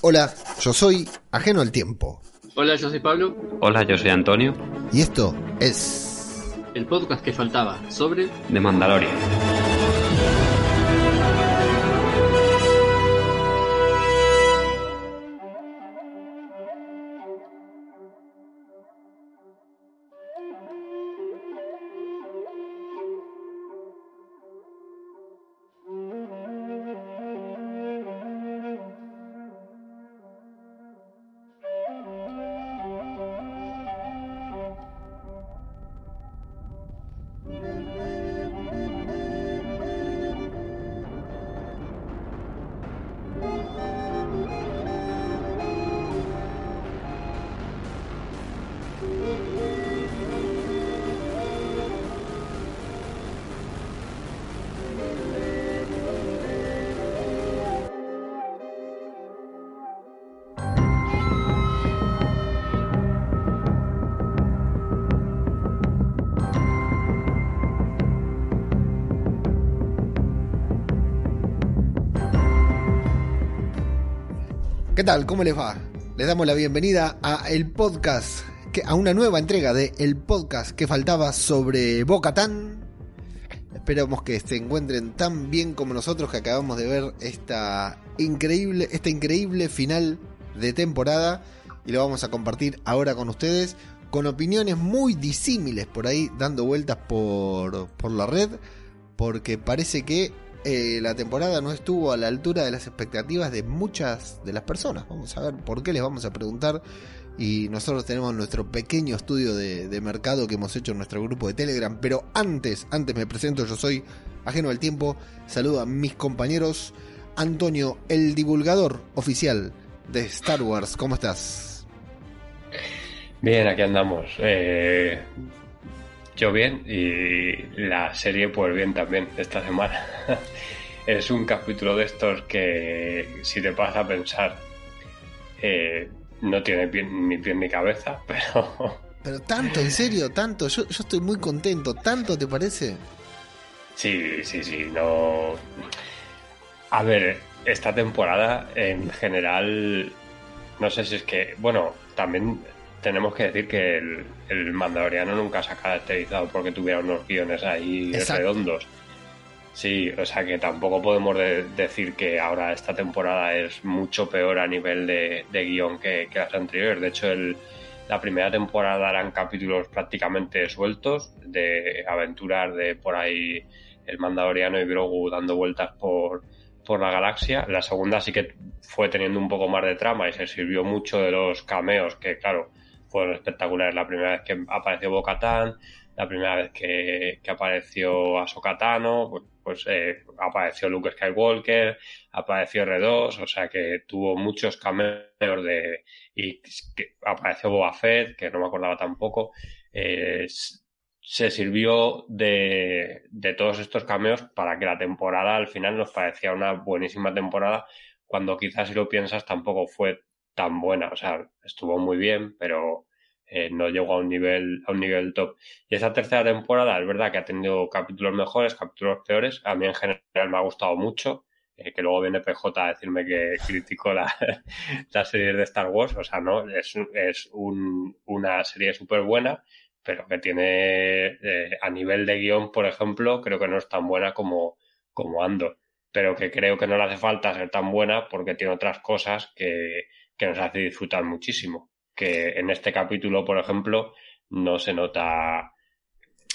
Hola, yo soy Ajeno al Tiempo. Hola, yo soy Pablo. Hola, yo soy Antonio. Y esto es... El podcast que faltaba sobre... De Mandalorian. Tal? ¿Cómo les va? Les damos la bienvenida a el podcast, que, a una nueva entrega de el podcast que faltaba sobre Boca Tan. Esperamos que se encuentren tan bien como nosotros que acabamos de ver esta increíble, este increíble final de temporada y lo vamos a compartir ahora con ustedes con opiniones muy disímiles por ahí dando vueltas por, por la red porque parece que eh, la temporada no estuvo a la altura de las expectativas de muchas de las personas. Vamos a ver por qué les vamos a preguntar. Y nosotros tenemos nuestro pequeño estudio de, de, mercado que hemos hecho en nuestro grupo de Telegram. Pero antes, antes me presento, yo soy ajeno al tiempo. Saludo a mis compañeros. Antonio, el divulgador oficial de Star Wars. ¿Cómo estás? Bien, aquí andamos. Eh, yo bien y la serie pues bien también esta semana. es un capítulo de estos que si te pasa a pensar eh, no tiene pie, ni pie ni cabeza, pero... Pero tanto, en serio, tanto. Yo, yo estoy muy contento. ¿Tanto te parece? Sí, sí, sí. No... A ver, esta temporada en general, no sé si es que, bueno, también tenemos que decir que el, el, Mandaloriano nunca se ha caracterizado porque tuviera unos guiones ahí Exacto. redondos. Sí, o sea que tampoco podemos de, decir que ahora esta temporada es mucho peor a nivel de, de guion que, que, las anteriores. De hecho, el, la primera temporada eran capítulos prácticamente sueltos de aventuras de por ahí el Mandaloriano y Grogu dando vueltas por, por la galaxia. La segunda sí que fue teniendo un poco más de trama y se sirvió mucho de los cameos que, claro, fueron espectaculares. La primera vez que apareció Bocatán, la primera vez que, que apareció Ahsoka Tano, pues, pues eh, apareció Luke Skywalker, apareció R2, o sea que tuvo muchos cameos de y apareció Boba Fett, que no me acordaba tampoco. Eh, se sirvió de, de todos estos cameos para que la temporada al final nos parecía una buenísima temporada, cuando quizás si lo piensas tampoco fue tan buena, o sea, estuvo muy bien, pero eh, no llegó a un nivel a un nivel top. Y esa tercera temporada es verdad que ha tenido capítulos mejores, capítulos peores. A mí en general me ha gustado mucho. Eh, que luego viene PJ a decirme que critico la, la serie de Star Wars. O sea, no, es, es un, una serie súper buena, pero que tiene eh, a nivel de guion, por ejemplo, creo que no es tan buena como, como Andor. Pero que creo que no le hace falta ser tan buena porque tiene otras cosas que, que nos hace disfrutar muchísimo. Que en este capítulo, por ejemplo, no se nota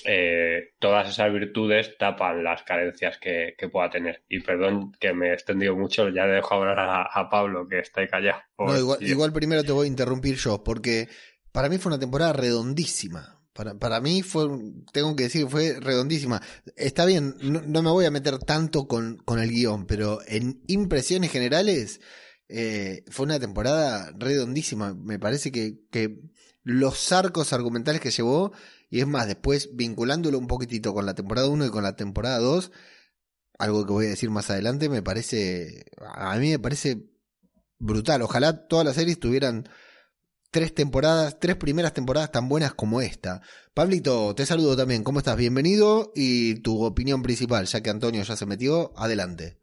eh, todas esas virtudes tapan las carencias que, que, pueda tener. Y perdón que me he extendido mucho, ya dejo hablar a, a Pablo, que está ahí callado. No, igual, igual, primero te voy a interrumpir yo, porque para mí fue una temporada redondísima. Para, para mí fue, tengo que decir, fue redondísima. Está bien, no, no me voy a meter tanto con, con el guion, pero en impresiones generales, eh, fue una temporada redondísima. Me parece que, los arcos argumentales que llevó, y es más, después vinculándolo un poquitito con la temporada 1 y con la temporada 2, algo que voy a decir más adelante, me parece, a mí me parece brutal. Ojalá todas las series tuvieran tres temporadas, tres primeras temporadas tan buenas como esta. Pablito, te saludo también, ¿cómo estás? Bienvenido y tu opinión principal, ya que Antonio ya se metió, adelante.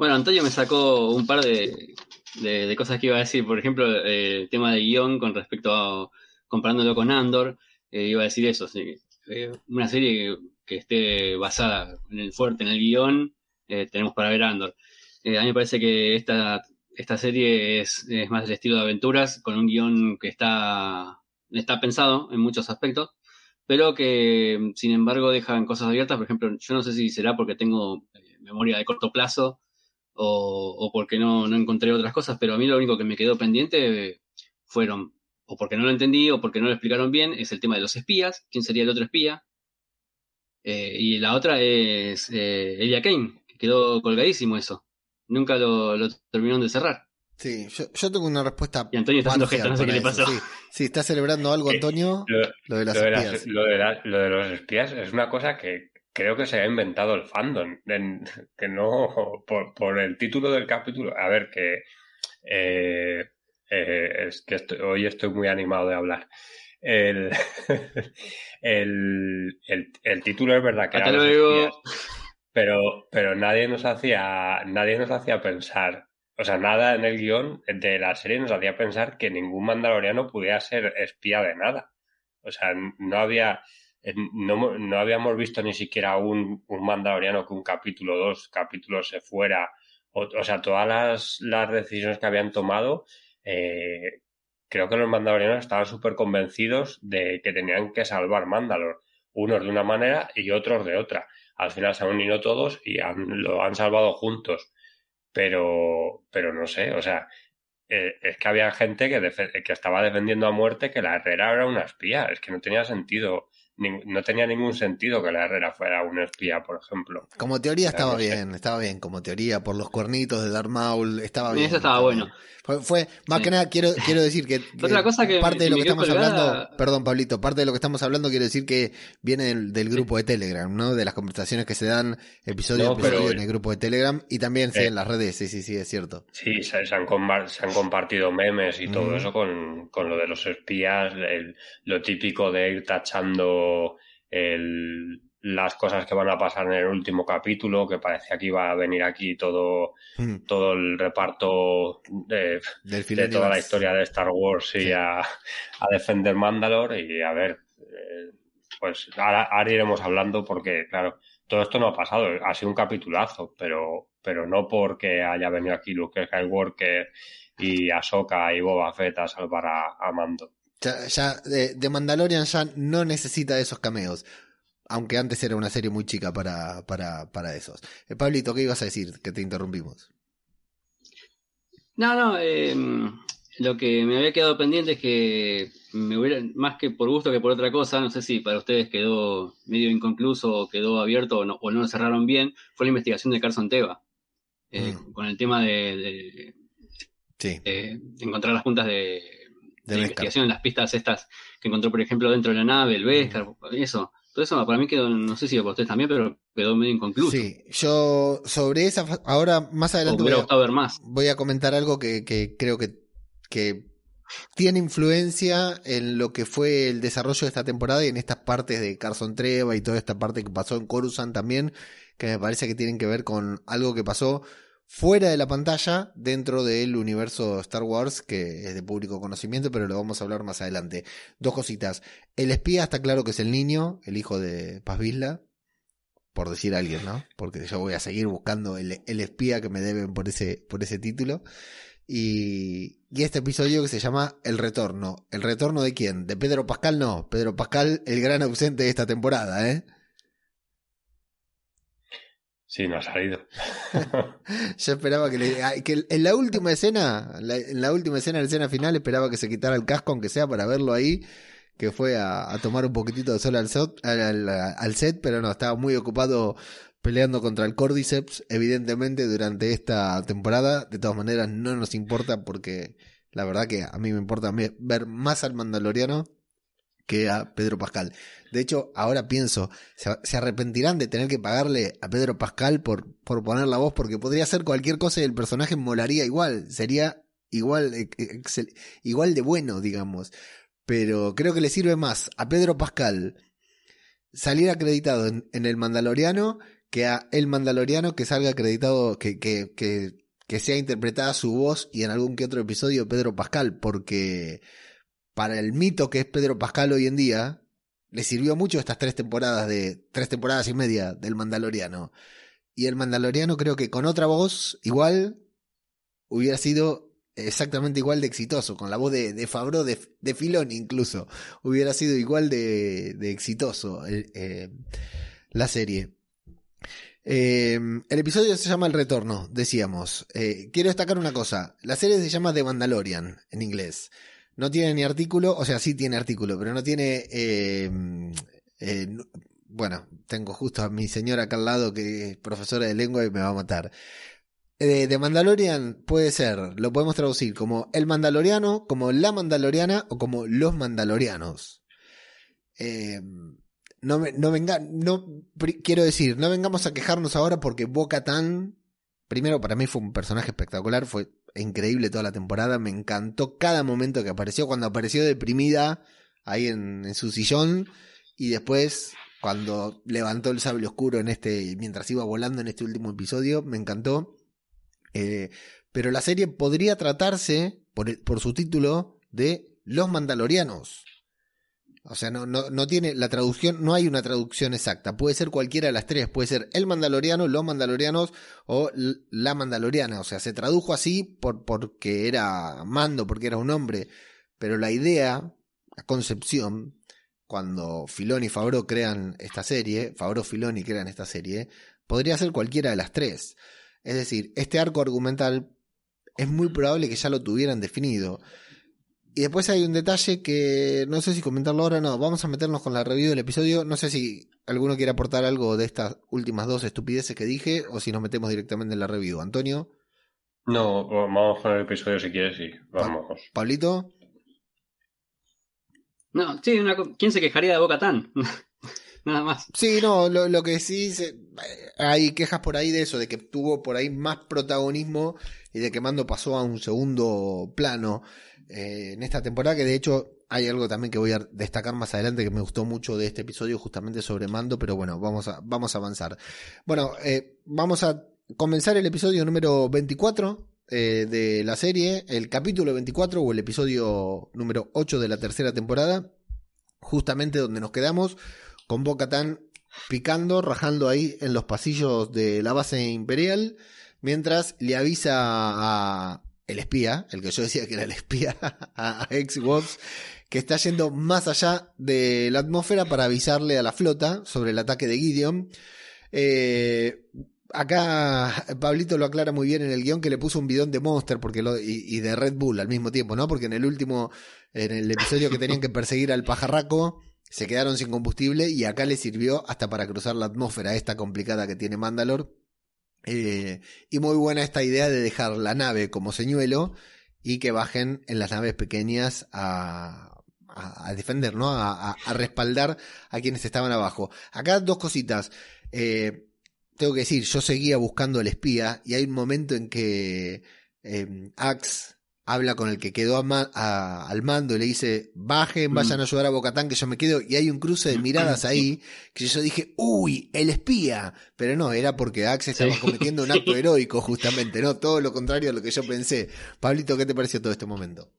Bueno, Antonio me sacó un par de, de, cosas que iba a decir. Por ejemplo, eh, el tema de guion con respecto a comparándolo con Andor. eh, iba a decir eso. Eh, una serie que, esté basada en el fuerte, en el guion, tenemos para ver Andor. A mí me parece que esta, esta serie es, más del estilo de aventuras, con un guion que está, está pensado en muchos aspectos, pero que sin embargo dejan cosas abiertas. Por ejemplo, yo no sé si será porque tengo memoria de corto plazo o, o porque no, no encontré otras cosas, pero a mí lo único que me quedó pendiente fueron, o porque no lo entendí, o porque no lo explicaron bien, es el tema de los espías, quién sería el otro espía. Eh, y la otra es eh, Elia Kane, que quedó colgadísimo eso. Nunca lo, lo terminaron de cerrar. Sí, yo, yo tengo una respuesta. Y Antonio está haciendo gestos, no sé qué le pasó. Sí, Sí, está celebrando algo, Eh, Antonio, Lo, lo de las lo de las- espías. lo de la- lo de los espías es una cosa que creo que se ha inventado el fandom, en- que no por, por el título del capítulo. A ver, que eh, eh, es que estoy- hoy estoy muy animado de hablar. El, el, el, el título es verdad que Hasta era los espías, pero, pero nadie nos hacía, nadie nos hacía pensar, o sea, nada en el guion de la serie nos hacía pensar que ningún mandaloriano pudiera ser espía de nada. O sea, no había, no, no habíamos visto ni siquiera un, un mandaloriano que un capítulo, dos capítulos se fuera. O, sea, todas las, las decisiones que habían tomado, eh, creo que los mandalorianos estaban súper convencidos de que tenían que salvar Mandalor. Unos de una manera y otros de otra. Al final se han unido todos y han- lo han salvado juntos. Pero, pero no sé, o sea, eh, es que había gente que, que estaba defendiendo a muerte que la Herrera era una espía. Es que no tenía sentido, no tenía ningún sentido que la Herrera fuera una espía, por ejemplo. Como teoría estaba bien, estaba bien. Como teoría, por los cuernitos de Darth Maul, estaba Y bien. eso estaba bueno. Fue, fue- más Sí. que nada, quiero, quiero decir que, que Otra cosa que parte de lo que estamos colgada- hablando, perdón, Pablito, parte de lo que estamos hablando quiero decir que viene del, del grupo de Telegram, ¿no? De las conversaciones que se dan episodio No, a episodio pero- en el grupo de Telegram y también sí, Eh. en las redes, sí, sí, sí, es cierto. Sí, se, se han, se han compartido memes y todo Ujú. eso con, con lo de los espías, el- lo típico de ir tachando el- las cosas que van a pasar en el último capítulo, que parecía que iba a venir aquí todo, Mm, todo el reparto de, Del de toda la historia de Star Wars y Sí. a, a defender Mandalore y a ver, eh, pues ahora, ahora iremos hablando porque, claro, todo esto no ha pasado, ha sido un capitulazo, pero, pero no porque haya venido aquí Luke Skywalker y Ahsoka y Boba Fett a salvar a, a Mando. Ya, ya de, de Mandalorian ya no necesita de esos cameos. Aunque antes era una serie muy chica para, para, para esos. Eh, Pablito, ¿qué ibas a decir? Que te interrumpimos. No, no, eh, lo que me había quedado pendiente es que me hubiera, más que por gusto que por otra cosa, no sé si para ustedes quedó medio inconcluso o quedó abierto o no, o no lo cerraron bien, fue la investigación de Carson Teva. Eh, Mm. Con el tema de, de- Sí, de encontrar las puntas de, de Beskar. investigación, las pistas estas que encontró, por ejemplo, dentro de la nave, el Beskar, eso. Todo eso para mí quedó, no sé si para ustedes también, pero quedó medio inconcluso. sí. Yo sobre esa, ahora más adelante me voy hubiera a, gustado ver más. voy a comentar algo que, que creo que, que tiene influencia en lo que fue el desarrollo de esta temporada y en estas partes de Carson Treva y toda esta parte que pasó en Coruscant también, que me parece que tienen que ver con algo que pasó fuera de la pantalla dentro del universo Star Wars, que es de público conocimiento, pero lo vamos a hablar más adelante. Dos cositas. El espía está claro que es el niño, el hijo de Paz Vizla, por decir alguien, ¿no? Porque yo voy a seguir buscando el, el espía que me deben por ese, por ese título. Y, y este episodio que se llama El Retorno. ¿El Retorno de quién? ¿De Pedro Pascal? No. Pedro Pascal, el gran ausente de esta temporada, ¿eh? Sí, no ha salido. Yo esperaba que, le, que en la última escena, la- en la última escena, la escena final, esperaba que se quitara el casco, aunque sea para verlo ahí, que fue a, tomar un poquitito de sol al set, al, al- set, pero no, estaba muy ocupado peleando contra el Cordyceps, evidentemente, durante esta temporada. De todas maneras, no nos importa porque la verdad que a mí me importa ver más al Mandaloriano que a Pedro Pascal. De hecho, ahora pienso, se, arrepentirán de tener que pagarle a Pedro Pascal por, por poner la voz, porque podría ser cualquier cosa y el personaje molaría igual, sería igual, eh, excel- igual de bueno, digamos. Pero creo que le sirve más a Pedro Pascal salir acreditado en, en el Mandaloriano que a El Mandaloriano que salga acreditado, que, que, que, que sea interpretada su voz y en algún que otro episodio Pedro Pascal, porque para el mito que es Pedro Pascal hoy en día, le sirvió mucho estas tres temporadas de, tres temporadas y media del Mandaloriano. Y el Mandaloriano creo que con otra voz, igual, hubiera sido exactamente igual de exitoso, con la voz de, de Fabro, de, de Filón incluso, hubiera sido igual de, de exitoso eh, la serie. Eh, el episodio se llama El Retorno, decíamos. Eh, quiero destacar una cosa, la serie se llama The Mandalorian en inglés. No tiene ni artículo, o sea, sí tiene artículo, pero no tiene... bueno, tengo justo a mi señora acá al lado que es profesora de lengua y me va a matar de, Mandalorian puede ser, lo podemos traducir como el Mandaloriano, como la Mandaloriana o como los Mandalorianos. Eh, no, no venga, no quiero decir, no vengamos a quejarnos ahora porque Boca Tan, primero para mí fue un personaje espectacular, fue increíble toda la temporada, me encantó cada momento que apareció, cuando apareció deprimida ahí en, su sillón y después cuando levantó el sable oscuro en este, mientras iba volando en este último episodio, me encantó. Eh, pero la serie podría tratarse, por, por, su título, de Los Mandalorianos. O sea, no, no, no, tiene la traducción, no hay una traducción exacta. Puede ser cualquiera de las tres. Puede ser el Mandaloriano, los Mandalorianos o la Mandaloriana. O sea, se tradujo así por, porque era mando, porque era un hombre. Pero la idea, la concepción, cuando Filoni y Favreau crean esta serie, Favreau Filoni crean esta serie, podría ser cualquiera de las tres. Es decir, este arco argumental es muy probable que ya lo tuvieran definido. Y después hay un detalle que no sé si comentarlo ahora o no. Vamos a meternos con la review del episodio. No sé si alguno quiere aportar algo de estas últimas dos estupideces que dije o si nos metemos directamente en la review. Antonio. No, vamos con el episodio si quieres, sí. Vamos. Pablito. No, sí, ¿quién se quejaría de Boca Tan? nada más. Sí, no, lo, que sí, hay quejas por ahí de eso, de que tuvo por ahí más protagonismo y de que Mando pasó a un segundo plano eh, en esta temporada, que de hecho hay algo también que voy a destacar más adelante que me gustó mucho de este episodio justamente sobre Mando, pero bueno, vamos a, vamos a avanzar. Bueno, eh, vamos a comenzar el episodio número 24 eh, de la serie, el capítulo 24 o el episodio número 8 de la tercera temporada, justamente donde nos quedamos con Tan picando, rajando ahí en los pasillos de la base imperial, mientras le avisa a el espía, el que yo decía que era el espía, a X-Wops, que está yendo más allá de la atmósfera para avisarle a la flota sobre el ataque de Gideon. Eh, acá Pablito lo aclara muy bien en el guion que le puso un bidón de Monster porque lo, y, y, de Red Bull al mismo tiempo, ¿no? Porque en el último, en el episodio que tenían que perseguir al pajarraco, se quedaron sin combustible y acá le sirvió hasta para cruzar la atmósfera esta complicada que tiene Mandalor. Eh, y muy buena esta idea de dejar la nave como señuelo y que bajen en las naves pequeñas a, a, defender, ¿no? A, respaldar a quienes estaban abajo. Acá dos cositas. Eh, tengo que decir, yo seguía buscando el espía y hay un momento en que eh, Axe habla con el que quedó al mando y le dice, bajen, vayan a mm. ayudar a Bocatán que yo me quedo. Y hay un cruce de miradas ahí que yo dije, uy, el espía. Pero no, era porque Axe estaba cometiendo un acto heroico justamente, ¿no? Todo lo contrario a lo que yo pensé. Pablito, ¿qué te pareció todo este momento?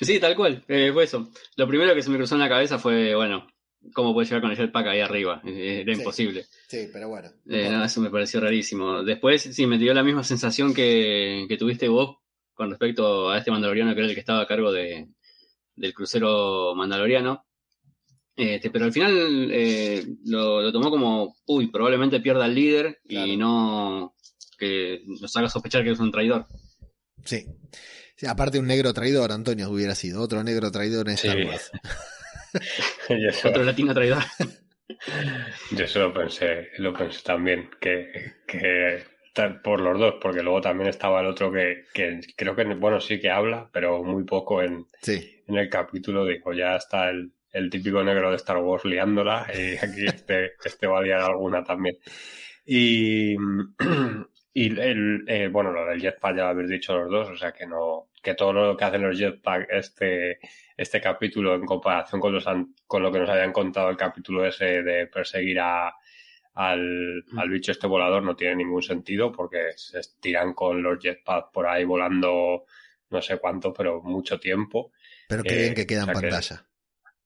Sí, tal cual, eh, fue eso. Lo primero que se me cruzó en la cabeza fue, bueno, ¿cómo puede llegar con el jetpack ahí arriba? Era imposible. Sí, pero bueno. Eh, eso me pareció rarísimo. Después sí me dio la misma sensación que, que tuviste vos con respecto a este mandaloriano que era el que estaba a cargo de, del crucero mandaloriano. Este, pero al final eh, lo, tomó como, uy, probablemente pierda al líder y no que nos haga sospechar que es un traidor. Sí. aparte un negro traidor, Antonio hubiera sido, otro negro traidor en Star Wars. otro latino traidor. Yo eso lo pensé, lo pensé también, que, que por los dos, porque luego también estaba el otro que, que, creo que, bueno, sí que habla, pero muy poco en, en el capítulo. Digo, ya está el, el, típico negro de Star Wars liándola y aquí este, este va a liar alguna también. Y, y el, eh, bueno, lo del jetpack ya lo habéis dicho los dos, o sea que no, que todo lo que hacen los jetpack este, este capítulo en comparación con, los, con lo que nos habían contado el capítulo ese de perseguir a, al, al bicho este volador no tiene ningún sentido porque se estiran con los jetpacks por ahí volando no sé cuánto, pero mucho tiempo. Pero que bien que queda en pantalla.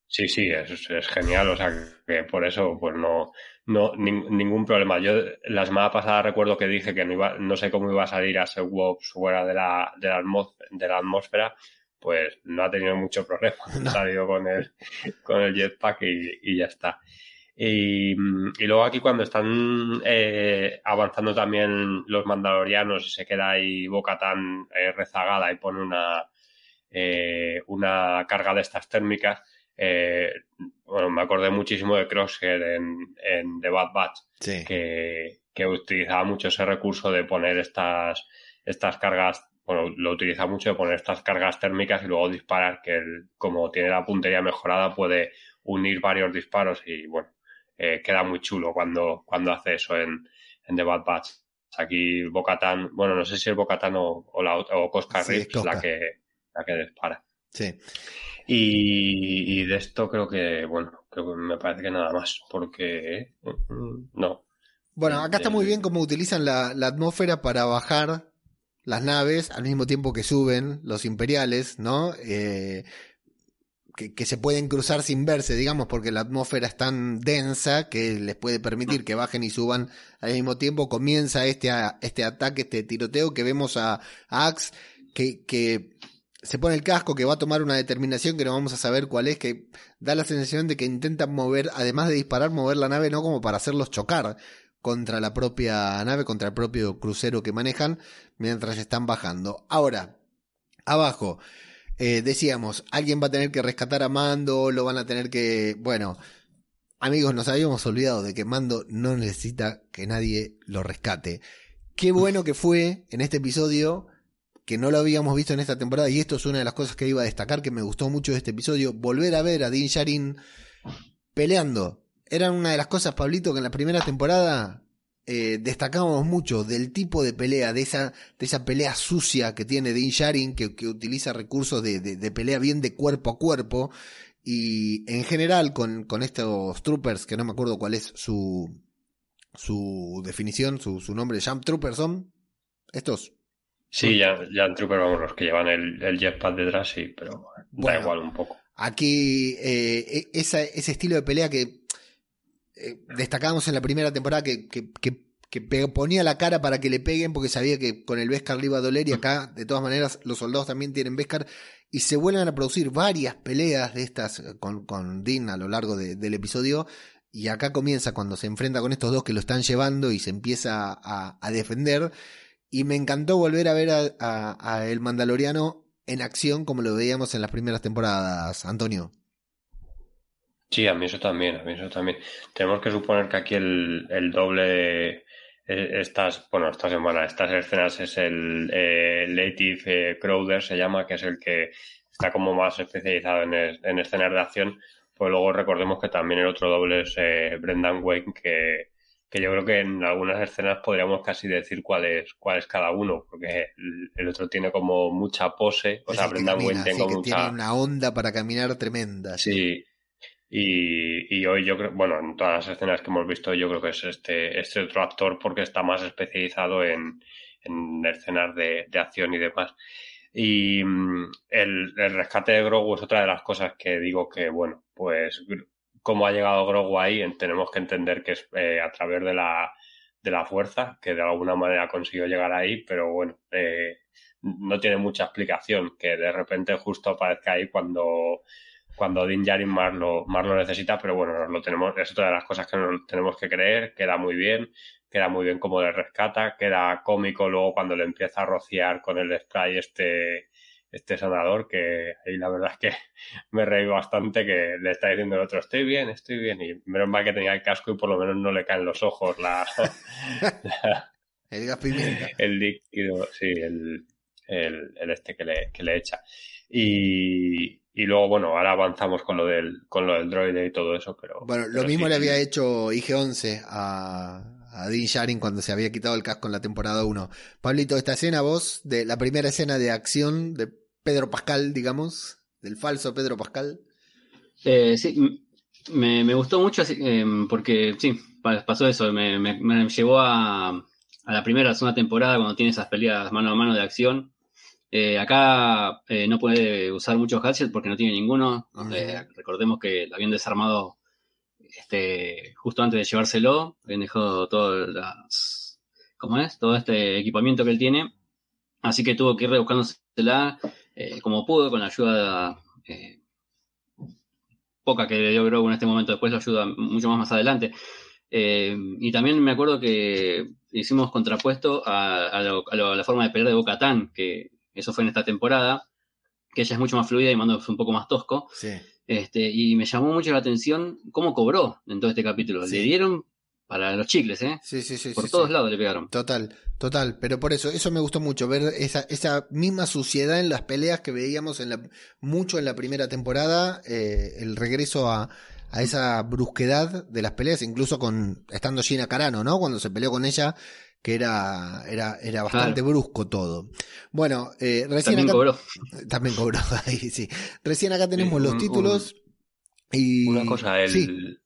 sí, sí, es, es, genial. O sea, que por eso, pues no, no ningún problema. Yo la semana pasada recuerdo que dije que no iba, no sé cómo iba a salir a Wops fuera de la, de la, de la atmósfera, pues no ha tenido mucho problema. Ha salido con el, con el jetpack y, y ya está. Y, y, luego aquí cuando están eh, avanzando también los mandalorianos y se queda ahí Boca tan eh, rezagada y pone una, eh, una carga de estas térmicas, eh, bueno, me acordé muchísimo de Crosshair en, en The Bad Batch, que, que, utilizaba mucho ese recurso de poner estas, estas cargas, bueno, lo utiliza mucho de poner estas cargas térmicas y luego disparar, que como tiene la puntería mejorada puede unir varios disparos y bueno, eh, queda muy chulo cuando, cuando hace eso en, en The Bad Batch. Aquí Bocatan, bueno, no sé si es Bocatan o, o, la, o Cosca sí, la que, la que dispara. Sí. Y, y, de esto creo que, bueno, creo que me parece que nada más, porque mm, no. Bueno, acá está muy bien cómo utilizan la, la atmósfera para bajar las naves al mismo tiempo que suben los imperiales, ¿no? Eh, que, se pueden cruzar sin verse, digamos, porque la atmósfera es tan densa que les puede permitir que bajen y suban al mismo tiempo. Comienza este, este ataque, este tiroteo que vemos a, Axe, que, que se pone el casco, que va a tomar una determinación que no vamos a saber cuál es, que da la sensación de que intentan mover, además de disparar, mover la nave, no como para hacerlos chocar contra la propia nave, contra el propio crucero que manejan, mientras están bajando. Ahora, abajo, eh, decíamos, alguien va a tener que rescatar a Mando, lo van a tener que... Bueno, amigos, nos habíamos olvidado de que Mando no necesita que nadie lo rescate. Qué bueno que fue en este episodio, que no lo habíamos visto en esta temporada, y esto es una de las cosas que iba a destacar, que me gustó mucho de este episodio, volver a ver a Din Sharin peleando. Era una de las cosas, Pablito, que en la primera temporada eh, destacamos mucho del tipo de pelea, de esa, de esa pelea sucia que tiene Dean Sharing, que, que utiliza recursos de, de, pelea bien de cuerpo a cuerpo. Y en general, con, con estos troopers, que no me acuerdo cuál es su, su definición, su, su nombre, Jump Troopers son estos. Sí, ya, ya Troopers, vamos, los que llevan el, el jetpack detrás, sí, pero da igual un poco. Aquí, eh, e, esa, ese estilo de pelea que eh, destacábamos en la primera temporada que, que, que, ponía la cara para que le peguen porque sabía que con el Beskar le iba a doler y acá de todas maneras los soldados también tienen Beskar y se vuelven a producir varias peleas de estas con, con Dean a lo largo del episodio y acá comienza cuando se enfrenta con estos dos que lo están llevando y se empieza a, a defender y me encantó volver a ver a, a el Mandaloriano en acción como lo veíamos en las primeras temporadas, Antonio. Sí, a mí eso también, a mí eso también. Tenemos que suponer que aquí el, el doble, eh, estas, bueno, esta semana, estas escenas es el eh, Lative eh, Crowder, se llama, que es el que está como más especializado en, en escenas de acción. Pues luego recordemos que también el otro doble es eh, Brendan Wayne, que, que yo creo que en algunas escenas podríamos casi decir cuál es, cuál es cada uno, porque el, otro tiene como mucha pose, o sea, Brendan Wayne tiene mucha... Tiene una onda para caminar tremenda. sí y, hoy yo creo, bueno, en todas las escenas que hemos visto, yo creo que es este, este otro actor porque está más especializado en, en escenas de, de acción y demás. Y mm, el, el, rescate de Grogu es otra de las cosas que digo que, bueno, pues cómo ha llegado Grogu ahí, tenemos que entender que es eh, a través de la, de la fuerza, que de alguna manera consiguió llegar ahí, pero bueno, eh, no tiene mucha explicación, que de repente justo aparezca ahí cuando cuando Din Djarin más lo, más lo necesita, pero bueno, lo tenemos, es otra de las cosas que nos tenemos que creer, queda muy bien, queda muy bien como le rescata, queda cómico luego cuando le empieza a rociar con el spray este, este sanador, que ahí la verdad es que me reí bastante que le está diciendo el otro, estoy bien, estoy bien, y menos mal que tenía el casco y por lo menos no le caen los ojos la... el gas pimienta. El líquido, sí, el, el, el este que le, que le echa. Y, y luego, bueno, ahora avanzamos con lo del, con lo del droide y todo eso, pero. Bueno, lo mismo le había hecho IG-11 a, a Dean Sharing cuando se había quitado el casco en la temporada 1. Pablito, esta escena, vos, de la primera escena de acción de Pedro Pascal, digamos, del falso Pedro Pascal. Eh, sí, me, me, gustó mucho eh, porque, sí, pasó eso, me, me, llevó a, a, la primera, la segunda temporada cuando tiene esas peleas mano a mano de acción. Eh, acá eh, no puede usar muchos gadgets porque no tiene ninguno. Eh, recordemos que lo habían desarmado este, justo antes de llevárselo. Habían dejado todo las, ¿cómo es? Todo este equipamiento que él tiene. Así que tuvo que ir rebuscándosela como pudo con la ayuda poca que le dio Grogu en este momento. Después lo ayuda mucho más más adelante. Eh, y también me acuerdo que hicimos contrapuesto a, la forma de pelear de Boca que eso fue en esta temporada, que ella es mucho más fluida y Mando fue un poco más tosco. Este, y me llamó mucho la atención cómo cobró en todo este capítulo. Le dieron para los chicles, ¿eh? Sí, sí, sí. Por todos lados le pegaron. Total, total. Pero por eso, eso me gustó mucho, ver esa, esa misma suciedad en las peleas que veíamos en la, mucho en la primera temporada, eh, el regreso a, a esa brusquedad de las peleas, incluso con estando Gina Carano, ¿no? Cuando se peleó con ella, que era, era, era bastante brusco todo. Bueno, eh, recién también cobró. También cobró ahí, sí. Recién acá tenemos los títulos. y... Una cosa, el,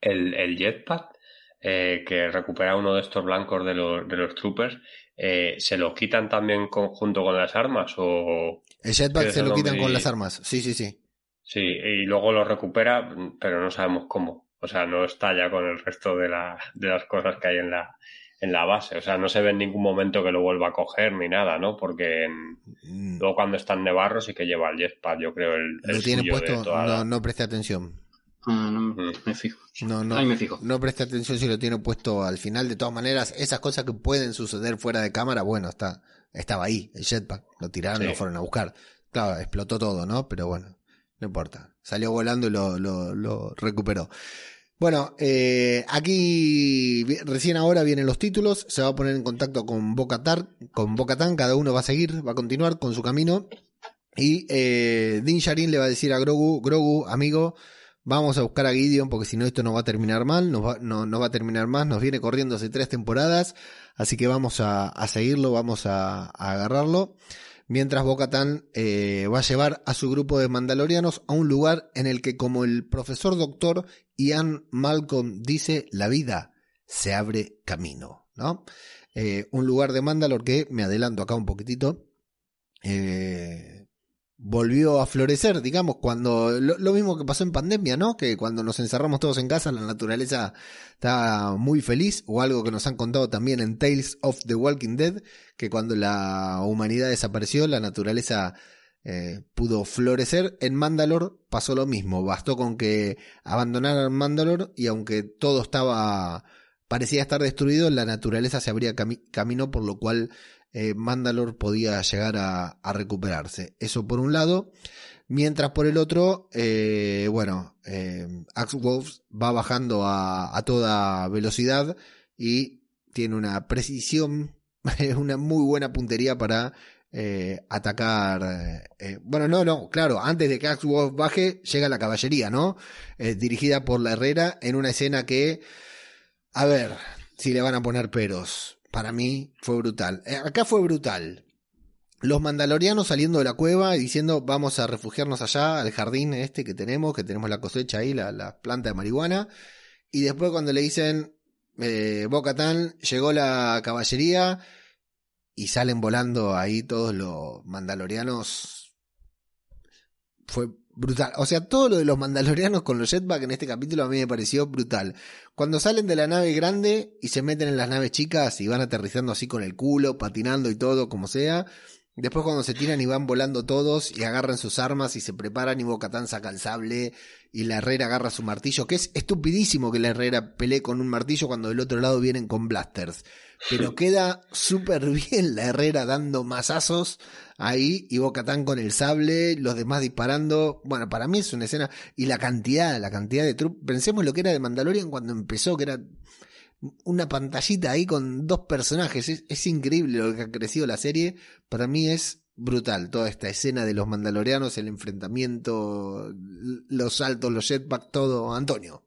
el, el jetpack eh, que recupera uno de estos blancos de los, de los troopers, eh, ¿se lo quitan también junto con las armas? o El jetpack se lo quitan con las armas, sí, sí, sí. Sí, y luego lo recupera, pero no sabemos cómo. O sea, no está ya con el resto de, la, de las cosas que hay en la, en la base. O sea, no se ve en ningún momento que lo vuelva a coger ni nada, ¿no? Porque mm. luego cuando está en Nevarro sí que lleva el jetpack, yo creo, el, ¿Lo tiene puesto? no, no preste atención. Ah, no mm. me fijo. No, no, me fijo. No preste atención si lo tiene puesto al final. De todas maneras, esas cosas que pueden suceder fuera de cámara, bueno, está, estaba ahí, el jetpack. Lo tiraron, lo fueron a buscar. Claro, explotó todo, ¿no? Pero bueno. No importa. Salió volando y lo, lo, recuperó. Bueno, eh, aquí recién ahora vienen los títulos. Se va a poner en contacto con Bocatar, con Bocatán. Cada uno va a seguir, va a continuar con su camino. Y eh, Din Sharin le va a decir a Grogu, Grogu, amigo, vamos a buscar a Gideon porque si no esto no va a terminar mal, no va, no va a terminar más. Nos viene corriendo hace tres temporadas, así que vamos a, a seguirlo, vamos a, a agarrarlo mientras Bocatán eh, va a llevar a su grupo de mandalorianos a un lugar en el que, como el profesor doctor Ian Malcolm dice, la vida se abre camino, ¿no? Eh, un lugar de Mandalor que, me adelanto acá un poquitito, eh, volvió a florecer, digamos, cuando lo, mismo que pasó en pandemia, ¿no? Que cuando nos encerramos todos en casa, la naturaleza está muy feliz, o algo que nos han contado también en Tales of the Walking Dead, que cuando la humanidad desapareció, la naturaleza eh, pudo florecer. En Mandalor pasó lo mismo, bastó con que abandonaran Mandalor y aunque todo estaba parecía estar destruido, la naturaleza se abría camino, por lo cual eh, Mandalor podía llegar a, recuperarse. Eso por un lado. Mientras por el otro, eh, bueno, eh, Axe Wolves va bajando a, toda velocidad y tiene una precisión, una muy buena puntería para eh, atacar. bueno, no, no, claro, antes de que Axe Wolves baje, llega la caballería, ¿no? dirigida por la Herrera en una escena que, a ver, si le van a poner peros para mí fue brutal. Eh, acá fue brutal. Los mandalorianos saliendo de la cueva y diciendo vamos a refugiarnos allá al jardín este que tenemos, que tenemos la cosecha ahí, la, planta de marihuana. Y después cuando le dicen eh, Bocatán, llegó la caballería y salen volando ahí todos los mandalorianos. Fue brutal. O sea, todo lo de los mandalorianos con los jetpack en este capítulo a mí me pareció brutal. Cuando salen de la nave grande y se meten en las naves chicas y van aterrizando así con el culo, patinando y todo, como sea. Después cuando se tiran y van volando todos y agarran sus armas y se preparan y Bocatán saca el y la Herrera agarra su martillo, que es estupidísimo que la Herrera pelee con un martillo cuando del otro lado vienen con blasters. Pero queda súper bien la Herrera dando mazazos ahí y Bocatán con el sable, los demás disparando. Bueno, para mí es una escena. Y la cantidad, la cantidad de trucos. Pensemos lo que era de Mandalorian cuando empezó, que era una pantallita ahí con dos personajes. Es, increíble lo que ha crecido la serie. Para mí es brutal toda esta escena de los mandalorianos, el enfrentamiento, los saltos, los jetpacks, todo. Antonio.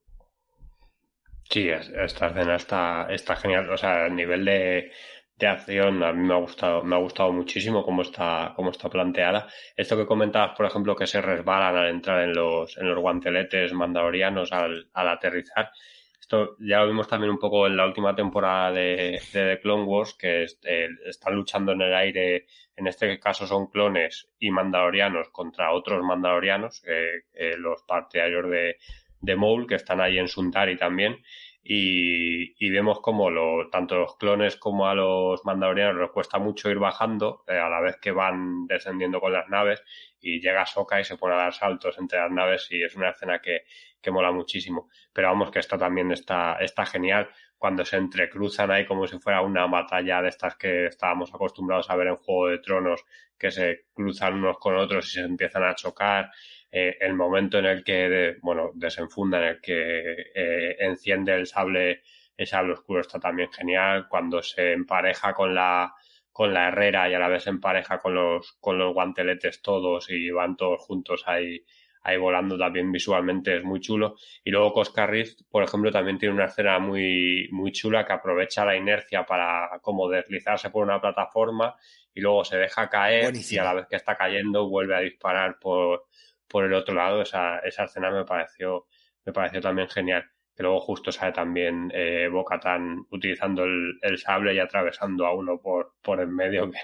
Sí, esta escena está, está genial. O sea, el nivel de, de acción a mí me ha gustado, me ha gustado muchísimo cómo está, cómo está planteada. Esto que comentabas, por ejemplo, que se resbalan al entrar en los, en los guanteletes mandalorianos al, al aterrizar, Esto ya lo vimos también un poco en la última temporada de, The Clone Wars, que eh, están luchando en el aire, en este caso son clones y mandalorianos contra otros mandalorianos, eh, eh, los partidarios de, de Maul, que están ahí en Suntari también, y, vemos como lo, tanto los clones como a los mandalorianos les cuesta mucho ir bajando a la vez que van descendiendo con las naves y llega Soka y se pone a dar saltos entre las naves y es una escena que, que mola muchísimo. Pero vamos, que esta también está, está genial cuando se entrecruzan ahí como si fuera una batalla de estas que estábamos acostumbrados a ver en Juego de Tronos, que se cruzan unos con otros y se empiezan a chocar. Eh, el momento en el que, bueno, desenfunda, en el que eh, enciende el sable, el sable oscuro está también genial. Cuando se empareja con la, con la herrera y a la vez se empareja con los, con los guanteletes todos y van todos juntos ahí ahí volando también visualmente es muy chulo. Y luego Cosca por ejemplo, también tiene una escena muy, muy chula que aprovecha la inercia para como deslizarse por una plataforma y luego se deja caer y a la vez que está cayendo vuelve a disparar por, por el otro lado. Esa, esa escena me pareció, me pareció también genial. Que luego justo sale también eh, Bocatan utilizando el, el, sable y atravesando a uno por, por en medio que,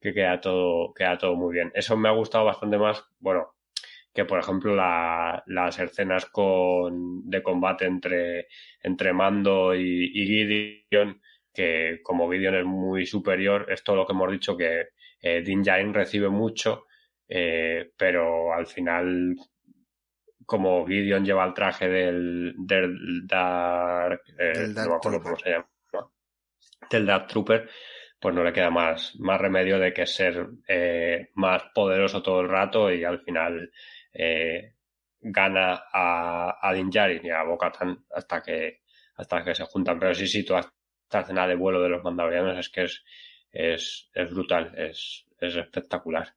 que queda todo, queda todo muy bien. Eso me ha gustado bastante más, bueno, que por ejemplo las escenas con, de combate entre, entre Mando y, Gideon, que como Gideon es muy superior, es todo lo que hemos dicho que eh, Din Djarin recibe mucho, eh, pero al final como Gideon lleva el traje del, del Dark, eh, no cómo se llama, del Dark Trooper, pues no le queda más, más remedio de que ser eh, más poderoso todo el rato y al final gana a, a Din y a Bocatan hasta que, hasta que se juntan. Pero sí, sí, toda esta escena de vuelo de los mandalorianos es que es, es, es brutal, es, es espectacular.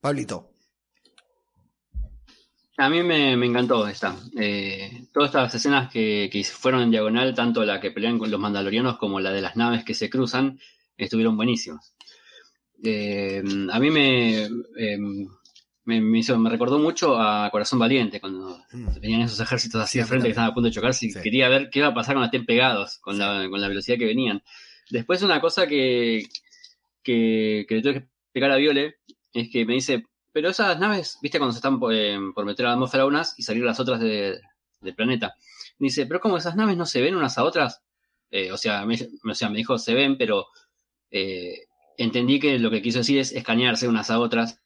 Pablito. A mí me, me encantó esta. Eh, todas estas escenas que, que, fueron en diagonal, tanto la que pelean con los mandalorianos como la de las naves que se cruzan, estuvieron buenísimas. Eh, a mí me, em, me, me, recordó mucho a Corazón Valiente, cuando mm. venían esos ejércitos así de frente que estaban a punto de chocarse y quería ver qué iba a pasar cuando estén pegados con, la, con la velocidad que venían. Después una cosa que, que, que le tuve que explicar a Viole es que me dice, pero esas naves, viste cuando se están por, eh, meter a la atmósfera unas y salir las otras de, del planeta. Me dice, pero como esas naves no se ven unas a otras, eh, o, sea, me, o sea, me dijo se ven, pero eh, entendí que lo que quiso decir es escanearse unas a otras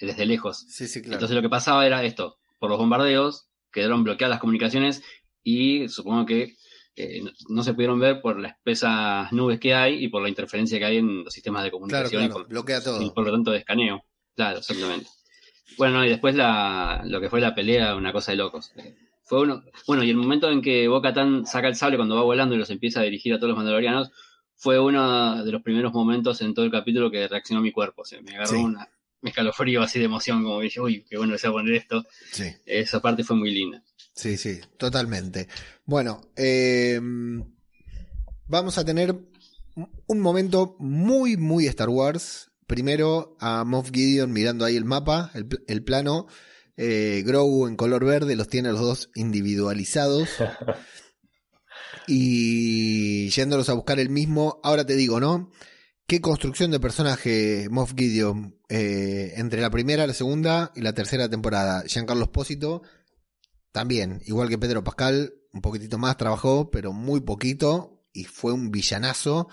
desde lejos. Entonces lo que pasaba era esto, por los bombardeos quedaron bloqueadas las comunicaciones y supongo que eh, no, se pudieron ver por las espesas nubes que hay y por la interferencia que hay en los sistemas de comunicación. y por, bloquea todo. Y por lo tanto de escaneo. Claro, exactamente. Bueno, y después la, lo que fue la pelea, una cosa de locos. Fue uno, bueno, y el momento en que Boca Tan saca el sable cuando va volando y los empieza a dirigir a todos los mandalorianos, fue uno de los primeros momentos en todo el capítulo que reaccionó mi cuerpo. se me agarró una, me escalofrío así de emoción, como dije, uy, qué bueno que sea poner esto. Sí. Esa parte fue muy linda. Sí, sí, totalmente. Bueno, em, vamos a tener un momento muy, muy Star Wars. Primero a Moff Gideon mirando ahí el mapa, el, plano. Eh, Grogu en color verde los tiene los dos individualizados. y yéndolos a buscar el mismo. Ahora te digo, ¿no? Qué construcción de personaje Moff Gideon eh, entre la primera, la segunda y la tercera temporada. Giancarlo Espósito también, igual que Pedro Pascal, un poquitito más trabajó, pero muy poquito y fue un villanazo.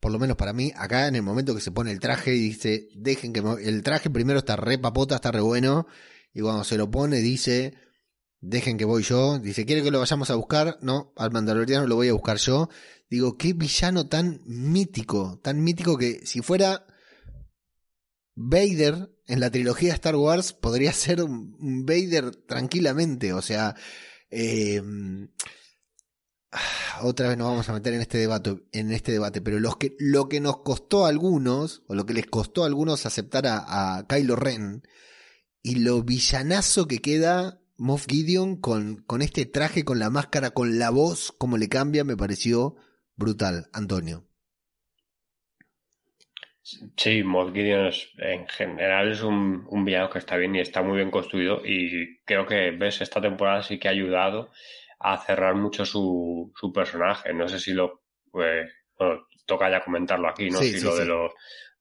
Por lo menos para mí, acá en el momento que se pone el traje y dice, dejen que el traje primero está re papota, está re bueno. Y cuando se lo pone dice, dejen que voy yo. Dice, ¿quiere que lo vayamos a buscar? No, al mandaloriano lo voy a buscar yo. Digo, qué villano tan mítico, tan mítico que si fuera Vader en la trilogía Star Wars podría ser un, Vader tranquilamente. O sea, em, otra vez nos vamos a meter en este debate, en este debate, pero los que, lo que nos costó a algunos, o lo que les costó a algunos aceptar a, a Kylo Ren, y lo villanazo que queda Moff Gideon con, con este traje, con la máscara, con la voz, como le cambia, me pareció brutal, Antonio. Sí, Moff Gideon en general es un, villano que está bien y está muy bien construido y creo que ves esta temporada sí que ha ayudado a cerrar mucho su, su personaje. No sé si lo, pues, bueno, toca ya comentarlo aquí, ¿no? si lo de los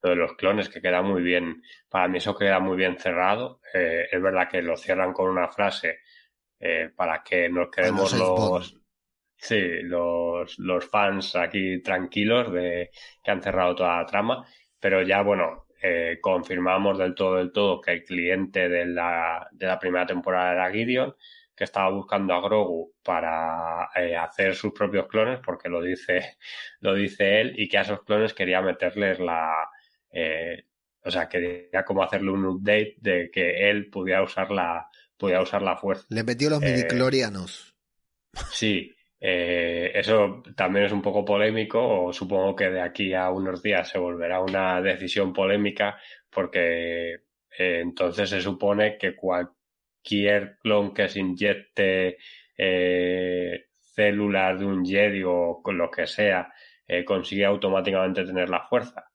de los clones, que queda muy bien, para mí eso queda muy bien cerrado. Eh, es verdad que lo cierran con una frase eh, para que nos quedemos los, sí, los, los fans aquí tranquilos de que han cerrado toda la trama, pero ya bueno, eh, confirmamos del todo, del todo que el cliente de la, de la primera temporada era Gideon, que estaba buscando a Grogu para eh, hacer sus propios clones, porque lo dice, lo dice él, y que a esos clones quería meterles la, eh, o sea, quería como hacerle un update de que él pudiera usar la, pudiera usar la fuerza. Le metió los eh, midichlorianos. Sí, eh, eso también es un poco polémico, o supongo que de aquí a unos días se volverá una decisión polémica, porque eh, entonces se supone que cualquier clon que se inyecte eh, células de un Jedi o con lo que sea, eh, consigue automáticamente tener la fuerza.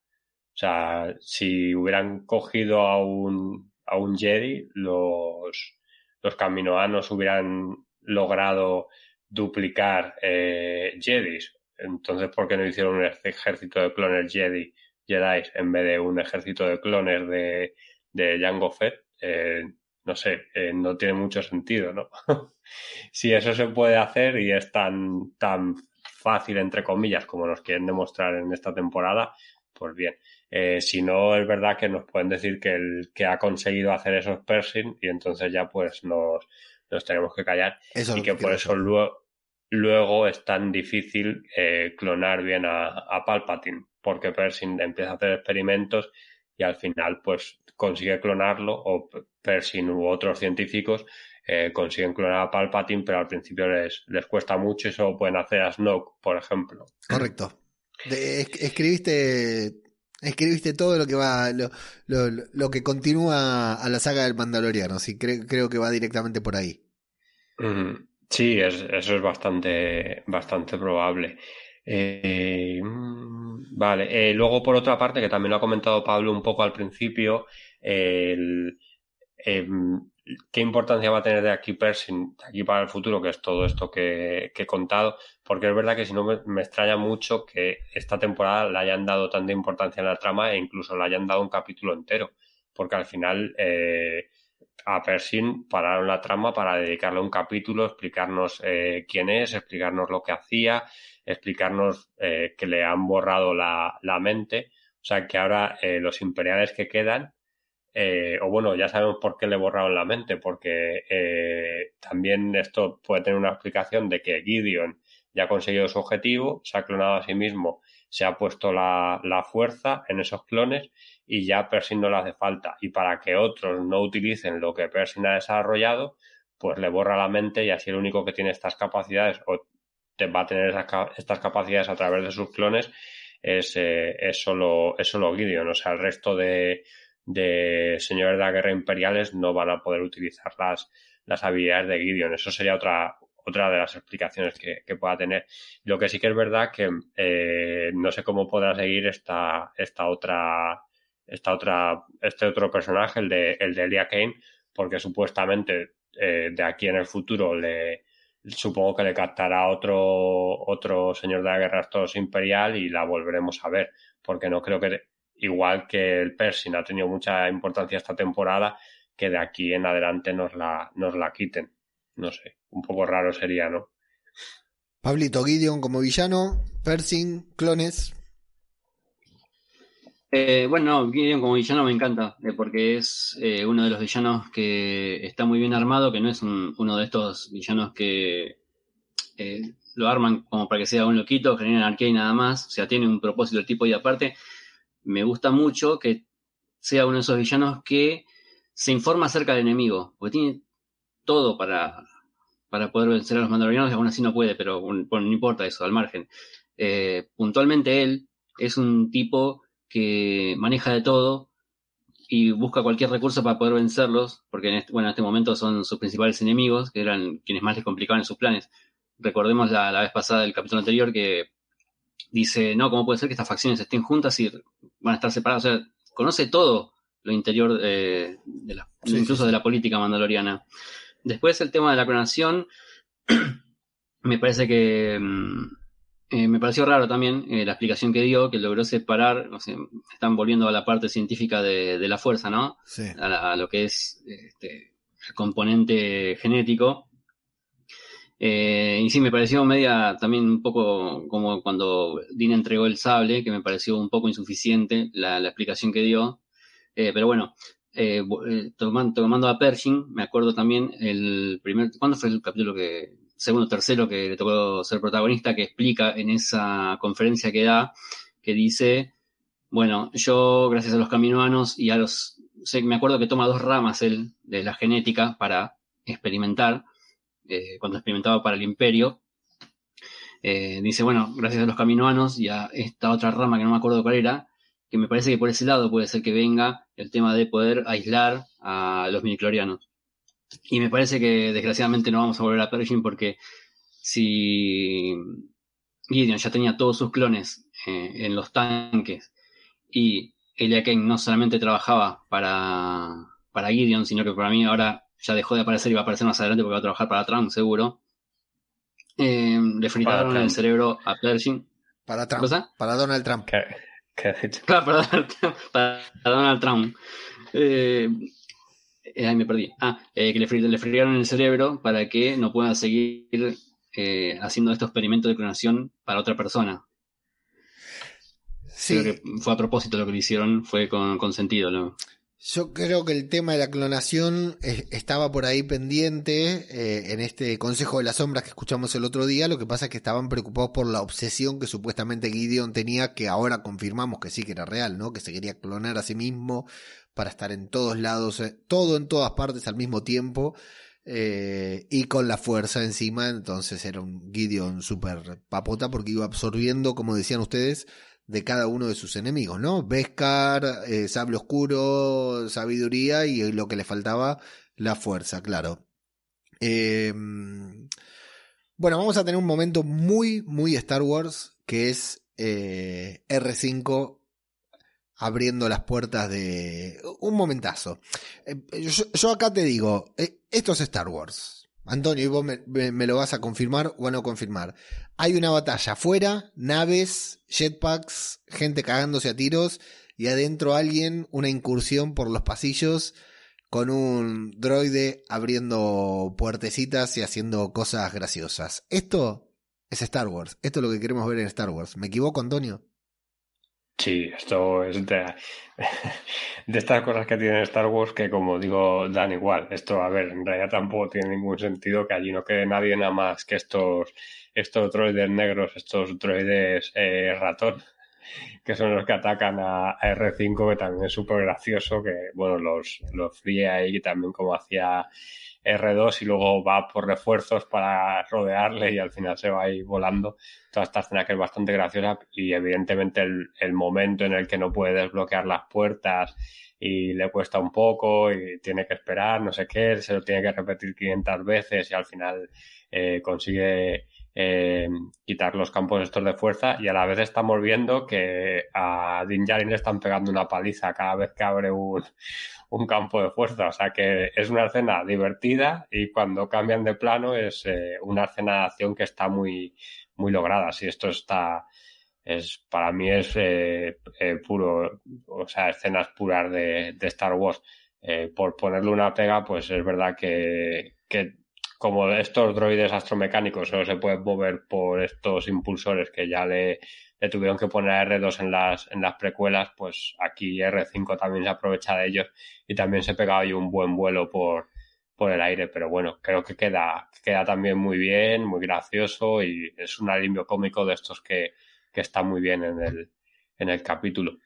O sea, si hubieran cogido a un, a un Jedi, los, los caminoanos hubieran logrado duplicar eh, Jedis. Entonces, ¿por qué no hicieron un ejército de clones Jedi, Jedi en vez de un ejército de clones de, de Jango Fett? Eh, no sé, eh, no tiene mucho sentido, ¿no? si eso se puede hacer y es tan, tan fácil, entre comillas, como nos quieren demostrar en esta temporada, pues bien. Eh, si no, es verdad que nos pueden decir que el que ha conseguido hacer esos persing y entonces ya pues nos, nos tenemos que callar y que por eso luego, luego es tan difícil eh, clonar bien a, a, Palpatine porque Pershing empieza a hacer experimentos y al final pues consigue clonarlo o Pershing u otros científicos eh, consiguen clonar a Palpatine pero al principio les, les cuesta mucho y solo pueden hacer a Snoke por ejemplo. Correcto. Escribiste Escribiste todo lo que va, lo, lo, lo, que continúa a la saga del Mandaloriano, sí, creo, creo que va directamente por ahí. Sí, es, eso es bastante, bastante probable. Eh, mm, vale, eh, luego por otra parte, que también lo ha comentado Pablo un poco al principio, el, em, qué importancia va a tener de aquí Pershing, de aquí para el futuro, que es todo esto que, he contado, porque es verdad que si no me, me, extraña mucho que esta temporada le hayan dado tanta importancia en la trama e incluso le hayan dado un capítulo entero, porque al final eh, a Pershing pararon la trama para dedicarle un capítulo, explicarnos eh, quién es, explicarnos lo que hacía, explicarnos eh, que le han borrado la, la mente, o sea que ahora eh, los imperiales que quedan eh, o bueno, ya sabemos por qué le borraron la mente, porque eh, también esto puede tener una explicación de que Gideon ya ha conseguido su objetivo, se ha clonado a sí mismo, se ha puesto la, la fuerza en esos clones y ya Pershing no le hace falta. Y para que otros no utilicen lo que Pershing ha desarrollado, pues le borra la mente y así el único que tiene estas capacidades o te va a tener estas capacidades a través de sus clones es, eh, es, solo, es solo Gideon. O sea, el resto de, de señores de la guerra imperiales no van a poder utilizar las, las habilidades de Gideon. Eso sería otra, otra de las explicaciones que, pueda tener. Lo que sí que es verdad que eh, no sé cómo podrá seguir esta, esta otra, esta otra, este otro personaje, el de, el de Elia Kane, porque supuestamente eh, de aquí en el futuro le, supongo que le captará otro, otro señor de la guerra todos imperial y la volveremos a ver, porque no creo que igual que el Pershing ha tenido mucha importancia esta temporada, que de aquí en adelante nos la, nos la quiten. No sé, un poco raro sería, ¿no? Pablito Gideon como villano, Pershing, clones. Eh, bueno, Gideon como villano me encanta, eh, porque es eh, uno de los villanos que está muy bien armado, que no es un, uno de estos villanos que eh, lo arman como para que sea un loquito, generan arcade y nada más, o sea, tiene un propósito el tipo y aparte me gusta mucho que sea uno de esos villanos que se informa acerca del enemigo, porque tiene todo para, para poder vencer a los mandalorianos y aún así no puede, pero no importa eso, al margen. Eh, puntualmente él es un tipo que maneja de todo y busca cualquier recurso para poder vencerlos, porque en este, bueno, en este momento son sus principales enemigos, que eran quienes más les complicaban sus planes. Recordemos la, la vez pasada del capítulo anterior que dice, no, ¿cómo puede ser que estas facciones estén juntas y van a estar separadas? O sea, conoce todo lo interior eh, de la, sí, incluso sí. de la política mandaloriana. Después el tema de la clonación, me parece que mm, eh, me pareció raro también eh, la explicación que dio, que logró separar, o sea, están volviendo a la parte científica de, la fuerza, ¿no? Sí. A, lo que es este, el componente genético. Eh, y sí, me pareció media también un poco como cuando Dean entregó el sable, que me pareció un poco insuficiente la, explicación que dio. pero bueno, tomando, tomando, a Pershing, me acuerdo también el primer. ¿Cuándo fue el capítulo que, segundo, tercero que le tocó ser protagonista, que explica en esa conferencia que da, que dice, bueno, yo gracias a los caminoanos y a los, sé, me acuerdo que toma dos ramas él de la genética para experimentar, eh, cuando experimentaba para el imperio, eh, dice, bueno, gracias a los caminoanos y a esta otra rama que no me acuerdo cuál era, que me parece que por ese lado puede ser que venga el tema de poder aislar a los miniclorianos. Y me parece que desgraciadamente no vamos a volver a Pershing porque si Gideon ya tenía todos sus clones eh, en los tanques y Elia Kane no solamente trabajaba para, para Gideon, sino que para mí ahora ya dejó de aparecer y va a aparecer más adelante porque va a trabajar para Trump, seguro. Eh, le fritaron el cerebro a Pershing. Para Trump. Para Donald Trump. Claro, para Donald Trump. Para Donald Trump. Eh, eh, me perdí. Ah, eh, que le, le el cerebro para que no pueda seguir eh, haciendo estos experimentos de clonación para otra persona. Sí. Creo que fue a propósito lo que le hicieron, fue con, sentido. ¿no? Yo creo que el tema de la clonación estaba por ahí pendiente en este Consejo de las Sombras que escuchamos el otro día. Lo que pasa es que estaban preocupados por la obsesión que supuestamente Gideon tenía, que ahora confirmamos que sí que era real, ¿no? Que se quería clonar a sí mismo para estar en todos lados, eh, todo en todas partes al mismo tiempo. Eh, y con la fuerza encima, entonces era un Gideon super papota porque iba absorbiendo, como decían ustedes, de cada uno de sus enemigos, ¿no? Beskar, eh, sable oscuro, sabiduría y lo que le faltaba, la fuerza, claro. Em, bueno, vamos a tener un momento muy, muy Star Wars, que es R5 abriendo las puertas de... Un momentazo. Eh, yo, acá te digo, eh, esto es Star Wars. Antonio, y vos me, lo vas a confirmar o a no confirmar. Hay una batalla afuera, naves, jetpacks, gente cagándose a tiros y adentro alguien, una incursión por los pasillos con un droide abriendo puertecitas y haciendo cosas graciosas. Esto es Star Wars. Esto es lo que queremos ver en Star Wars. ¿Me equivoco, Antonio? Sí, esto es de, estas cosas que tiene Star Wars que, como digo, dan igual. Esto, a ver, en realidad tampoco tiene ningún sentido que allí no quede nadie nada más que estos, estos droides negros, estos droides eh, ratón, que son los que atacan a, R5, que también es súper gracioso, que, bueno, los, los fríe ahí también como hacía R2 y luego va por refuerzos para rodearle y al final se va ahí volando. Toda esta escena que es bastante graciosa y evidentemente el, momento en el que no puede desbloquear las puertas y le cuesta un poco y tiene que esperar, no sé qué, se lo tiene que repetir 500 veces y al final eh, consigue eh, quitar los campos estos de fuerza y a la vez estamos viendo que a Din Djarin le están pegando una paliza cada vez que abre un, un campo de fuerza. O sea que es una escena divertida y cuando cambian de plano es eh, una escena de acción que está muy, muy lograda. Si esto está, es, para mí es eh, puro, o sea, escenas puras de, Star Wars. por ponerle una pega, pues es verdad que como estos droides astromecánicos solo se pueden mover por estos impulsores que ya le tuvieron que poner a R2 en las, en las precuelas, pues aquí R5 también se aprovecha de ellos y también se pegaba ahí un buen vuelo por, por el aire, pero bueno, creo que queda, queda también muy bien, muy gracioso y es un alivio cómico de estos que, que está muy bien en el, en el capítulo.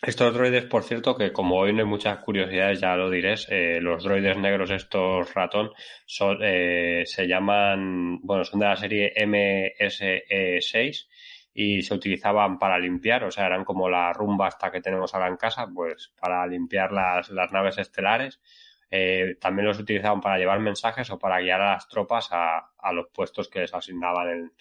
Estos droides, por cierto, que como hoy no hay muchas curiosidades, ya lo diréis, eh, los droides negros, estos ratón, son, eh, se llaman, bueno, son de la serie MSE6 y se utilizaban para limpiar, o sea, eran como la rumba hasta que tenemos ahora en casa, pues para limpiar las, las naves estelares. Eh, también los utilizaban para llevar mensajes o para guiar a las tropas a, a los puestos que les asignaban en,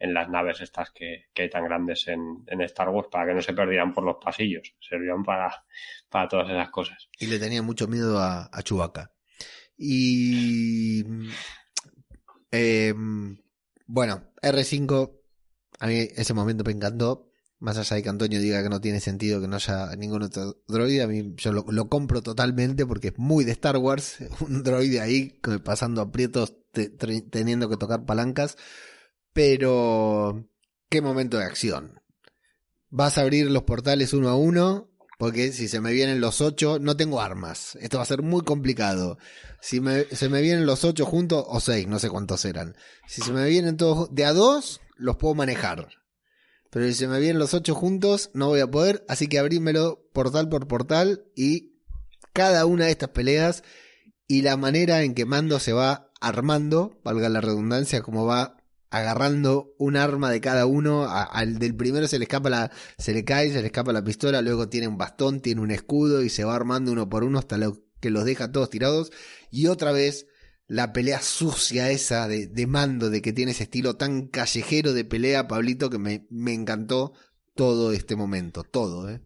en las naves estas que, que, hay tan grandes en, en, Star Wars para que no se perdieran por los pasillos. Servían para, para todas esas cosas. Y le tenía mucho miedo a, a. Y... Eh, bueno, R5, a mí ese momento me encantó. Más allá de que Antonio diga que no tiene sentido que no haya ningún otro droide, a mí yo lo, compro totalmente porque es muy de Star Wars. Un droide ahí pasando aprietos, teniendo que tocar palancas. Pero, qué momento de acción. Vas a abrir los portales uno a uno. Porque si se me vienen los ocho, no tengo armas. Esto va a ser muy complicado. Si se me vienen los ocho juntos, o seis, no sé cuántos eran. Si se me vienen todos de a dos, los puedo manejar. Pero si se me vienen los ocho juntos, no voy a poder. Así que abrímelo portal por portal y cada una de estas peleas y la manera en que Mando se va armando, valga la redundancia, como va agarrando un arma de cada uno. Al del primero se le escapa la, se le cae, se le escapa la pistola, luego tiene un bastón, tiene un escudo y se va armando uno por uno hasta lo que los deja todos tirados. Y otra vez la pelea sucia esa de, mando, de que tiene ese estilo tan callejero de pelea, Pablito, que me, me encantó todo este momento, todo, ¿eh?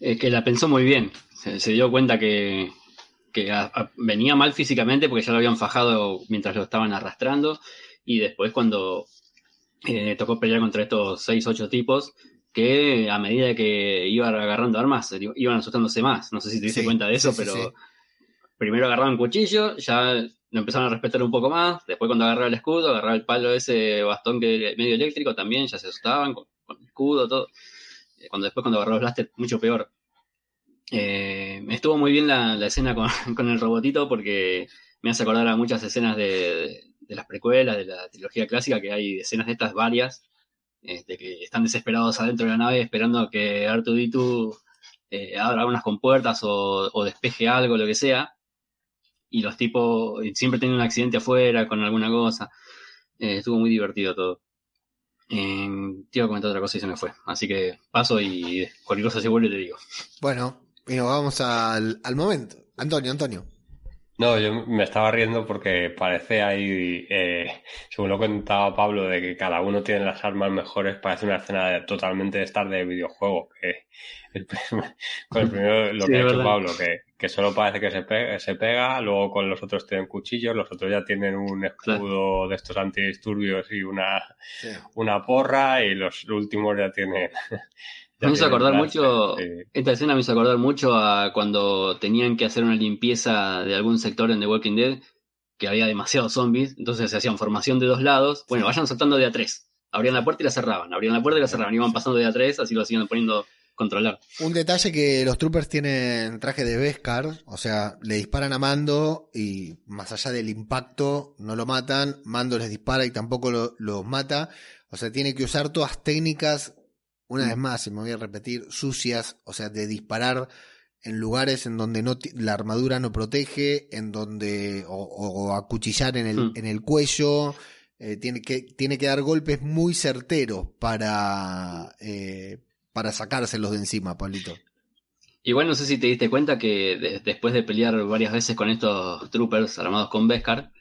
Es que la pensó muy bien. Se dio cuenta que, que a- a- venía mal físicamente porque ya lo habían fajado mientras lo estaban arrastrando. Y después cuando eh, tocó pelear contra estos 6, 8 tipos, que a medida que iban agarrando armas, se- iban asustándose más. No sé si te diste Sí, cuenta de eso, sí, pero sí. primero agarraban cuchillo, ya lo empezaron a respetar un poco más. Después cuando agarraba el escudo, agarraba el palo ese bastón que medio eléctrico, también ya se asustaban con, con el escudo, todo. Eh, Cuando después cuando agarró los blaster, mucho peor. Eh, estuvo muy bien la, escena con, el robotito porque me hace acordar a muchas escenas de, las precuelas, de la trilogía clásica, que hay escenas de estas varias, este, que están desesperados adentro de la nave esperando a que R2D2 eh, abra unas compuertas o, despeje algo, lo que sea, y los tipos y siempre tienen un accidente afuera con alguna cosa. Eh, estuvo muy divertido todo. Eh, te iba a comentar otra cosa y se me fue. Así que paso y cualquier cosa se vuelve te digo. Bueno, y nos vamos al, al momento. Antonio, Antonio. No, yo me estaba riendo porque parece ahí, eh, según lo contaba Pablo, de que cada uno tiene las armas mejores, parece una escena de- totalmente de estar de videojuego. Que el con el primero, lo Sí, que ha hecho. Pablo, que, que solo parece que se pega, se pega, luego con los otros tienen cuchillos, los otros ya tienen un escudo de estos antidisturbios y una, una porra, y los últimos ya tienen. Me hizo acordar mucho, sí. esta escena me hizo acordar mucho a cuando tenían que hacer una limpieza de algún sector en The Walking Dead, que había demasiados zombies, entonces se hacían formación de dos lados, bueno, vayan saltando de a tres, abrían la puerta y la cerraban, abrían la puerta y la cerraban, iban pasando de a tres, así lo hacían poniendo controlar. Un detalle que los troopers tienen traje de Beskar, o sea, le disparan a Mando y más allá del impacto no lo matan, Mando les dispara y tampoco lo- los mata, o sea, tiene que usar todas técnicas, una vez más, y me voy a repetir, sucias, o sea, de disparar en lugares en donde no la armadura no protege, en donde o, acuchillar en el, Hmm. en el cuello, eh, tiene que tiene que dar golpes muy certeros para eh, para sacárselos de encima, Pablito. Igual no sé si te diste cuenta que de- después de pelear varias veces con estos troopers armados con Beskar,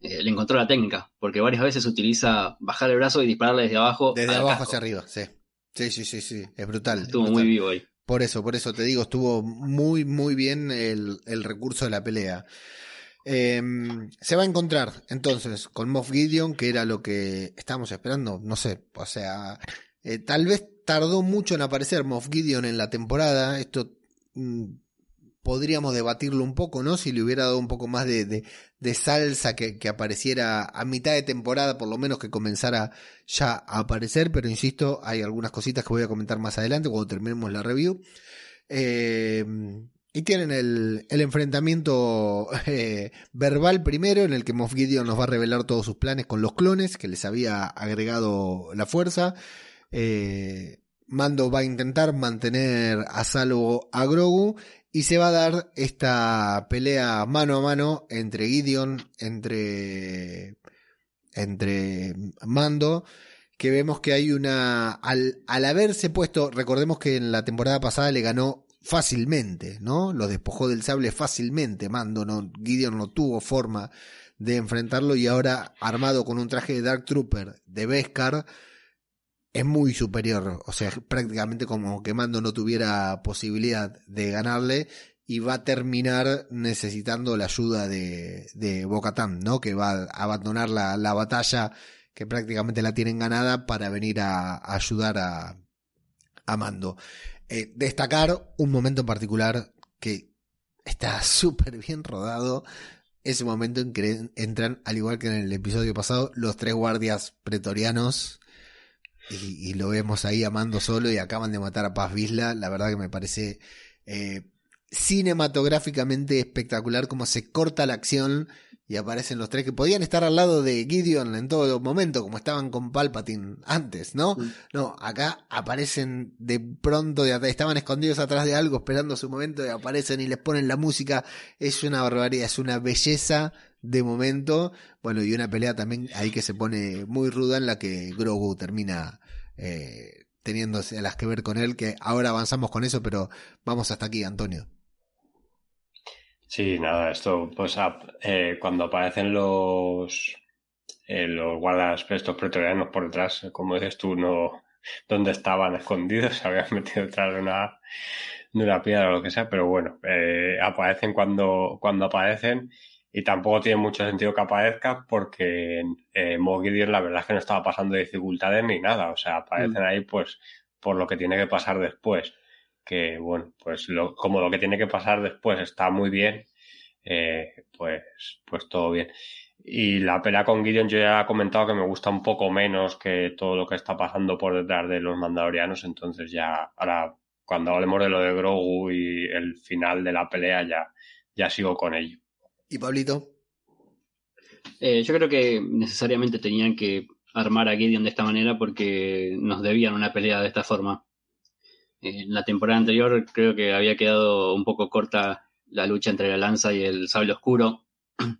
eh, le encontró la técnica, porque varias veces utiliza bajar el brazo y dispararle desde abajo. Desde abajo casco. hacia arriba, sí. Sí, sí, sí, sí, es brutal. es Estuvo brutal. muy vivo ahí. Por eso, por eso te digo, estuvo muy, muy bien el, el recurso de la pelea. Eh, se va a encontrar entonces con Moff Gideon, que era lo que estábamos esperando, no sé, o sea, eh, tal vez tardó mucho en aparecer Moff Gideon en la temporada, esto mm, podríamos debatirlo un poco, ¿no? Si le hubiera dado un poco más de, salsa que, apareciera a mitad de temporada, por lo menos que comenzara ya a aparecer, pero insisto, hay algunas cositas que voy a comentar más adelante cuando terminemos la review. Eh, y tienen el, el enfrentamiento eh, verbal primero, en el que Moff Gideon nos va a revelar todos sus planes con los clones que les había agregado la fuerza. Eh, Mando va a intentar mantener a salvo a Grogu y se va a dar esta pelea mano a mano entre Gideon, entre, entre Mando, que vemos que hay una, al, al haberse puesto, recordemos que en la temporada pasada le ganó fácilmente, ¿no? Lo despojó del sable fácilmente, Mando, no, Gideon no tuvo forma de enfrentarlo y ahora armado con un traje de Dark Trooper de Beskar, es muy superior, o sea, prácticamente como que Mando no tuviera posibilidad de ganarle y va a terminar necesitando la ayuda de, de Bocatán, ¿no? Que va a abandonar la, la, batalla que prácticamente la tienen ganada para venir a, ayudar a, a Mando. Eh, destacar un momento en particular que está súper bien rodado. Ese momento en que entran, al igual que en el episodio pasado, los tres guardias pretorianos. Y, y lo vemos ahí amando solo y acaban de matar a Paz Visla. La verdad que me parece eh, cinematográficamente espectacular como se corta la acción y aparecen los tres que podían estar al lado de Gideon en todo momento, como estaban con Palpatine antes, ¿no? No, acá aparecen de pronto, de estaban escondidos atrás de algo esperando su momento y aparecen y les ponen la música. Es una barbaridad, es una belleza de momento. Bueno, y una pelea también ahí que se pone muy ruda en la que Grogu termina eh, teniendo las que ver con él, que ahora avanzamos con eso, pero vamos hasta aquí, Antonio. Sí, nada, esto, pues eh, cuando aparecen los, eh, los guardas estos pretorianos por detrás, como dices tú, no, donde estaban escondidos, se habían metido detrás de una, de una piedra o lo que sea, pero bueno, eh, aparecen cuando, cuando aparecen y tampoco tiene mucho sentido que aparezca porque eh, Mogideon la verdad es que no estaba pasando dificultades ni nada, o sea, aparecen mm. ahí pues por lo que tiene que pasar después que bueno, pues lo, como lo que tiene que pasar después está muy bien, eh, pues, pues todo bien. Y la pelea con Gideon yo ya he comentado que me gusta un poco menos que todo lo que está pasando por detrás de los mandalorianos, entonces ya ahora cuando hablemos de lo de Grogu y el final de la pelea ya, ya sigo con ello. ¿Y Pablito? Eh, yo creo que necesariamente tenían que armar a Gideon de esta manera porque nos debían una pelea de esta forma. En la temporada anterior creo que había quedado un poco corta la lucha entre la lanza y el sable oscuro.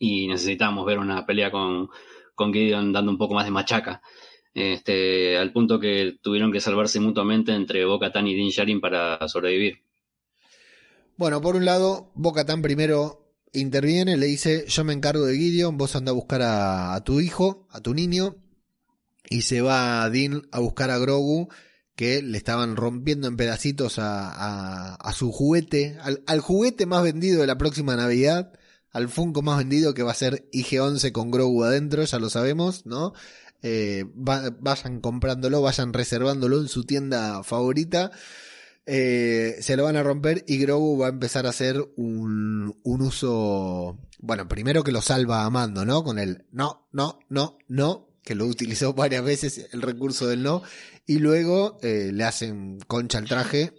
Y necesitábamos ver una pelea con, con Gideon dando un poco más de machaca. Este, al punto que tuvieron que salvarse mutuamente entre Bo-Katan y Din Djarin para sobrevivir. Bueno, por un lado, Bo-Katan primero interviene, le dice, yo me encargo de Gideon, vos anda a buscar a, a tu hijo, a tu niño, y se va Din a buscar a Grogu que le estaban rompiendo en pedacitos a, a, su juguete, al, juguete más vendido de la próxima Navidad, al Funko más vendido que va a ser IG-11 con Grogu adentro, ya lo sabemos, ¿no? Eh, vayan comprándolo, vayan reservándolo en su tienda favorita. Eh, se lo van a romper y Grogu va a empezar a hacer un, un uso, bueno, primero que lo salva a Mando, ¿no? Con el no, no, no, no, que lo utilizó varias veces el recurso del no, y luego eh, le hacen concha al traje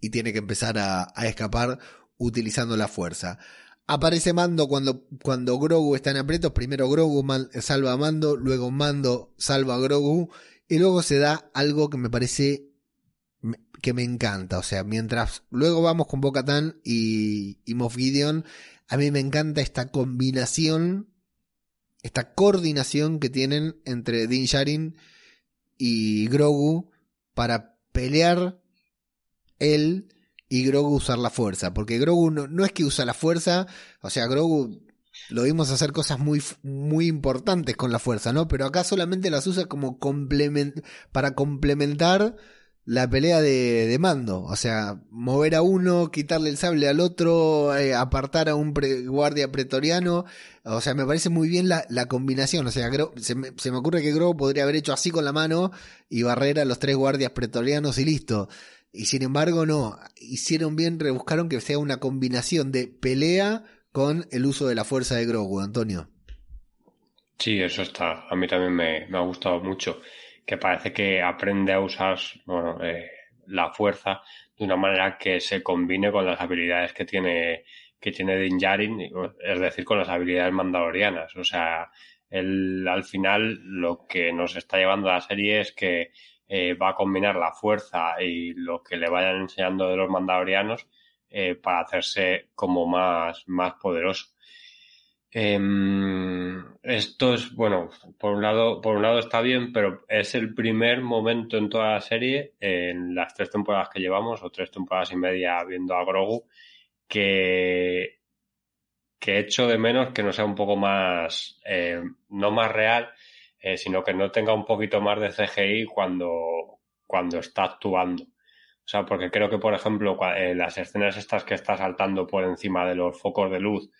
y tiene que empezar a, escapar utilizando la fuerza. Aparece Mando cuando, cuando Grogu está en aprietos. Primero Grogu salva a Mando, luego Mando salva a Grogu. Y luego se da algo que me parece que me encanta. O sea, mientras luego vamos con Bo-Katan y, y Moff Gideon, a mí me encanta esta combinación esta coordinación que tienen entre Din Djarin y Grogu para pelear él y Grogu usar la fuerza. Porque Grogu no, es que usa la fuerza, o sea, Grogu lo vimos hacer cosas muy, muy importantes con la fuerza, ¿no? Pero acá solamente las usa como complement para complementar la pelea de, mando. O sea, mover a uno, quitarle el sable al otro, eh, apartar a un guardia pretoriano. O sea, me parece muy bien la, la combinación. O sea, se, me, se, me, ocurre que Grogu podría haber hecho así con la mano y barrer a los tres guardias pretorianos y listo. Y sin embargo, no. Hicieron bien, rebuscaron que sea una combinación de pelea con el uso de la fuerza de Grogu, Antonio. Sí, eso está. A mí también me, me ha gustado mucho que parece que aprende a usar bueno, eh, la fuerza de una manera que se combine con las habilidades que tiene que tiene Din Djarin, es decir, con las habilidades mandalorianas. O sea, él, al final lo que nos está llevando a la serie es que eh, va a combinar la fuerza y lo que le vayan enseñando de los mandalorianos eh, para hacerse como más, más poderoso. Eh, esto es, bueno, por un lado, por un lado está bien, pero es el primer momento en toda la serie, en las tres temporadas que llevamos, o tres temporadas y media viendo a Grogu, que, que echo de menos que no sea un poco más, eh, no más real, eh, sino que no tenga un poquito más de CGI cuando, cuando está actuando. O sea, porque creo que, por ejemplo, eh, las escenas estas que está saltando por encima de los focos de luz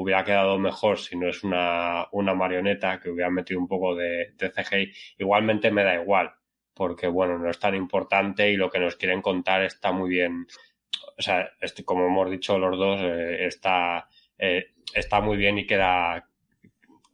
hubiera quedado mejor si no es una, una marioneta, que hubiera metido un poco de, de CGI. Igualmente me da igual, porque bueno, no es tan importante y lo que nos quieren contar está muy bien. O sea, este, como hemos dicho los dos, eh, está, eh, está muy bien y queda,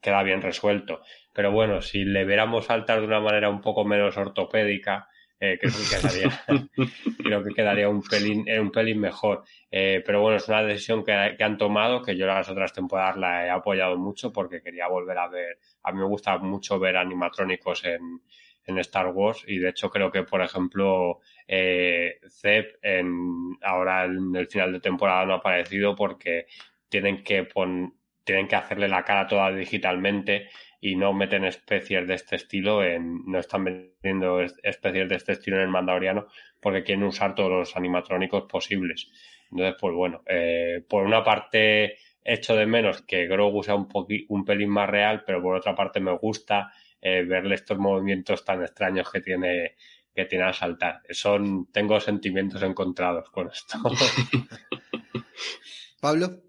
queda bien resuelto. Pero bueno, si le viéramos saltar de una manera un poco menos ortopédica, eh, creo, que quedaría, creo que quedaría un pelín, un pelín mejor. pero bueno, es una decisión que, que, han tomado, que yo las otras temporadas la he apoyado mucho porque quería volver a ver. A mí me gusta mucho ver animatrónicos en, en Star Wars y de hecho creo que por ejemplo eh, Zeb en, ahora en el final de temporada no ha aparecido porque tienen que pon, tienen que hacerle la cara toda digitalmente y no meten especies de este estilo en no están metiendo especies de este estilo en el Mandaloriano porque quieren usar todos los animatrónicos posibles entonces pues bueno eh, por una parte echo de menos que Grogu sea un, un pelín más real pero por otra parte me gusta eh, verle estos movimientos tan extraños que tiene que tiene al saltar. Son, tengo sentimientos encontrados con esto. Pablo.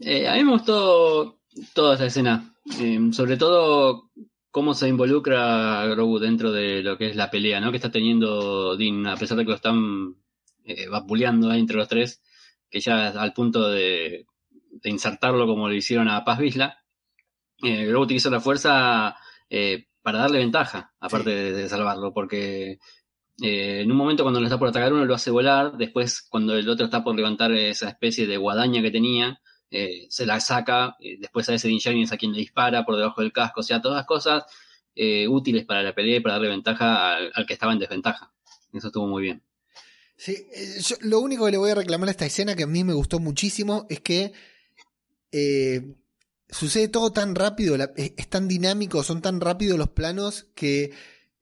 Eh, a mí me gustó toda esta escena, eh, sobre todo cómo se involucra Grogu dentro de lo que es la pelea, ¿no? Que está teniendo Dean, a pesar de que lo están vapuleando ahí entre los tres, que ya al punto de, de insertarlo como le hicieron a Paz Vizla eh, luego utiliza la fuerza eh, para darle ventaja, aparte de, salvarlo, porque eh, en un momento cuando lo está por atacar uno lo hace volar, después cuando el otro está por levantar esa especie de guadaña que tenía, eh, se la saca, después a ese Din es a quien le dispara por debajo del casco, o sea, todas cosas útiles para la pelea y para darle ventaja al, que estaba en desventaja. Eso estuvo muy bien. Sí, lo único que le voy a reclamar a esta escena que a mí me gustó muchísimo es que sucede todo tan rápido, es, tan dinámico, son tan rápidos los planos que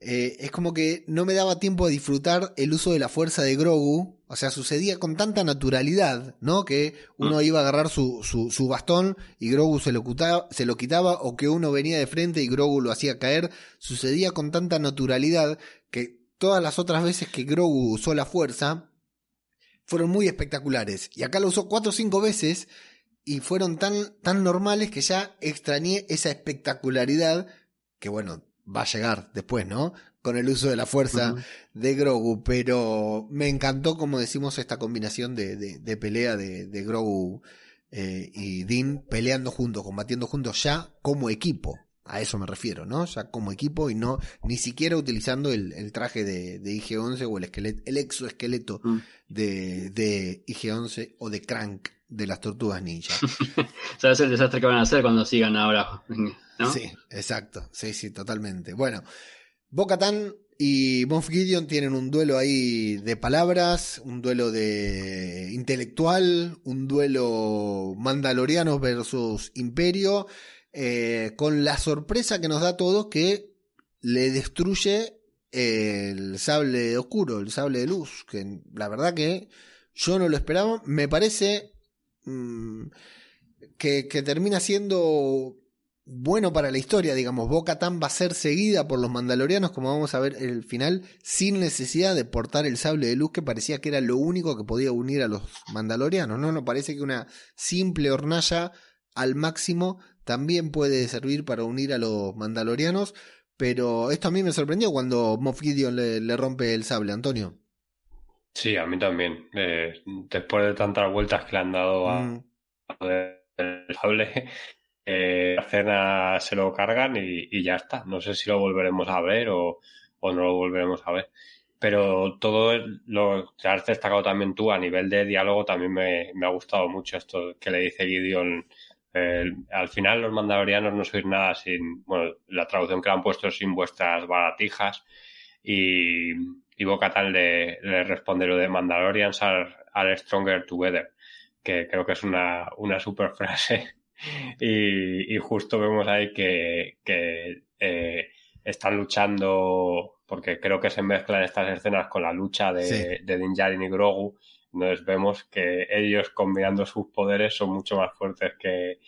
eh, es como que no me daba tiempo de disfrutar el uso de la fuerza de Grogu. O sea, sucedía con tanta naturalidad, ¿no? Que uno mm. iba a agarrar su, su, bastón y Grogu se lo, se lo quitaba, o que uno venía de frente y Grogu lo hacía caer. Sucedía con tanta naturalidad que todas las otras veces que Grogu usó la fuerza fueron muy espectaculares. Y acá lo usó cuatro o cinco veces y fueron tan, tan normales que ya extrañé esa espectacularidad que bueno, va a llegar después, ¿no? Con el uso de la fuerza de Grogu, pero me encantó, como decimos, esta combinación de, de, pelea de, de Grogu eh, y Dean peleando juntos, combatiendo juntos ya como equipo. A eso me refiero, ¿no? Ya como equipo y no ni siquiera utilizando el, traje de, de IG-11 o el, esqueleto, el exoesqueleto mm. de, de IG-11 o de Crank de las tortugas ninja. ¿Sabes el desastre que van a hacer cuando sigan ahora? Sí, exacto. Sí, sí, totalmente. Bueno, Bocatan y Moff Gideon tienen un duelo ahí de palabras, un duelo de intelectual, un duelo mandaloriano versus imperio, eh, con la sorpresa que nos da a todos que le destruye el sable oscuro, el sable de luz, que la verdad que yo no lo esperaba, me parece Mm, que, termina siendo bueno para la historia, digamos. Boca Tan va a ser seguida por los mandalorianos, como vamos a ver en el final, sin necesidad de portar el sable de luz que parecía que era lo único que podía unir a los mandalorianos. No, no parece que una simple hornalla al máximo también puede servir para unir a los mandalorianos. Pero esto a mí me sorprendió cuando Moff Gideon le rompe el sable, Antonio. Sí, a mí también. Eh, después de tantas vueltas que le han dado a, mm. el sable, eh, la cena se lo cargan y, ya está. No sé si lo volveremos a ver o, no lo volveremos a ver. Pero todo lo que has destacado también tú a nivel de diálogo también me, ha gustado mucho esto que le dice Gideon. al final los mandalorianos no sois nada sin, bueno, la traducción que le han puesto es sin vuestras baratijas y, y Bocatan le, le responde lo de Mandalorians are, stronger together, que creo que es una, una super frase. y, y, justo vemos ahí que, que eh, están luchando, porque creo que se mezclan estas escenas con la lucha de, de Din Djarin y Grogu. Entonces vemos que ellos combinando sus poderes son mucho más fuertes que,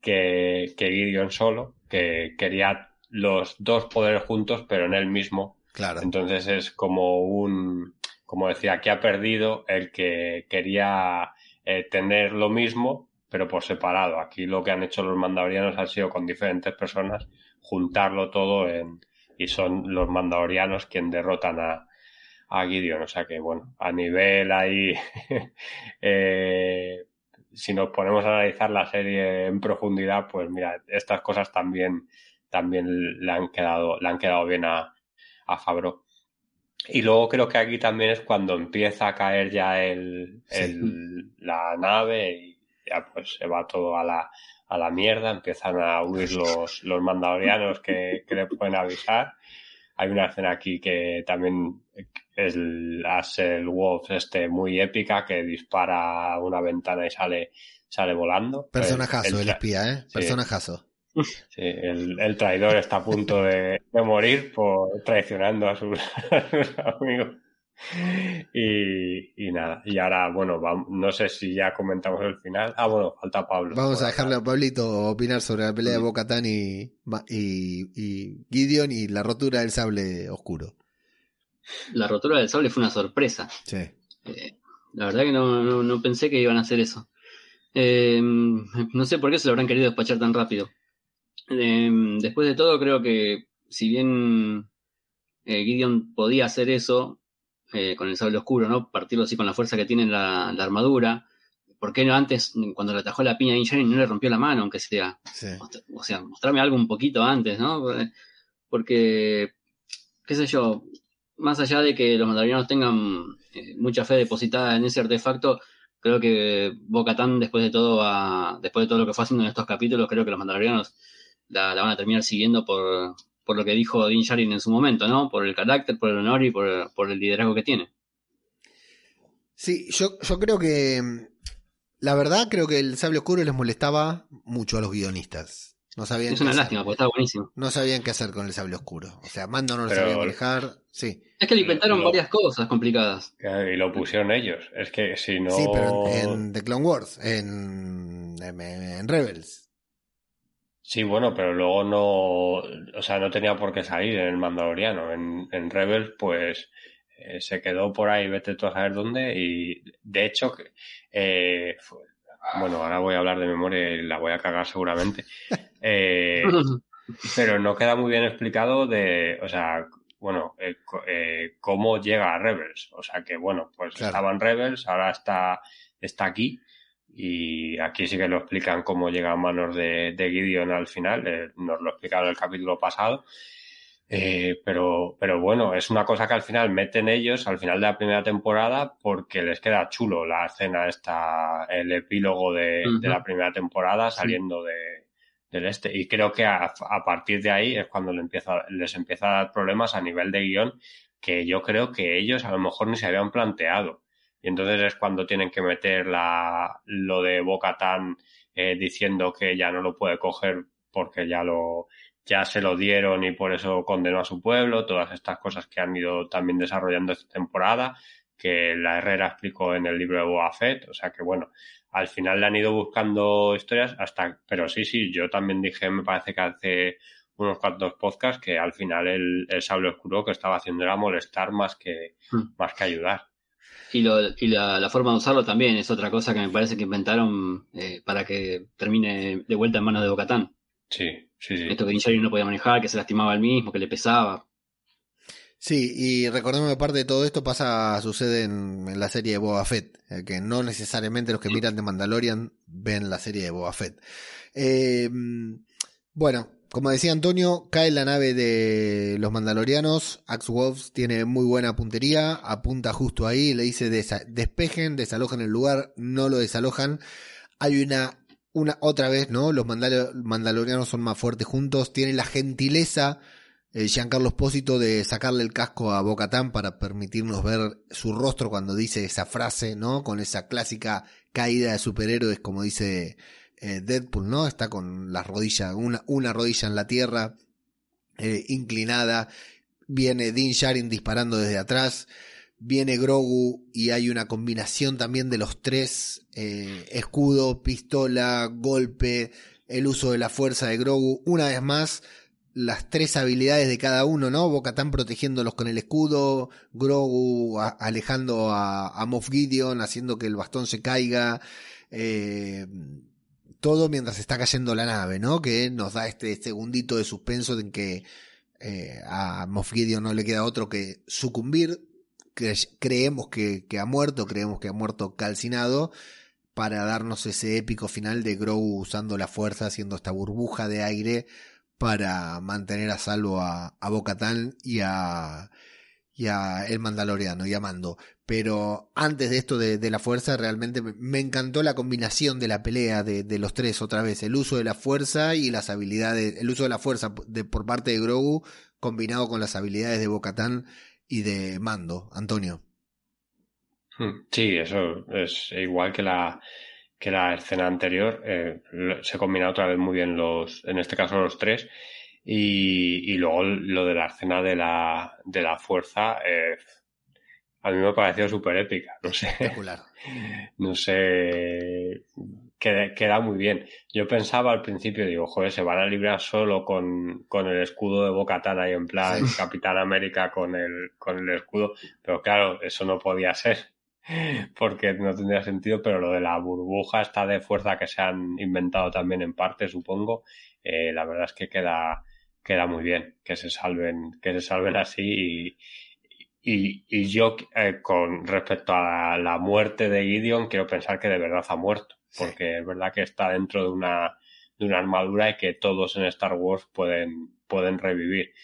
que, que Gideon solo, que quería los dos poderes juntos, pero en él mismo Claro. Entonces es como un, como decía, aquí ha perdido el que quería eh, tener lo mismo, pero por separado. Aquí lo que han hecho los mandalorianos ha sido con diferentes personas juntarlo todo en, y son los mandalorianos quien derrotan a, a Gideon. O sea que, bueno, a nivel ahí, eh, si nos ponemos a analizar la serie en profundidad, pues mira, estas cosas también, también le han quedado, le han quedado bien a, a Fabro. Y luego creo que aquí también es cuando empieza a caer ya el, el, la nave y ya pues se va todo a la, a la mierda, empiezan a huir los, los mandalorianos que, que le pueden avisar. Hay una escena aquí que también es el, el Wolf este muy épica que dispara a una ventana y sale, sale volando. Personajazo, el, el espía, ¿eh? Personajazo. Sí, el, el, traidor está a punto de, de morir por traicionando a sus, a sus amigos. Y, y, nada, y ahora, bueno, vamos, no sé si ya comentamos el final. Ah, bueno, falta Pablo. Vamos a dejarle a Pablito opinar sobre la pelea de Bocatán y, y, y Gideon y la rotura del sable oscuro. La rotura del sable fue una sorpresa. Sí. Eh, la verdad que no, no, no, pensé que iban a hacer eso. Eh, no sé por qué se lo habrán querido despachar tan rápido. Eh, después de todo, creo que si bien eh, Gideon podía hacer eso eh, con el sable oscuro, ¿no? Partirlo así con la fuerza que tiene la, la armadura. ¿Por qué no antes, cuando le atajó la piña a no le rompió la mano, aunque sea? Sí. O sea, mostrarme algo un poquito antes, ¿no? Porque, qué sé yo, más allá de que los mandalorianos tengan eh, mucha fe depositada en ese artefacto, creo que Bocatán, después de todo, a, después de todo lo que fue haciendo en estos capítulos, creo que los mandalorianos la, la van a terminar siguiendo por, por lo que dijo Din Djarin en su momento, ¿no? Por el carácter, por el honor y por, por el liderazgo que tiene. Sí, yo, yo creo que. La verdad, creo que el sable oscuro les molestaba mucho a los guionistas. No sabían es una lástima, porque estaba buenísimo. No sabían qué hacer con el sable oscuro. O sea, Mando no lo sabía manejar. Sí. Es que le inventaron lo, varias cosas complicadas. Y lo pusieron ellos. Es que si no. Sí, pero en, en The Clone Wars, en, en, en Rebels. Sí, bueno, pero luego no, o sea, no tenía por qué salir en el Mandaloriano. En, en Rebels, pues eh, se quedó por ahí, vete tú a saber dónde. Y de hecho, eh, bueno, ahora voy a hablar de memoria y la voy a cagar seguramente. Eh, pero no queda muy bien explicado de, o sea, bueno, eh, eh, cómo llega a Rebels. O sea que, bueno, pues claro. estaba en Rebels, ahora está, está aquí. Y aquí sí que lo explican cómo llega a manos de, de Gideon al final. Eh, nos lo explicaron en el capítulo pasado. Eh, pero, pero bueno, es una cosa que al final meten ellos al final de la primera temporada porque les queda chulo la escena esta, el epílogo de, uh -huh. de la primera temporada saliendo sí. de, del este. Y creo que a, a partir de ahí es cuando le empieza, les empieza a dar problemas a nivel de guion que yo creo que ellos a lo mejor ni se habían planteado. Y entonces es cuando tienen que meter la, lo de Bocatán eh, diciendo que ya no lo puede coger porque ya lo, ya se lo dieron y por eso condenó a su pueblo, todas estas cosas que han ido también desarrollando esta temporada, que la Herrera explicó en el libro de Boa Fett, o sea que bueno, al final le han ido buscando historias hasta, pero sí, sí, yo también dije, me parece que hace unos cuantos podcasts que al final el, el sable oscuro que estaba haciendo era molestar más que, hmm. más que ayudar. Y, lo, y la, la, forma de usarlo también es otra cosa que me parece que inventaron eh, para que termine de vuelta en manos de Bocatán. Sí, sí, sí. Esto que Injari no podía manejar, que se lastimaba al mismo, que le pesaba. Sí, y recordemos que parte de todo esto pasa, sucede en, en la serie de Boba Fett, eh, que no necesariamente los que sí. miran de Mandalorian ven la serie de Boba Fett. Eh, bueno, como decía Antonio, cae la nave de los mandalorianos. Axe Wolves tiene muy buena puntería, apunta justo ahí, le dice desa despejen, desalojen el lugar, no lo desalojan. Hay una, una otra vez, ¿no? Los mandal mandalorianos son más fuertes juntos. Tiene la gentileza eh, Giancarlo Espósito de sacarle el casco a Bocatán para permitirnos ver su rostro cuando dice esa frase, ¿no? Con esa clásica caída de superhéroes, como dice eh, Deadpool, ¿no? Está con las rodillas, una, una rodilla en la tierra, eh, inclinada. Viene Din Djarin disparando desde atrás. Viene Grogu y hay una combinación también de los tres: eh, escudo, pistola, golpe, el uso de la fuerza de Grogu. Una vez más, las tres habilidades de cada uno, ¿no? Bocatán protegiéndolos con el escudo, Grogu alejando a, a, Moff Gideon, haciendo que el bastón se caiga, eh, todo mientras está cayendo la nave, ¿no? Que nos da este segundito de suspenso en que eh, a Moff no le queda otro que sucumbir, creemos que, que ha muerto, creemos que ha muerto calcinado, para darnos ese épico final de Grogu usando la fuerza, haciendo esta burbuja de aire para mantener a salvo a, a Bocatán y a, y a El Mandaloriano y a Mando. Pero antes de esto de, la fuerza, realmente me, encantó la combinación de la pelea de, los tres otra vez. El uso de la fuerza y las habilidades, el uso de la fuerza de, por parte de Grogu combinado con las habilidades de Bocatán y de Mando. Antonio. Hmm, sí, eso es igual que la, que la escena anterior. Eh, se combina otra vez muy bien los, en este caso los tres. Y, y luego lo de la escena de la, de la fuerza, eh, a mí me ha parecido súper épica. No sé. Espectacular. No sé. Queda, queda, muy bien. Yo pensaba al principio, digo, joder, se van a librar solo con, con el escudo de Bocatana y en plan Capitán América con el, con el escudo. Pero claro, eso no podía ser porque no tendría sentido, pero lo de la burbuja esta de fuerza que se han inventado también en parte, supongo, eh, la verdad es que queda, queda muy bien que se salven, que se salven así y, y, yo eh, con respecto a la muerte de Gideon quiero pensar que de verdad ha muerto, porque es verdad que está dentro de una, de una armadura y que todos en Star Wars pueden, pueden revivir.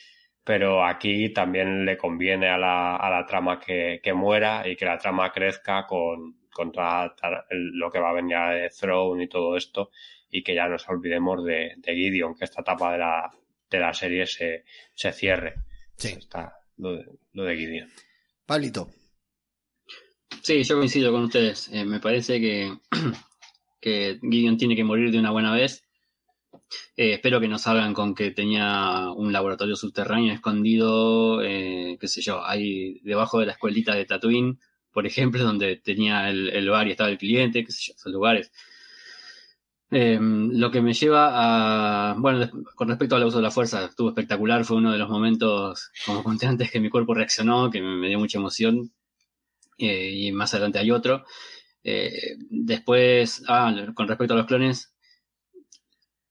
Pero aquí también le conviene a la, a la trama que, que, muera y que la trama crezca con, contra lo que va a venir de Throne y todo esto y que ya nos olvidemos de, de Gideon, que esta etapa de la, de la serie se, se cierre. Sí. Está lo de, lo de Gideon. Pablito. Sí, yo coincido con ustedes. Eh, me parece que, que Gideon tiene que morir de una buena vez eh, espero que no salgan con que tenía un laboratorio subterráneo escondido, eh, qué sé yo, ahí debajo de la escuelita de Tatooine, por ejemplo, donde tenía el, bar y estaba el cliente, qué sé yo, esos lugares. Em, lo que me lleva a, bueno, con respecto al uso de la fuerza, estuvo espectacular, fue uno de los momentos, como conté antes, que mi cuerpo reaccionó, que me, dio mucha emoción, eh, y más adelante hay otro. después, ah, con respecto a los clones,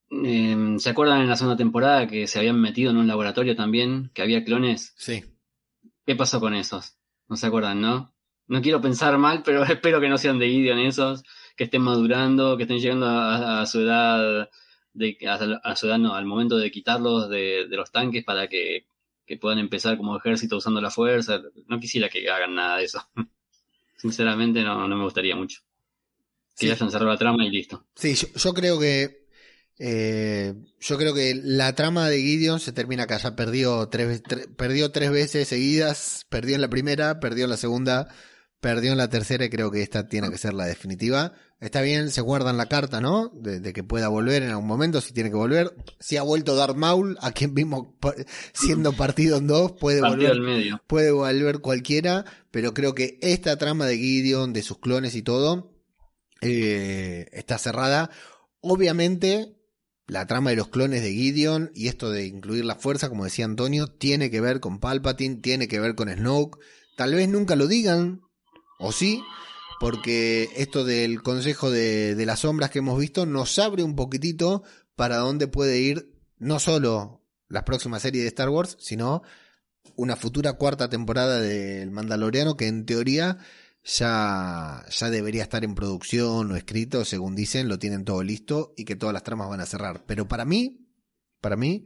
Em, ¿Se acuerdan en la segunda temporada que se habían metido en un laboratorio también? Que había clones. Sí. ¿Qué pasó con esos? No se acuerdan, ¿no? No quiero pensar mal, pero espero que no sean de Gideon esos, que estén madurando, que estén llegando a, su edad, de, a, su edad no, al momento de quitarlos de, los tanques para que, puedan empezar como ejército usando la fuerza. No quisiera que hagan nada de eso. Sinceramente no, no me gustaría mucho. Que ya hayan cerrado la trama y listo. Sí, yo creo que eh, yo creo que la trama de Gideon se termina acá. Ya perdió tres, perdió tres veces seguidas. Perdió en la primera, perdió en la segunda, perdió en la tercera y creo que esta tiene que ser la definitiva. Está bien, se guardan la carta, ¿no? De, que pueda volver en algún momento, si tiene que volver. Si ha vuelto Darth Maul, a quien vimos siendo partido en dos, puede volver. Puede volver cualquiera, pero creo que esta trama de Gideon, de sus clones y todo, eh, está cerrada. Obviamente, la trama de los clones de Gideon y esto de incluir la fuerza, como decía Antonio, tiene que ver con Palpatine, tiene que ver con Snoke. Tal vez nunca lo digan, o sí, porque esto del Consejo de, de las Sombras que hemos visto nos abre un poquitito para dónde puede ir no solo la próxima serie de Star Wars, sino una futura cuarta temporada del Mandaloriano que en teoría ya, ya debería estar en producción o escrito, según dicen, lo tienen todo listo y que todas las tramas van a cerrar. Pero para mí, para mí,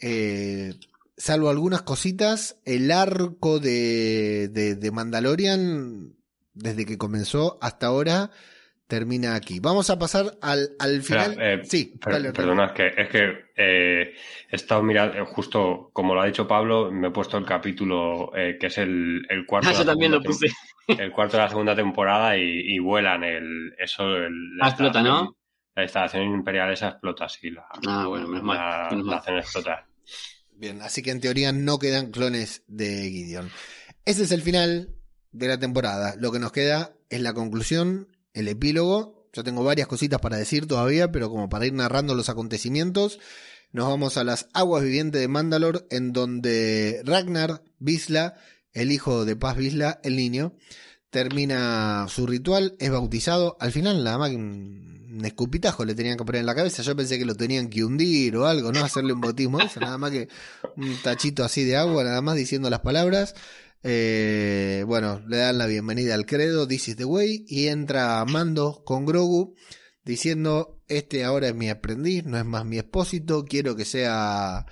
eh, salvo algunas cositas, el arco de, de, Mandalorian, desde que comenzó hasta ahora, termina aquí. Vamos a pasar al, al final. Eh, sí, perdona, es que, es que eh, he estado mirando, justo como lo ha dicho Pablo, me he puesto el capítulo que es el, el cuarto. Ah, yo también lo puse el cuarto de la segunda temporada y, vuelan el eso el, la explota, ¿no? La instalación imperial esa explota, sí. La, ah, bueno, menos mal. La, hacen explotar. Bien, así que en teoría no quedan clones de Gideon. Ese es el final de la temporada. Lo que nos queda es la conclusión, el epílogo. Yo tengo varias cositas para decir todavía, pero como para ir narrando los acontecimientos. nos vamos a las aguas vivientes de Mandalor, en donde Ragnar Visla, el hijo de Paz Visla, el niño, termina su ritual, es bautizado. Al final, nada más que un escupitajo le tenían que poner en la cabeza. Yo pensé que lo tenían que hundir o algo, ¿no? Hacerle un bautismo eso, nada más que un tachito así de agua, nada más diciendo las palabras. Eh, bueno, le dan la bienvenida al credo, This is the way, y entra Mando con Grogu diciendo, este ahora es mi aprendiz, no es más mi expósito, quiero que sea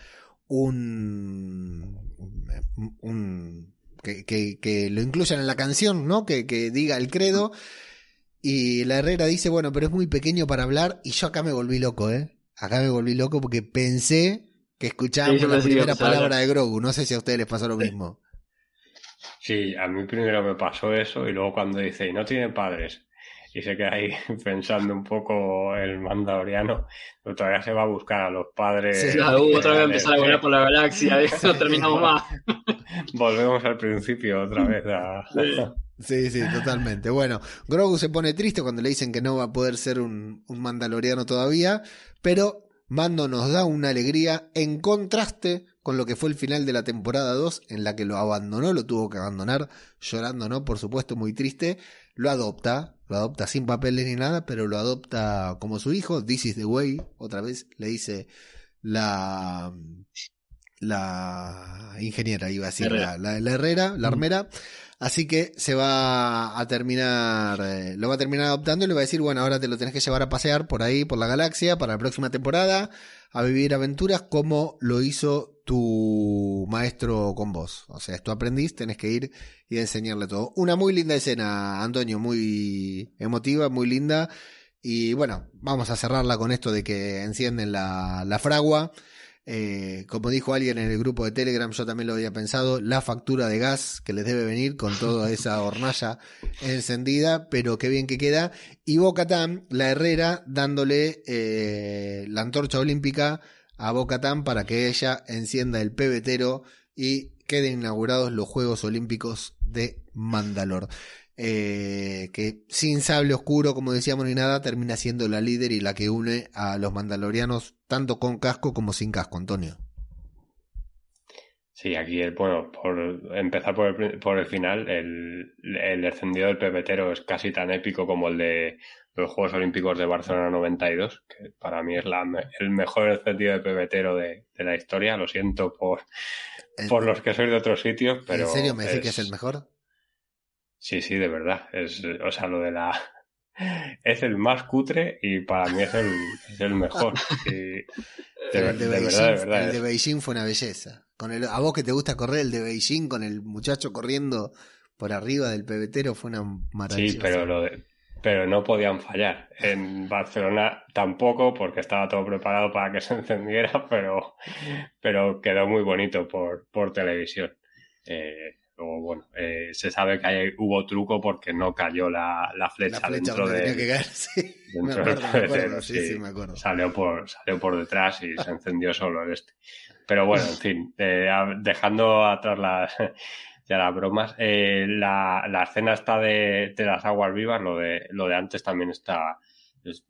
un... un que, que, lo incluyan en la canción, ¿no? Que, que diga el credo. Y la Herrera dice, bueno, pero es muy pequeño para hablar, y yo acá me volví loco, ¿eh? Acá me volví loco porque pensé que escuchábamos la primera palabra de Grogu. No sé si a ustedes les pasó lo mismo. Sí, a mí primero me pasó eso y luego cuando dice, y no tiene padres, y se queda ahí pensando un poco el mandaloriano, pero todavía se va a buscar a los padres. Sí, otra vez empezar a volar por la galaxia, eso terminamos más. Volvemos al principio otra vez. Sí. Sí, totalmente. Bueno, Grogu se pone triste cuando le dicen que no va a poder ser un, un mandaloriano todavía, pero Mando nos da una alegría en contraste con lo que fue el final de la temporada 2, en la que lo abandonó, lo tuvo que abandonar, llorando, ¿no? Por supuesto, muy triste. Lo adopta, lo adopta sin papeles ni nada, pero lo adopta como su hijo. This is the way, otra vez le dice la la ingeniera, iba a decir, la, la, herrera, la armera. Así que se va a terminar, eh, lo va a terminar adoptando y le va a decir, bueno, ahora te lo tenés que llevar a pasear por ahí, por la galaxia, para la próxima temporada, a vivir aventuras como lo hizo tu maestro con vos. O sea, es tu aprendiz, tenés que ir y enseñarle todo. Una muy linda escena, Antonio, muy emotiva, muy linda. Y bueno, vamos a cerrarla con esto de que encienden la, la fragua eh, como dijo alguien en el grupo de Telegram, yo también lo había pensado, la factura de gas que les debe venir con toda esa hornalla encendida, pero qué bien que queda. Y Bocatán, la Herrera, dándole eh, la antorcha olímpica a Bocatán para que ella encienda el pebetero y queden inaugurados los Juegos Olímpicos de Mandalor. Eh, que sin sable oscuro, como decíamos, ni nada, termina siendo la líder y la que une a los mandalorianos tanto con casco como sin casco, Antonio. Sí, aquí, bueno, por empezar por el, por el final, el, el encendido del pepetero es casi tan épico como el de los Juegos Olímpicos de Barcelona 92, que para mí es la, el mejor encendido de pebetero de, de la historia. Lo siento por, por los que sois de otros sitios, pero. ¿En serio me decís que es el mejor? Sí, sí, de verdad. Es, o sea, lo de la. Es el más cutre y para mí es el, es el mejor. de, el de, Beijing, verdad, El de Beijing fue una belleza. Con el, a vos que te gusta correr el de Beijing con el muchacho corriendo por arriba del pebetero fue una maravilla. Sí, pero lo de, pero no podían fallar. En Barcelona tampoco, porque estaba todo preparado para que se encendiera, pero, pero quedó muy bonito por, por televisión. Eh, Luego, bueno, eh, se sabe que hay, hubo truco porque no cayó la, la, flecha, la flecha, dentro de. Tenía que caer, sí. Dentro me acuerdo, me acuerdo, sí, sí, me acuerdo. Salió por, salió por detrás y se encendió solo el este. Pero bueno, en fin, eh, dejando atrás las, ya las bromas, eh, la, la escena está de, de las aguas vivas, lo de, lo de antes también está,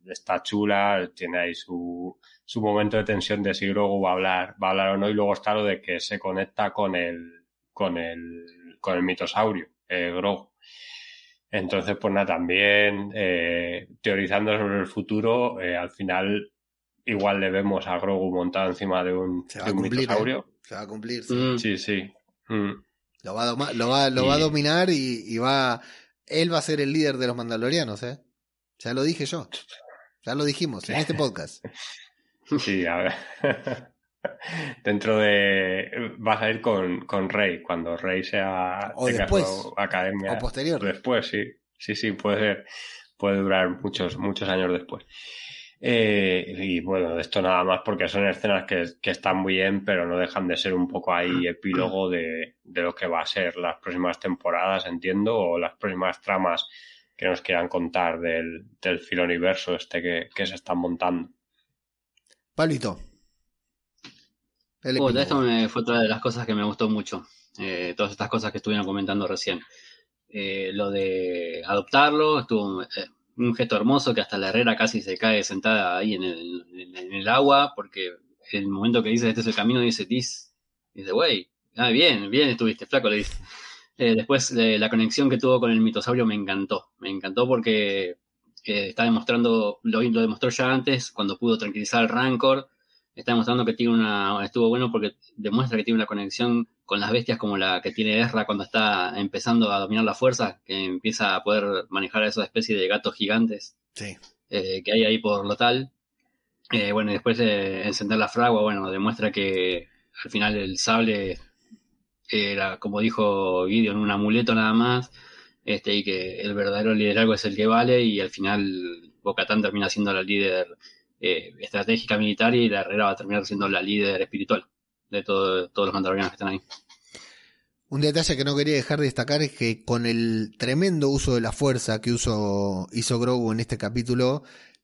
está chula, tiene ahí su, su momento de tensión de si Grogu va a hablar, va a hablar o no, y luego está lo de que se conecta con el, con el, con el mitosaurio, eh, Grogu. Entonces, pues nada, también eh, teorizando sobre el futuro, eh, al final igual le vemos a Grogu montado encima de un, de un mitosaurio. ¿eh? Se va a cumplir, sí. Mm. Sí, sí. Mm. Lo, va a, lo, va, lo y... va a dominar y, y, va... Él va a ser el líder de los mandalorianos, ¿eh? Ya lo dije yo. Ya lo dijimos en este podcast. Sí, a ver. dentro de vas a ir con, con Rey cuando Rey sea o después. academia. O posterior. Después sí. Sí sí puede ser. Puede durar muchos muchos años después. Eh, y bueno esto nada más porque son escenas que, que, están muy bien pero no dejan de ser un poco ahí epílogo de, de lo que va a ser las próximas temporadas entiendo o las próximas tramas que nos quieran contar del, del filoniverso este que, que se están montando Oh, esto me, fue otra de las cosas que me gustó mucho. Eh, todas estas cosas que estuvieron comentando recién. Eh, lo de adoptarlo, estuvo eh, un gesto hermoso que hasta la herrera casi se cae sentada ahí en el, en, en el agua, porque el momento que dice este es el camino, dice Tis. Dice, wey, ah, bien, bien estuviste, flaco, le dice. Después, la conexión que tuvo con el mitosaurio me encantó. Me encantó porque está demostrando, lo, lo, demostró ya antes, cuando pudo tranquilizar al Rancor. Está demostrando que tiene una. Estuvo bueno porque demuestra que tiene una conexión con las bestias como la que tiene Ezra cuando está empezando a dominar la fuerza, que empieza a poder manejar a esa especie de gatos gigantes eh, que hay ahí por lo tal. bueno, y después de encender la fragua, bueno, demuestra que al final el sable era, como dijo Gideon, un amuleto nada más, este, y que el verdadero liderazgo es el que vale, y al final Bocatán termina siendo la líder eh, estratégica militar y la Herrera va a terminar siendo la líder espiritual de todos los mandalorianos que están ahí. Un detalle que no quería dejar de destacar es que con el tremendo uso de la fuerza que uso, hizo Grogu en este capítulo,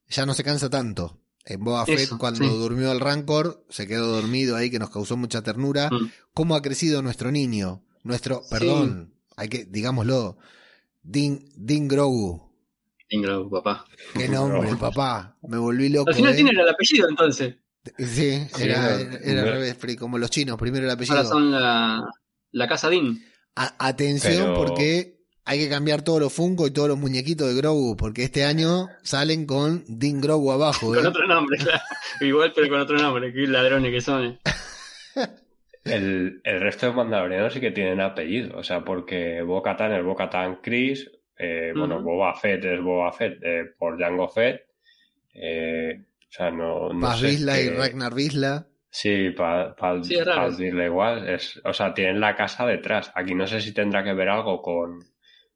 ya no se cansa tanto. En Boba Fett, cuando durmió el Rancor, se quedó dormido ahí, que nos causó mucha ternura. Mm. ¿Cómo ha crecido nuestro niño? Nuestro, perdón, hay que, digámoslo, Din, Din Grogu. Din Grogu, papá. Qué nombre, papá. Me volví loco. Al final ¿eh? tiene el apellido, entonces. Sí, era, era, al revés, como los chinos, primero el apellido. Ahora son la, la casa Din. atención, porque hay que cambiar todos los Funko y todos los muñequitos de Grogu, porque este año salen con Din Grogu abajo. Con ¿eh? otro nombre, igual, pero con otro nombre, qué ladrones que son. ¿eh? El, el, resto de mandalorianos sí que tienen apellido, o sea, porque Bo-Katan es Bo-Katan Chris, eh, bueno, Boba Fett es Boba Fett por Jango Fett, o sea, no, no Paz Vizla y Ragnar Vizla. Sí, para pa, igual, es, o sea, tienen la casa detrás. Aquí no sé si tendrá que ver algo con,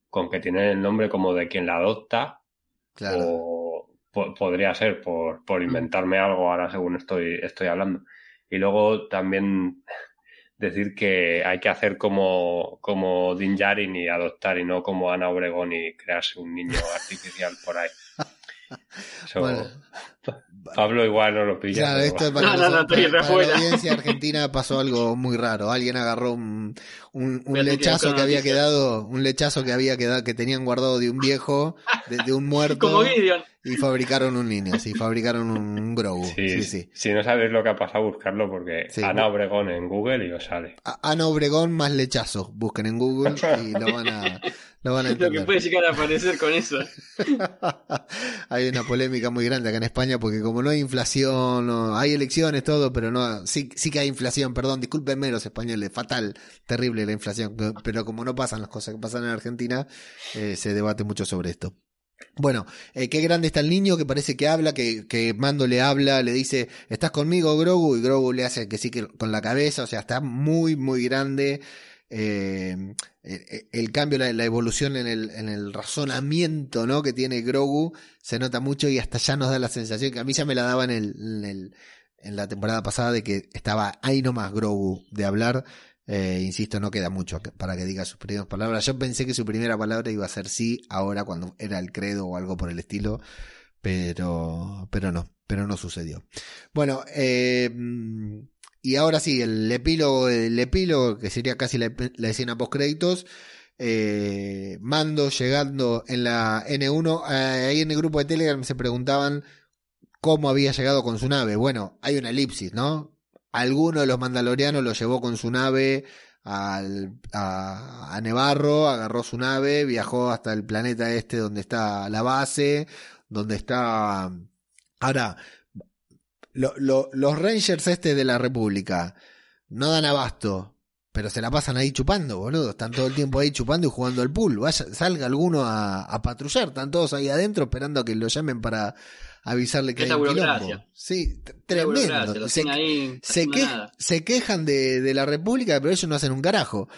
con que tiene el nombre como de quien la adopta. O podría ser por, por, inventarme algo ahora según estoy, estoy hablando. Y luego también decir que hay que hacer como, como Din Djarin y adoptar y no como Ana Obregón y crearse un niño artificial por ahí. Pablo igual no lo pilla. Claro, esto para, no, no, para, la audiencia argentina pasó algo muy raro. Alguien agarró un, un, lechazo que había quedado, un lechazo que había quedado, que tenían guardado de un viejo, de, un muerto. Como Gideon. Y fabricaron un niño, sí, fabricaron un, Grogu. Sí, sí, Si no sabéis lo que ha pasado, buscarlo porque Ana Obregón en Google y os sale. Ana Obregón más lechazo. Busquen en Google y lo van a, lo, que puede llegar a aparecer con eso. hay una polémica muy grande acá en España porque como no hay inflación, hay elecciones, todo, pero no, sí, sí que hay inflación, perdón, discúlpenme los españoles, fatal, terrible la inflación, pero como no pasan las cosas que pasan en Argentina, eh, se debate mucho sobre esto. Bueno, eh, qué grande está el niño que parece que habla, que, que Mando le habla, le dice, ¿estás conmigo, Grogu? Y Grogu le hace que sí que con la cabeza, o sea, está muy, muy grande. Eh, el, cambio, la, evolución en el, en el razonamiento ¿no? que tiene Grogu se nota mucho y hasta ya nos da la sensación que a mí ya me la daba en, el, en, la temporada pasada de que estaba ahí nomás Grogu de hablar. Eh, insisto, no queda mucho para que diga sus primeras palabras. Yo pensé que su primera palabra iba a ser sí ahora cuando era el credo o algo por el estilo, pero, pero no, pero no sucedió. Bueno, eh, y ahora sí, el epílogo, el epílogo, que sería casi la, escena post créditos. Eh, Mando llegando en la N1. Eh, ahí en el grupo de Telegram se preguntaban cómo había llegado con su nave. Bueno, hay una elipsis, ¿no? Alguno de los mandalorianos lo llevó con su nave al, a, a Nevarro, agarró su nave, viajó hasta el planeta este donde está la base, donde está... Ahora, los Rangers este de la República no dan abasto, pero se la pasan ahí chupando, boludo. Están todo el tiempo ahí chupando y jugando al pool. Vaya, salga alguno a, patrullar. Están todos ahí adentro esperando a que lo llamen para avisarle que hay un quilombo. Sí, tremendo. Se, quejan de, de, la República, pero ellos no hacen un carajo.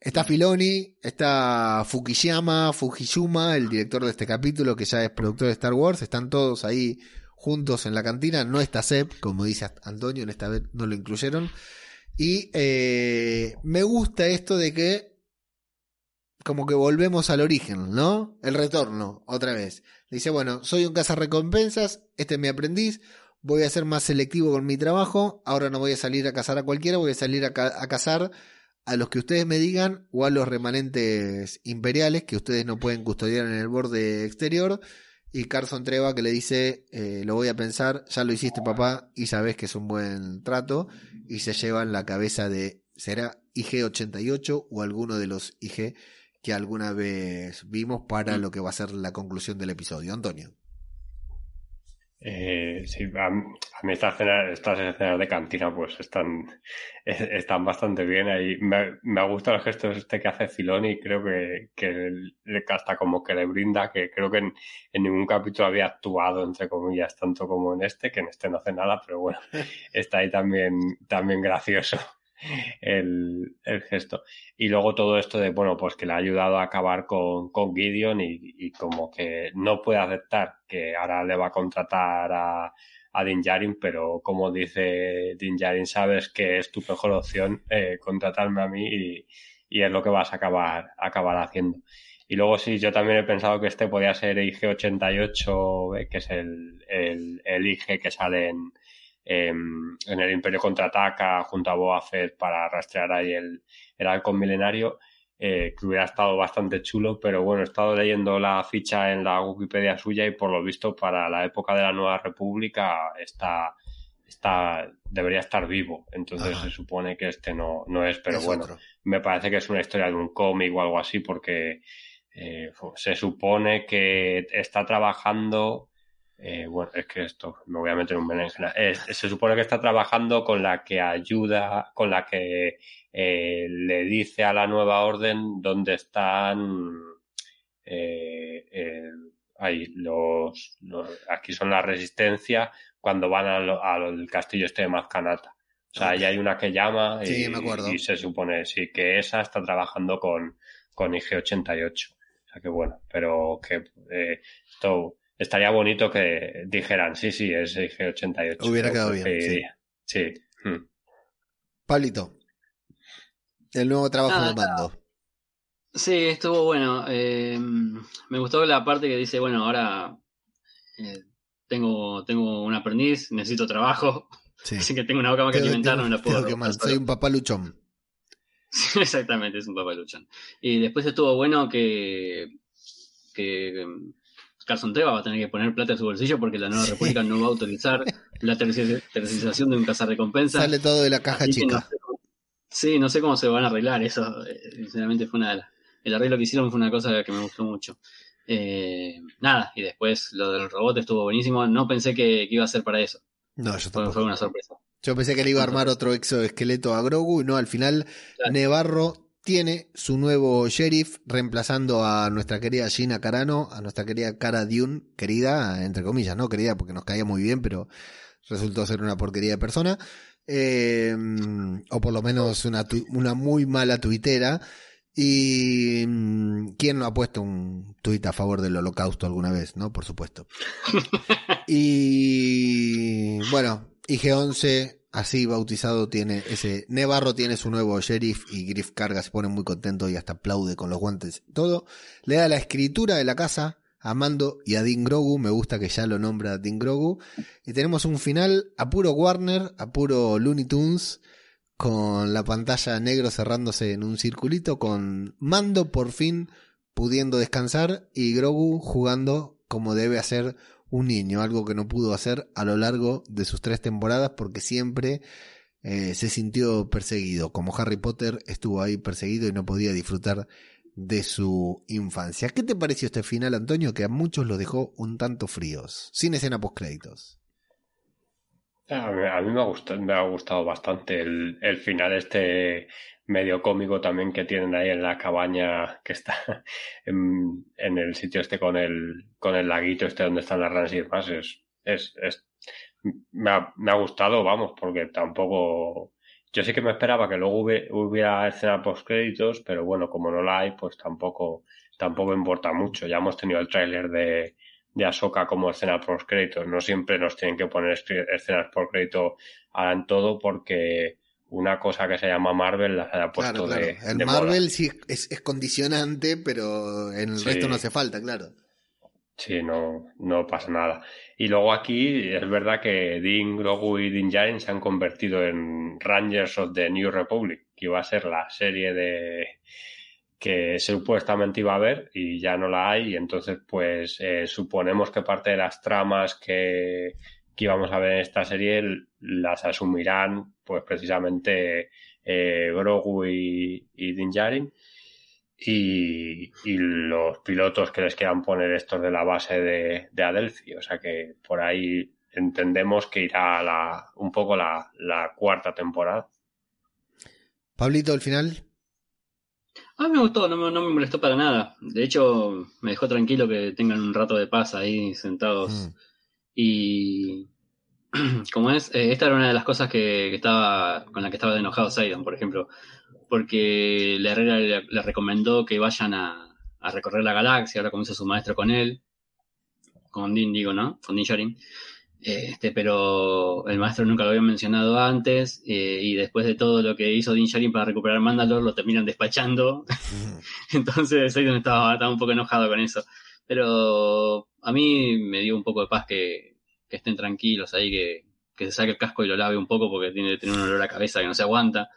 Está Filoni, está Fukuyama, Fujishuma, el director de este capítulo, que ya es productor de Star Wars. Están todos ahí juntos en la cantina. No está Seb, como dice Antonio, en esta vez no lo incluyeron. Y eh, me gusta esto de que como que volvemos al origen, ¿no? El retorno, otra vez. Dice, bueno, soy un recompensas este es mi aprendiz, voy a ser más selectivo con mi trabajo, ahora no voy a salir a cazar a cualquiera, voy a salir a, a cazar a los que ustedes me digan o a los remanentes imperiales que ustedes no pueden custodiar en el borde exterior Y Carson Treva que le dice, eh, lo voy a pensar, ya lo hiciste papá y sabes que es un buen trato. Y se llevan la cabeza de, ¿será IG-88 o alguno de los IG que alguna vez vimos para lo que va a ser la conclusión del episodio? Antonio. Eh, sí, a, mí estas escenas, de cantina pues están, están bastante bien ahí. Me, me gusta el gesto este que hace Filoni y creo que, que hasta como que le brinda, que creo que en, en, ningún capítulo había actuado, entre comillas, tanto como en este, que en este no hace nada, pero bueno, está ahí también, también gracioso el, el, gesto. Y luego todo esto de, bueno, pues que le ha ayudado a acabar con, con Gideon y, y, como que no puede aceptar que ahora le va a contratar a, a Din Djarin, pero como dice Din Djarin, sabes que es tu mejor opción eh, contratarme a mí y, y, es lo que vas a acabar, acabar haciendo. Y luego sí, yo también he pensado que este podía ser IG-88, eh, que es el, el, el IG que sale en, Em, en el Imperio contraataca junto a Boa Fett para rastrear ahí el, el halcón milenario, eh, que hubiera estado bastante chulo, pero bueno, he estado leyendo la ficha en la Wikipedia suya y por lo visto para la época de la Nueva República está, está debería estar vivo, entonces se supone que este no, no es, pero bueno, me parece que es una historia de un cómic o algo así porque eh, se supone que está trabajando eh, bueno, es que esto me voy a meter un berenjena. se supone que está trabajando con la que ayuda, con la que eh, le dice a la nueva orden dónde están eh, ahí los, aquí son la resistencia cuando van al, castillo este de Mazcanata. O sea, ahí hay una que llama y, se supone sí que esa está trabajando con, con IG88. O sea que bueno, pero que esto estaría bonito que dijeran, sí, sí, es G88. Hubiera quedado bien. Sí. sí. Hmm. Pablito, el nuevo trabajo de mando. Sí, estuvo bueno. Eh, me gustó la parte que dice, bueno, ahora eh, tengo, tengo un aprendiz, necesito trabajo. Así que tengo una boca más que alimentar, no me la puedo. Soy un papá luchón. Exactamente, es un papá luchón. Y después estuvo bueno que, que Carson Teva va a tener que poner plata en su bolsillo porque la nueva república no va a autorizar la tercerización de un cazarrecompensa. Sale todo de la caja chica. sí, no sé cómo se van a arreglar eso. Eh, sinceramente fue una el arreglo que hicieron fue una cosa que me gustó mucho. Eh, nada, y después lo del robot estuvo buenísimo. No pensé que, iba a ser para eso. No, yo fue, fue, una sorpresa. Yo pensé que le iba a armar otro exoesqueleto a Grogu y no, al final Nevarro tiene su nuevo sheriff reemplazando a nuestra querida Gina Carano, a nuestra querida Cara Dune, querida, entre comillas, ¿no? Querida porque nos caía muy bien, pero resultó ser una porquería de persona. Eh, o por lo menos una, una muy mala tuitera. ¿Y mm, quién no ha puesto un tuit a favor del holocausto alguna vez? ¿No? Por supuesto. y bueno, IG-11 así bautizado tiene ese Nevarro tiene su nuevo sheriff y Griff Carga se pone muy contento y hasta aplaude con los guantes todo. Le da la escritura de la casa a Mando y a Dean Grogu me gusta que ya lo nombra Dean Grogu. Y tenemos un final a puro Warner a puro Looney Tunes con la pantalla negro cerrándose en un circulito con Mando por fin pudiendo descansar y Grogu jugando como debe hacer un niño, algo que no pudo hacer a lo largo de sus tres temporadas porque siempre eh, se sintió perseguido, como Harry Potter estuvo ahí perseguido y no podía disfrutar de su infancia. ¿Qué te pareció este final, Antonio, que a muchos los dejó un tanto fríos, sin escena post créditos? A mí, me, ha gustado, me ha gustado bastante el, el final este medio cómico también que tienen ahí en la cabaña que está en, el sitio este con el, con el laguito este donde están las ranas y demás. Es, es, es me, ha, me ha gustado, vamos, porque tampoco. Yo sí que me esperaba que luego hubiera, escena post créditos, pero bueno, como no la hay, pues tampoco, tampoco importa mucho. Ya hemos tenido el tráiler de, de Ahsoka como escena post créditos. No siempre nos tienen que poner escenas por crédito en todo porque una cosa que se llama Marvel la haya puesto de. El Marvel sí es, condicionante, pero en el resto no hace falta, claro. Sí, no, no pasa nada. Y luego aquí es verdad que Dean Grogu y Din Djarin se han convertido en Rangers of the New Republic, que iba a ser la serie de que supuestamente iba a haber y ya no la hay y entonces pues eh, suponemos que parte de las tramas que, que íbamos a ver en esta serie las asumirán pues precisamente eh, Grogu y, y Din Djarin y, y, los pilotos que les quieran poner estos de la base de, de Adelphi. O sea que por ahí entendemos que irá la, un poco la, la cuarta temporada. Pablito, al final. A mí me gustó, no me, no me, molestó para nada. De hecho, me dejó tranquilo que tengan un rato de paz ahí sentados. Mm. Y como es, eh, esta era una de las cosas que, que, estaba con la que estaba enojado Sidon, por ejemplo, porque la Herrera le, le recomendó que vayan a, a, recorrer la galaxia, ahora comienza su maestro con él, con Din, digo, ¿no? Con Din Sharin. Este, pero el maestro nunca lo había mencionado antes eh, y después de todo lo que hizo Din Djarin para recuperar Mandalore lo terminan despachando. Entonces estaba, estaba un poco enojado con eso. Pero a mí me dio un poco de paz que, que estén tranquilos ahí, que, que, se saque el casco y lo lave un poco porque tiene, tiene un olor a cabeza que no se aguanta.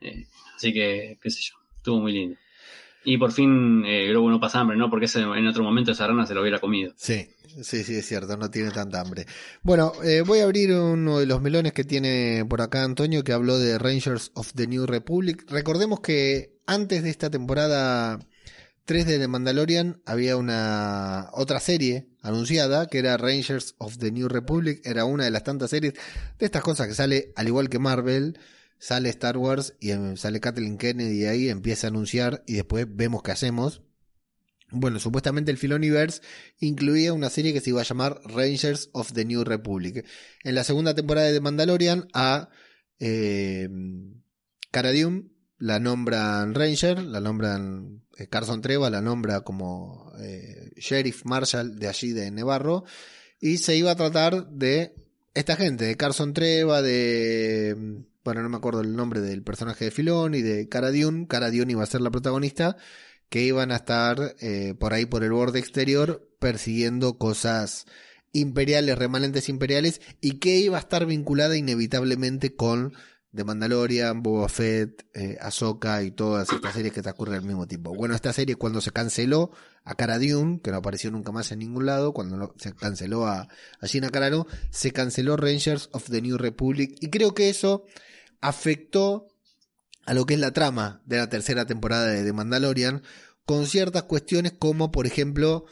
Eh, así que, qué sé yo, estuvo muy lindo. Y por fin eh, no pasa hambre, ¿no? Porque en otro momento esa rana se lo hubiera comido. Sí, sí, sí, es cierto, no tiene tanta hambre. Bueno, eh, voy a abrir uno de los melones que tiene por acá Antonio, que habló de Rangers of the New Republic. Recordemos que antes de esta temporada 3 de The Mandalorian había una otra serie anunciada, que era Rangers of the New Republic. Era una de las tantas series de estas cosas que sale, al igual que Marvel sale Star Wars y em, sale Kathleen Kennedy y ahí empieza a anunciar y después vemos qué hacemos. Bueno, supuestamente el Filoniverse incluía una serie que se iba a llamar Rangers of the New Republic. En la segunda temporada de Mandalorian a eh, Cara la nombran Ranger, la nombran eh, Carson Treva, la nombra como eh, Sheriff Marshall de allí de Nevarro y se iba a tratar de esta gente, de Carson Treva, de bueno, no me acuerdo el nombre del personaje de Filón y de Cara Dune. Cara Dune iba a ser la protagonista, que iban a estar eh, por ahí por el borde exterior persiguiendo cosas imperiales, remanentes imperiales, y que iba a estar vinculada inevitablemente con The Mandalorian, Boba Fett, eh, Ahsoka y todas estas series que transcurren al mismo tiempo. Bueno, esta serie cuando se canceló a Cara Dune, que no apareció nunca más en ningún lado, cuando se canceló a, a Gina Carano, se canceló Rangers of the New Republic, y creo que eso afectó a lo que es la trama de la tercera temporada de The Mandalorian, con ciertas cuestiones como, por ejemplo,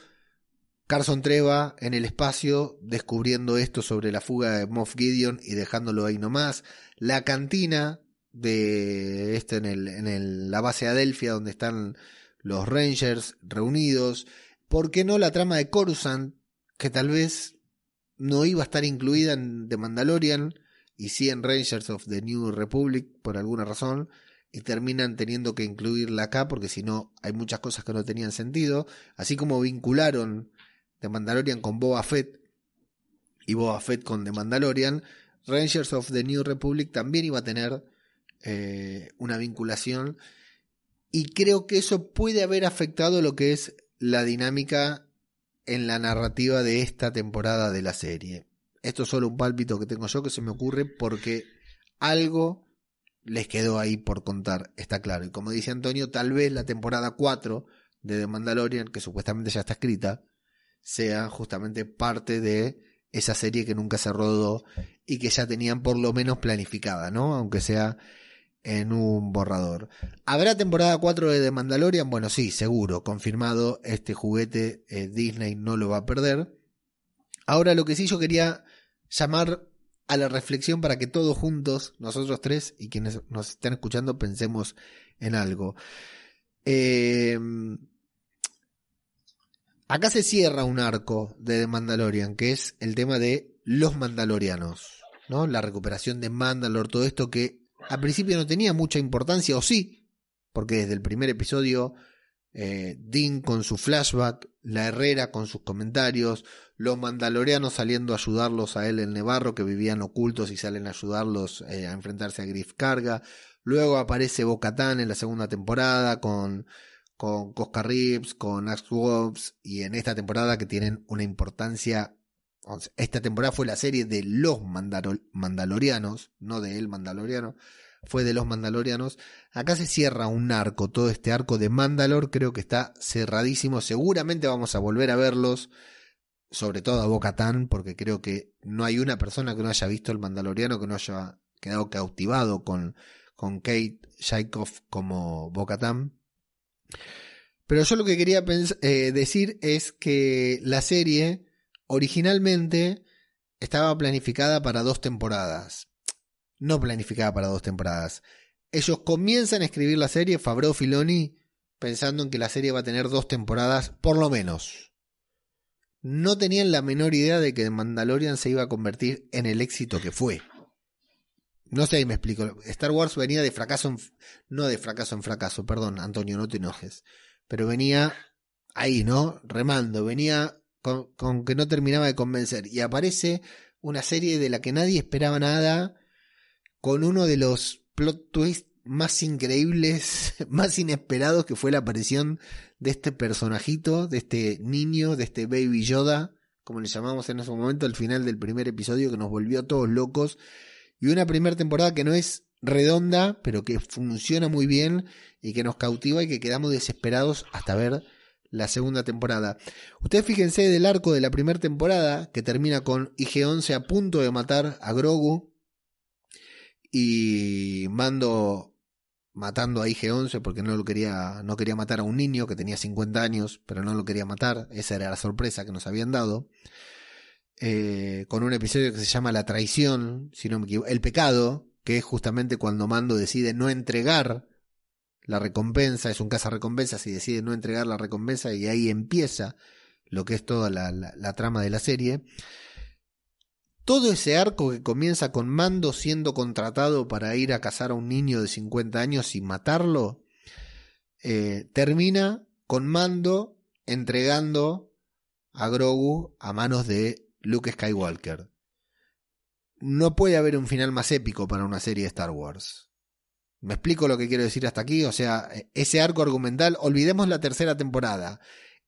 Carson Treva en el espacio descubriendo esto sobre la fuga de Moff Gideon y dejándolo ahí nomás, la cantina de este en, el, en la base Adelphia donde están los Rangers reunidos, ¿por qué no la trama de Coruscant que tal vez no iba a estar incluida en The Mandalorian? y 100 Rangers of the New Republic por alguna razón y terminan teniendo que incluirla acá porque si no hay muchas cosas que no tenían sentido, así como vincularon The Mandalorian con Boba Fett y Boba Fett con The Mandalorian, Rangers of the New Republic también iba a tener eh, una vinculación y creo que eso puede haber afectado lo que es la dinámica en la narrativa de esta temporada de la serie. Esto es solo un pálpito que tengo yo que se me ocurre porque algo les quedó ahí por contar, está claro. Y como dice Antonio, tal vez la temporada 4 de The Mandalorian, que supuestamente ya está escrita, sea justamente parte de esa serie que nunca se rodó y que ya tenían por lo menos planificada, ¿no? Aunque sea en un borrador. ¿Habrá temporada 4 de The Mandalorian? Bueno, sí, seguro, confirmado, este juguete eh, Disney no lo va a perder. Ahora lo que sí yo quería llamar a la reflexión para que todos juntos, nosotros tres y quienes nos estén escuchando, pensemos en algo. Eh, acá se cierra un arco de The Mandalorian, que es el tema de los mandalorianos, ¿no? La recuperación de Mandalor, todo esto que al principio no tenía mucha importancia, o sí, porque desde el primer episodio eh, Dean con su flashback, la Herrera con sus comentarios, los mandalorianos saliendo a ayudarlos a él en Nevarro, que vivían ocultos y salen a ayudarlos eh, a enfrentarse a Griff Carga. Luego aparece Bocatán en la segunda temporada con, con Cosca Reeves, con Axe Wolves, y en esta temporada que tienen una importancia. Esta temporada fue la serie de los mandalorianos, no de el mandaloriano. fue de los Mandalorianos. Acá se cierra un arco, todo este arco de Mandalor creo que está cerradísimo. Seguramente vamos a volver a verlos, sobre todo a Bo-Katan, porque creo que no hay una persona que no haya visto el Mandaloriano que no haya quedado cautivado con, con Kate Shaikov como Bo-Katan. Pero yo lo que quería eh, decir es que la serie originalmente estaba planificada para dos temporadas. No planificada para dos temporadas. Ellos comienzan a escribir la serie, Fabro Filoni, pensando en que la serie va a tener dos temporadas, por lo menos. No tenían la menor idea de que Mandalorian se iba a convertir en el éxito que fue. No sé, me explico. Star Wars venía de fracaso en... No de fracaso en fracaso, perdón, Antonio, no te enojes. Pero venía ahí, ¿no? Remando, venía con, que no terminaba de convencer. Y aparece una serie de la que nadie esperaba nada, con uno de los plot twists más increíbles, más inesperados, que fue la aparición de este personajito, de este niño, de este Baby Yoda, como le llamamos en ese momento, al final del primer episodio, que nos volvió a todos locos. Y una primera temporada que no es redonda, pero que funciona muy bien y que nos cautiva y que quedamos desesperados hasta ver la segunda temporada. Ustedes fíjense del arco de la primera temporada, que termina con IG-11 a punto de matar a Grogu y Mando matando a IG-11 porque no lo quería no quería matar a un niño que tenía 50 años, pero no lo quería matar, esa era la sorpresa que nos habían dado. Eh, con un episodio que se llama La traición, si no me equivoco, El pecado, que es justamente cuando Mando decide no entregar la recompensa, es un recompensa y decide no entregar la recompensa y ahí empieza lo que es toda la, trama de la serie. Todo ese arco que comienza con Mando siendo contratado para ir a cazar a un niño de 50 años y matarlo, eh, termina con Mando entregando a Grogu a manos de Luke Skywalker. No puede haber un final más épico para una serie de Star Wars. ¿Me explico lo que quiero decir hasta aquí? O sea, ese arco argumental, olvidemos la tercera temporada.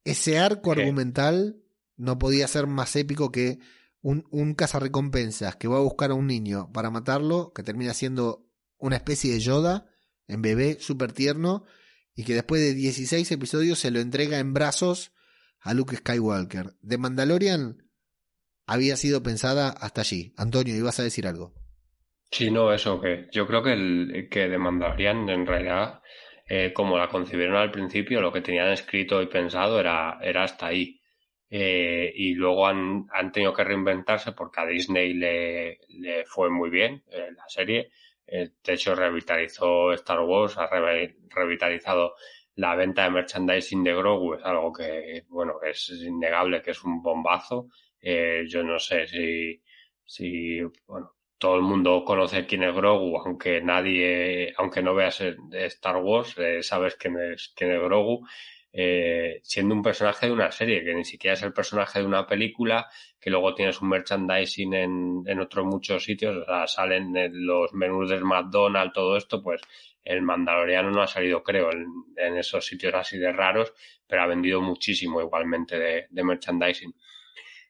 Ese arco argumental no podía ser más épico que un, un cazarrecompensas que va a buscar a un niño para matarlo, que termina siendo una especie de Yoda en bebé súper tierno y que después de 16 episodios se lo entrega en brazos a Luke Skywalker. De Mandalorian había sido pensada hasta allí. Antonio, ibas a decir algo. Sí, no, eso que yo creo que, el, que de Mandalorian en realidad, eh, como la concibieron al principio, lo que tenían escrito y pensado era, era hasta ahí. Eh, y luego han, han, tenido que reinventarse porque a Disney le, le fue muy bien eh, la serie. de hecho, revitalizó Star Wars, ha revitalizado la venta de merchandising de Grogu, es algo que, bueno, es innegable que es un bombazo. Yo no sé si, si, bueno, todo el mundo conoce quién es Grogu, aunque nadie, aunque no veas Star Wars, eh, sabes quién es, quién es Grogu, eh, siendo un personaje de una serie, que ni siquiera es el personaje de una película, que luego tienes un merchandising en, en otros muchos sitios, o sea, salen los menús del McDonald's, todo esto, pues el Mandaloriano no ha salido, creo, en, esos sitios así de raros, pero ha vendido muchísimo igualmente de merchandising.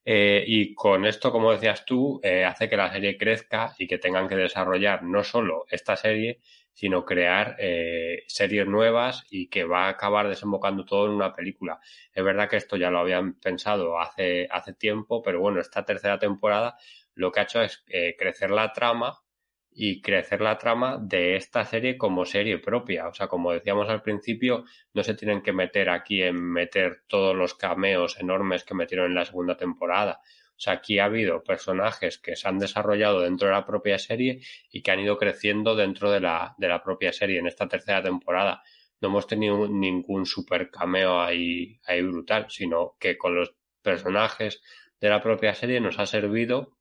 Eh, y con esto, como decías tú, eh, hace que la serie crezca y que tengan que desarrollar no solo esta serie, sino crear eh, series nuevas y que va a acabar desembocando todo en una película. Es verdad que esto ya lo habían pensado hace, hace tiempo, pero bueno, esta tercera temporada lo que ha hecho es crecer la trama y crecer la trama de esta serie como serie propia. O sea, como decíamos al principio, no se tienen que meter aquí en meter todos los cameos enormes que metieron en la segunda temporada. O sea, aquí ha habido personajes que se han desarrollado dentro de la propia serie y que han ido creciendo dentro de la, de la propia serie. En esta tercera temporada no hemos tenido ningún super cameo ahí, ahí brutal, sino que con los personajes de la propia serie nos ha servido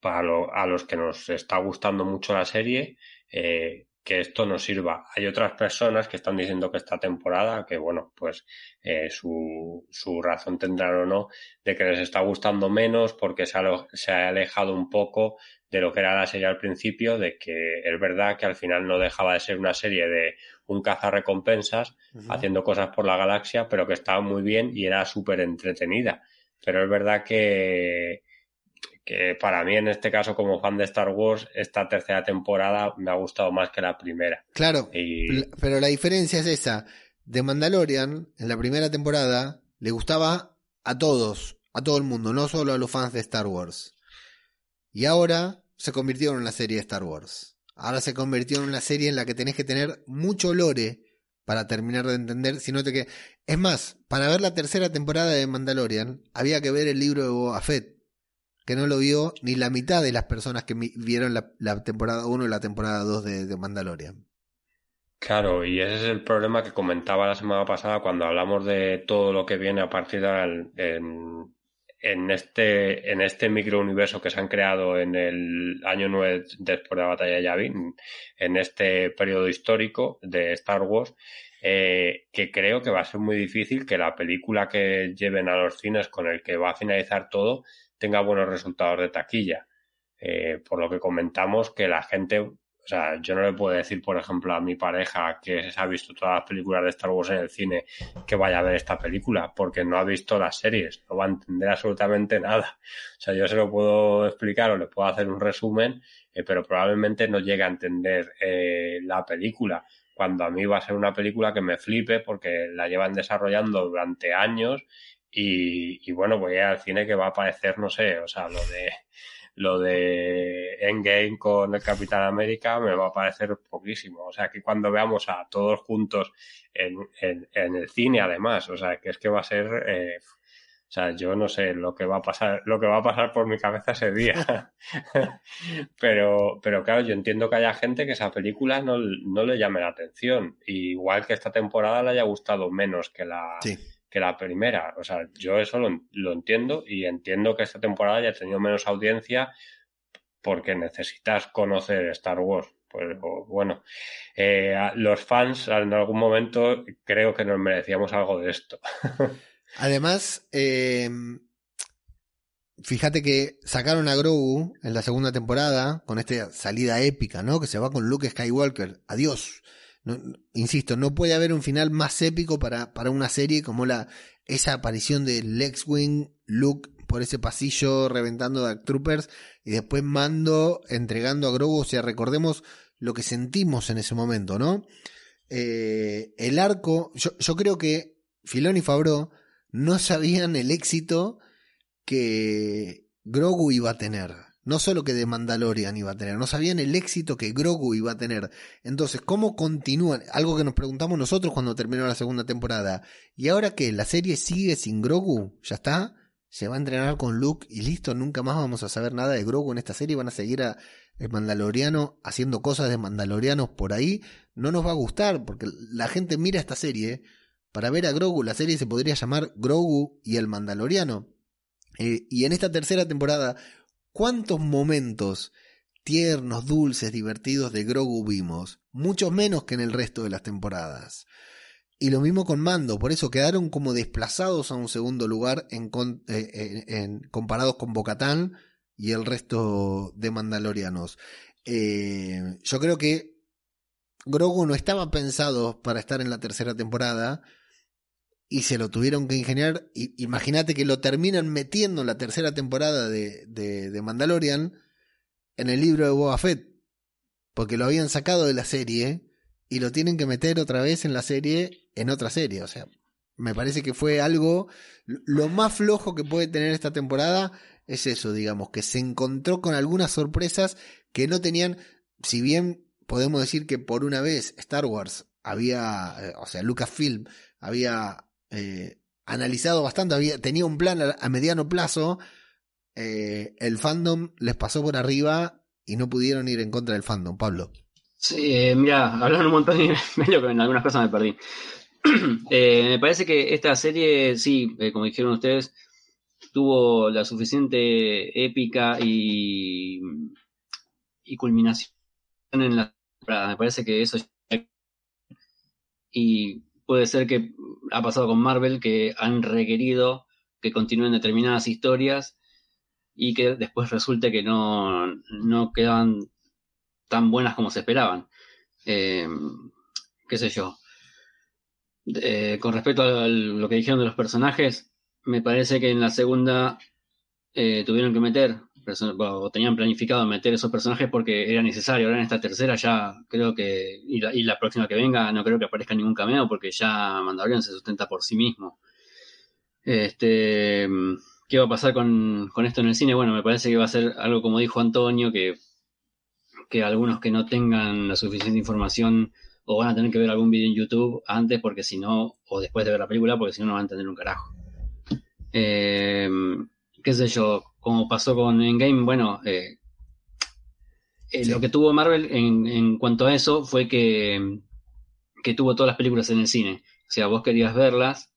para a los que nos está gustando mucho la serie, eh, que esto nos sirva. Hay otras personas que están diciendo que esta temporada, que bueno, pues eh, su, su, razón tendrán o no, de que les está gustando menos porque se ha, se ha, alejado un poco de lo que era la serie al principio, de que es verdad que al final no dejaba de ser una serie de un cazarrecompensas haciendo cosas por la galaxia, pero que estaba muy bien y era súper entretenida. Pero es verdad que, que para mí en este caso como fan de Star Wars, esta tercera temporada me ha gustado más que la primera. Claro, pero la diferencia es esa. De Mandalorian, en la primera temporada, le gustaba a todos, a todo el mundo, no solo a los fans de Star Wars. Y ahora se convirtió en una serie de Star Wars. Ahora se convirtió en una serie en la que tenés que tener mucho lore para terminar de entender, si no te que Es más, para ver la tercera temporada de Mandalorian, había que ver el libro de Boba Fett, que no lo vio ni la mitad de las personas que vieron la, temporada 1 y la temporada 2 de, Mandalorian. Claro, y ese es el problema que comentaba la semana pasada cuando hablamos de todo lo que viene a partir de en, este, en este microuniverso que se han creado en el año 9 después de la batalla de Yavin, en este periodo histórico de Star Wars, eh, que creo que va a ser muy difícil que la película que lleven a los cines con el que va a finalizar todo tenga buenos resultados de taquilla. Eh, por lo que comentamos que la gente o sea, yo no le puedo decir, por ejemplo, a mi pareja que se ha visto todas las películas de Star Wars en el cine que vaya a ver esta película, porque no ha visto las series, no va a entender absolutamente nada. O sea, yo se lo puedo explicar o le puedo hacer un resumen, eh, pero probablemente no llegue a entender eh, la película. Cuando a mí va a ser una película que me flipe porque la llevan desarrollando durante años y, y bueno, voy al cine que va a aparecer, no sé, o sea, lo de lo de Endgame con el Capitán América me va a parecer poquísimo. O sea, que cuando veamos a todos juntos en, en, el cine, además, o sea, que es que va a ser. Eh, o sea, yo no sé lo que va a pasar, lo que va a pasar por mi cabeza ese día. pero, pero claro, yo entiendo que haya gente que esa película no, no le llame la atención. igual que esta temporada le haya gustado menos que la, que la primera. O sea, yo eso lo, entiendo y entiendo que esta temporada haya tenido menos audiencia porque necesitas conocer Star Wars. Pues bueno, eh, los fans en algún momento creo que nos merecíamos algo de esto. Además, eh, fíjate que sacaron a Grogu en la segunda temporada con esta salida épica, ¿no? Que se va con Luke Skywalker. Adiós insisto, no puede haber un final más épico para, para una serie como la, esa aparición de Lex Wing, Luke por ese pasillo reventando Dark Troopers y después Mando entregando a Grogu. O sea, recordemos lo que sentimos en ese momento, ¿no? Eh, el arco, yo, yo, creo que Filón y Fabro no sabían el éxito que Grogu iba a tener no solo que de Mandalorian iba a tener, no sabían el éxito que Grogu iba a tener. Entonces, ¿cómo continúan? Algo que nos preguntamos nosotros cuando terminó la segunda temporada. ¿Y ahora qué? ¿La serie sigue sin Grogu? ¿Ya está? ¿Se va a entrenar con Luke y listo? Nunca más vamos a saber nada de Grogu en esta serie. ¿Van a seguir a el Mandaloriano haciendo cosas de Mandalorianos por ahí? No nos va a gustar porque la gente mira esta serie para ver a Grogu. La serie se podría llamar Grogu y el Mandaloriano. Eh, y en esta tercera temporada ¿Cuántos momentos tiernos, dulces, divertidos de Grogu vimos? Muchos menos que en el resto de las temporadas. Y lo mismo con Mando, por eso quedaron como desplazados a un segundo lugar en, eh, comparados con Bocatán y el resto de Mandalorianos. Eh, yo creo que Grogu no estaba pensado para estar en la tercera temporada y se lo tuvieron que ingeniar. Imagínate que lo terminan metiendo en la tercera temporada de, de, Mandalorian en el libro de Boba Fett, porque lo habían sacado de la serie y lo tienen que meter otra vez en la serie, en otra serie. O sea, me parece que fue algo. Lo más flojo que puede tener esta temporada es eso, digamos, que se encontró con algunas sorpresas que no tenían. Si bien podemos decir que por una vez Star Wars había, eh, o sea, Lucasfilm había eh, analizado bastante, había, tenía un plan a, mediano plazo, eh, el fandom les pasó por arriba y no pudieron ir en contra del fandom, Pablo. Sí, eh, mira, hablaron un montón y medio que en algunas cosas me perdí. me parece que esta serie, sí, como dijeron ustedes, tuvo la suficiente épica y, y culminación en la Me parece que eso y puede ser que ha pasado con Marvel que han requerido que continúen determinadas historias y que después resulte que no, no quedan tan buenas como se esperaban. Eh, qué sé yo. Eh, con respecto a lo que dijeron de los personajes, me parece que en la segunda eh, tuvieron que meter o tenían planificado meter esos personajes porque era necesario. Ahora en esta tercera ya creo que, y la, próxima que venga, no creo que aparezca ningún cameo porque ya Mandalorian se sustenta por sí mismo. Este, ¿Qué va a pasar con, con, esto en el cine? Bueno, me parece que va a ser algo como dijo Antonio, que, que algunos que no tengan la suficiente información o van a tener que ver algún video en YouTube antes porque si no, o después de ver la película, porque si no no van a entender un carajo. Eh, qué sé yo, como pasó con Endgame, bueno, eh, eh, lo que tuvo Marvel en, en, cuanto a eso fue que, que tuvo todas las películas en el cine. O sea, vos querías verlas,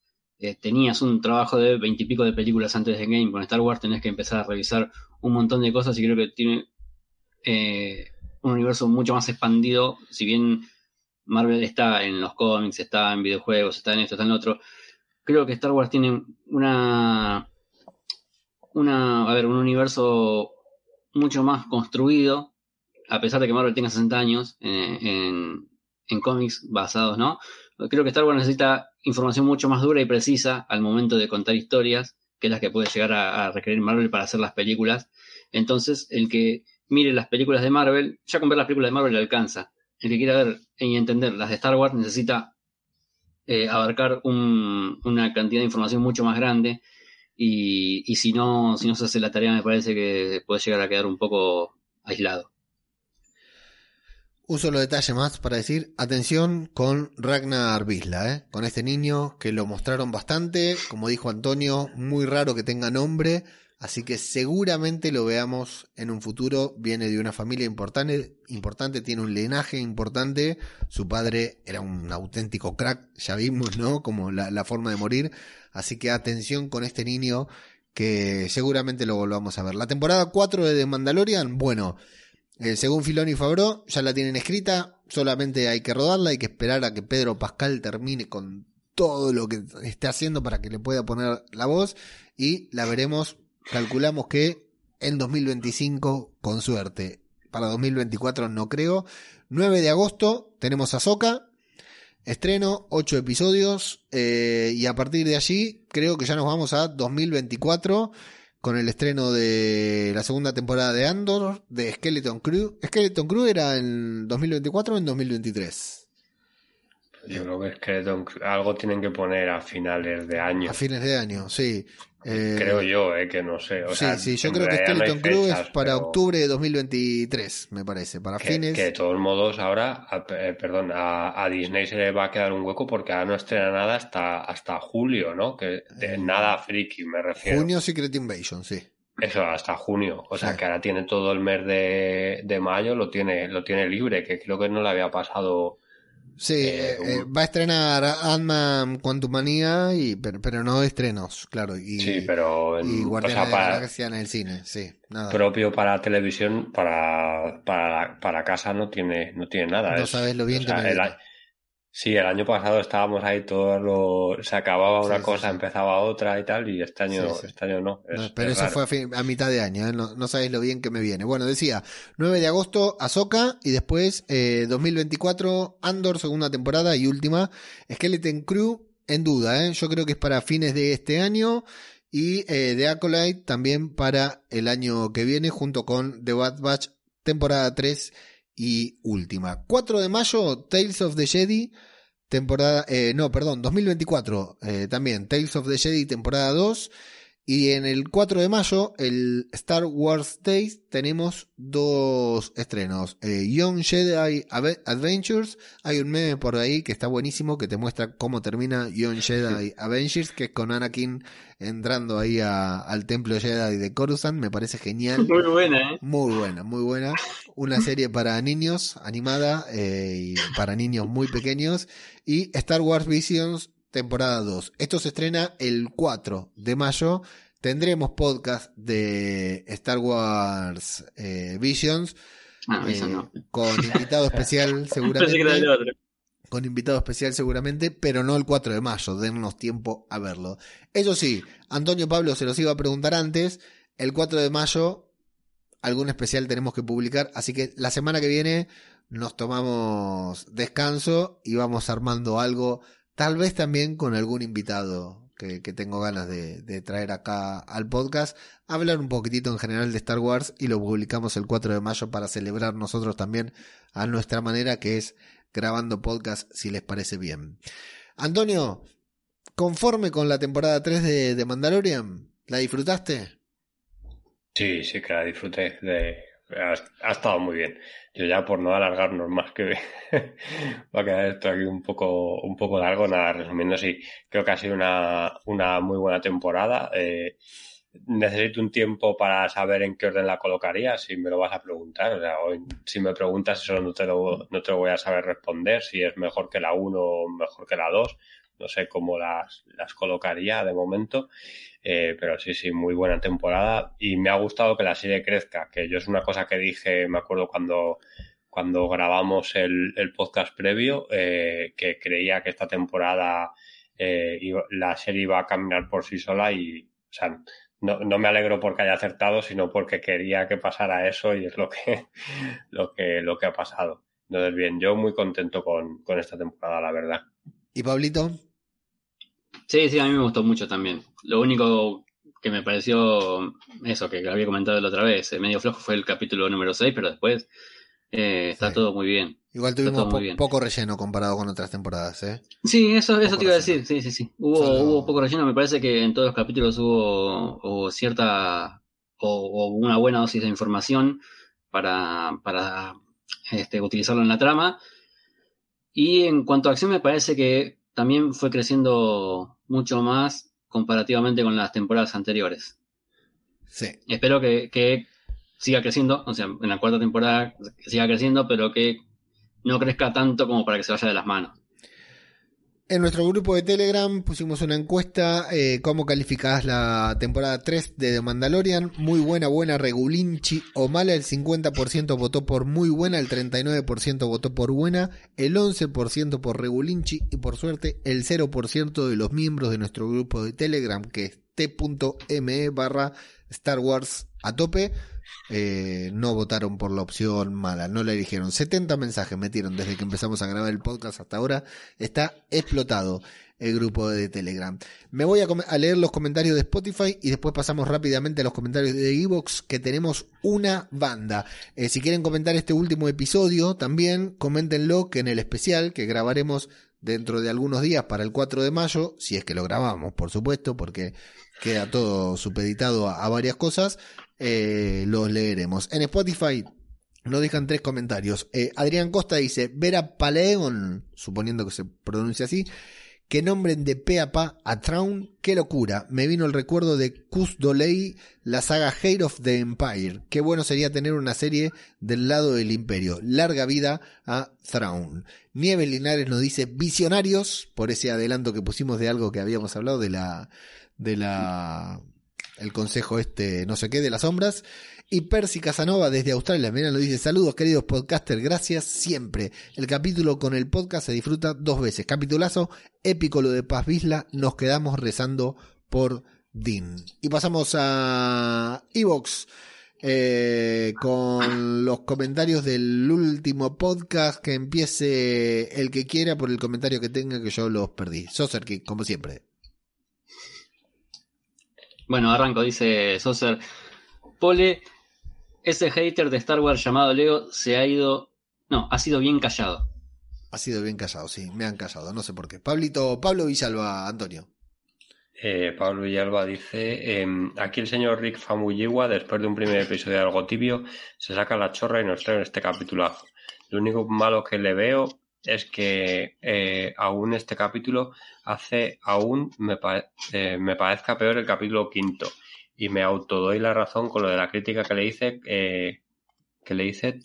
tenías un trabajo de veintipico de películas antes de Endgame. Con Star Wars tenés que empezar a revisar un montón de cosas y creo que tiene un universo mucho más expandido, si bien Marvel está en los cómics, está en videojuegos, está en esto, está en lo otro. Creo que Star Wars tiene una, una, a ver, un universo mucho más construido, a pesar de que Marvel tenga 60 años eh, en, en cómics basados, ¿no? Creo que Star Wars necesita información mucho más dura y precisa al momento de contar historias, que es que puede llegar a, requerir Marvel para hacer las películas. Entonces, el que mire las películas de Marvel, ya con ver las películas de Marvel le alcanza el que quiera ver y entender las de Star Wars necesita eh, abarcar una cantidad de información mucho más grande y, y, si no si no se hace la tarea me parece que puede llegar a quedar un poco aislado. Un solo detalle más para decir, atención con Ragnar Bisla, ¿eh? con este niño que lo mostraron bastante, como dijo Antonio, muy raro que tenga nombre, Así que seguramente lo veamos en un futuro. Viene de una familia importante, importante, tiene un linaje importante. Su padre era un auténtico crack, ya vimos, ¿no? Como la, forma de morir. Así que atención con este niño que seguramente lo volvamos a ver. La temporada 4 de The Mandalorian, bueno, eh, según Filoni y Fabro, ya la tienen escrita. Solamente hay que rodarla, hay que esperar a que Pedro Pascal termine con todo lo que esté haciendo para que le pueda poner la voz y la veremos calculamos que en 2025, con suerte. Para 2024 no creo. 9 de agosto tenemos Azoka. Estreno, 8 episodios. Eh, y a partir de allí creo que ya nos vamos a 2024 con el estreno de la segunda temporada de Andor, de Skeleton Crew. ¿Skeleton Crew era en 2024 o en 2023? Yo creo que Skeleton Crew, algo tienen que poner a finales de año. A fines de año, sí. Eh, creo yo, eh, que no sé. sí, sí, yo creo que Skeleton Crew es para octubre de 2023, me parece, para fines. Que de todos modos ahora, eh, perdón, a, Disney se le va a quedar un hueco porque ahora no estrena nada hasta, hasta julio, ¿no? Que de, nada friki, me refiero. Junio Secret Invasion, sí. Eso, hasta junio. O sea, que ahora tiene todo el mes de, de mayo, lo tiene, lo tiene libre, que creo que no le había pasado Sí, eh, eh, va a estrenar Ant-Man Quantumania, y, pero, pero, no estrenos, claro. Y, sí, pero y Guardianes o sea, para, de en el cine, sí. Nada. Propio para televisión, para, para, para casa no tiene, no tiene nada. No sabes lo bien que me Sí, el año pasado estábamos ahí todos lo... se acababa una cosa, empezaba otra y tal, y este año, este año no. pero eso fue a, mitad de año, ¿eh? no, no, sabéis lo bien que me viene. Bueno, decía, 9 de agosto, Azoka, y después eh, 2024, Andor, segunda temporada y última, Skeleton Crew, en duda, ¿eh? yo creo que es para fines de este año, y eh, The Acolyte también para el año que viene, junto con The Bad Batch, temporada 3 y última. 4 de mayo, Tales of the Jedi, temporada, eh, no, perdón, 2024 eh, también, Tales of the Jedi, temporada 2. Y en el 4 de mayo, el Star Wars Days, tenemos dos estrenos. Eh, Young Jedi Adventures. Hay un meme por ahí que está buenísimo que te muestra cómo termina Young Jedi Adventures, que es con Anakin entrando ahí al templo Jedi de Coruscant. Me parece genial. Muy buena, ¿eh? Muy buena, muy buena. Una serie para niños, animada, eh, y para niños muy pequeños. Y Star Wars Visions temporada 2. Esto se estrena el 4 de mayo. Tendremos podcast de Star Wars eh, Visions. Ah, eh, con invitado especial seguramente. con invitado especial seguramente, pero no el 4 de mayo. Dennos tiempo a verlo. Eso sí, Antonio Pablo se los iba a preguntar antes. El 4 de mayo, algún especial tenemos que publicar. Así que la semana que viene nos tomamos descanso y vamos armando algo Tal vez también con algún invitado que, tengo ganas de, traer acá al podcast, hablar un poquitito en general de Star Wars y lo publicamos el 4 de mayo para celebrar nosotros también a nuestra manera, que es grabando podcast, si les parece bien. Antonio, ¿conforme con la temporada 3 de, de Mandalorian? ¿La disfrutaste? Sí, sí que la disfruté. De... Ha, estado muy bien. Yo ya por no alargarnos más que va a quedar esto aquí un poco, un poco largo, nada, resumiendo, sí, creo que ha sido una, una muy buena temporada. Eh, necesito un tiempo para saber en qué orden la colocaría, si me lo vas a preguntar. O sea, si me preguntas eso no te, lo, no te lo voy a saber responder, si es mejor que la 1 o mejor que la 2. No sé cómo las, las colocaría de momento. Eh, pero sí, sí, muy buena temporada y me ha gustado que la serie crezca, que yo es una cosa que dije, me acuerdo cuando, cuando grabamos el, podcast previo, eh, que creía que esta temporada eh, la serie iba a caminar por sí sola y, o sea, no, no, me alegro porque haya acertado, sino porque quería que pasara eso y es lo que, lo que, lo que ha pasado. Entonces, bien, yo muy contento con, con esta temporada, la verdad. ¿Y Pablito? Sí, sí, a mí me gustó mucho también. Lo único que me pareció, eso, que había comentado la otra vez, medio flojo fue el capítulo número 6, pero después eh, está todo muy bien. Igual tuvimos poco relleno comparado con otras temporadas, ¿eh? Sí, eso, eso te iba a decir, sí, sí, sí. Hubo, hubo poco relleno, me parece que en todos los capítulos hubo, cierta o, una buena dosis de información para, para este, utilizarlo en la trama. Y en cuanto a acción, me parece que también fue creciendo mucho más comparativamente con las temporadas anteriores. Sí. Espero que, siga creciendo, o sea, en la cuarta temporada siga creciendo, pero que no crezca tanto como para que se vaya de las manos. En nuestro grupo de Telegram pusimos una encuesta, eh, cómo calificás la temporada 3 de The Mandalorian, muy buena, buena, regulinchi o mala, el 50% votó por muy buena, el 39% votó por buena, el 11% por regulinchi y por suerte el 0% de los miembros de nuestro grupo de Telegram, que es t.me barra Star Wars a tope, eh, no votaron por la opción mala, no la eligieron. 70 mensajes metieron desde que empezamos a grabar el podcast hasta ahora. Está explotado el grupo de Telegram. Me voy a, leer los comentarios de Spotify y después pasamos rápidamente a los comentarios de Evox, que tenemos una banda. Eh, si quieren comentar este último episodio, también coméntenlo que en el especial que grabaremos dentro de algunos días para el 4 de mayo, si es que lo grabamos, por supuesto, porque queda todo supeditado a varias cosas eh, los leeremos. En Spotify nos dejan tres comentarios. Eh, Adrián Costa dice, Vera Paleon, suponiendo que se pronuncia así, que nombren de pe a pa a Traun, qué locura. Me vino el recuerdo de Cus Doley, la saga Hate of the Empire. Qué bueno sería tener una serie del lado del imperio. Larga vida a Thrawn. Nieve Linares nos dice visionarios, por ese adelanto que pusimos de algo que habíamos hablado de la, de la el consejo este no sé qué de las sombras. Y Percy Casanova desde Australia, mira, lo dice, saludos queridos podcasters, gracias siempre. El capítulo con el podcast se disfruta dos veces. Capitulazo, épico lo de Paz Visla, nos quedamos rezando por Dean. Y pasamos a Evox. Eh, con los comentarios del último podcast que empiece el que quiera por el comentario que tenga que yo los perdí. Soser, que como siempre. Bueno, arranco, dice Soser. Pole, ese hater de Star Wars llamado Leo se ha ido. No, ha sido bien callado. Ha sido bien callado, sí, me han callado, no sé por qué. Pablito, Pablo Villalba, Antonio. Eh, Pablo Villalba dice: em, Aquí el señor Rick Famuyiwa, después de un primer episodio de algo tibio, se saca la chorra y nos trae este capitulazo. Lo único malo que le veo es que eh, aún este capítulo hace aún me, eh, me, parezca peor el capítulo quinto y me autodoy la razón con lo de la crítica que le hice eh, que le hice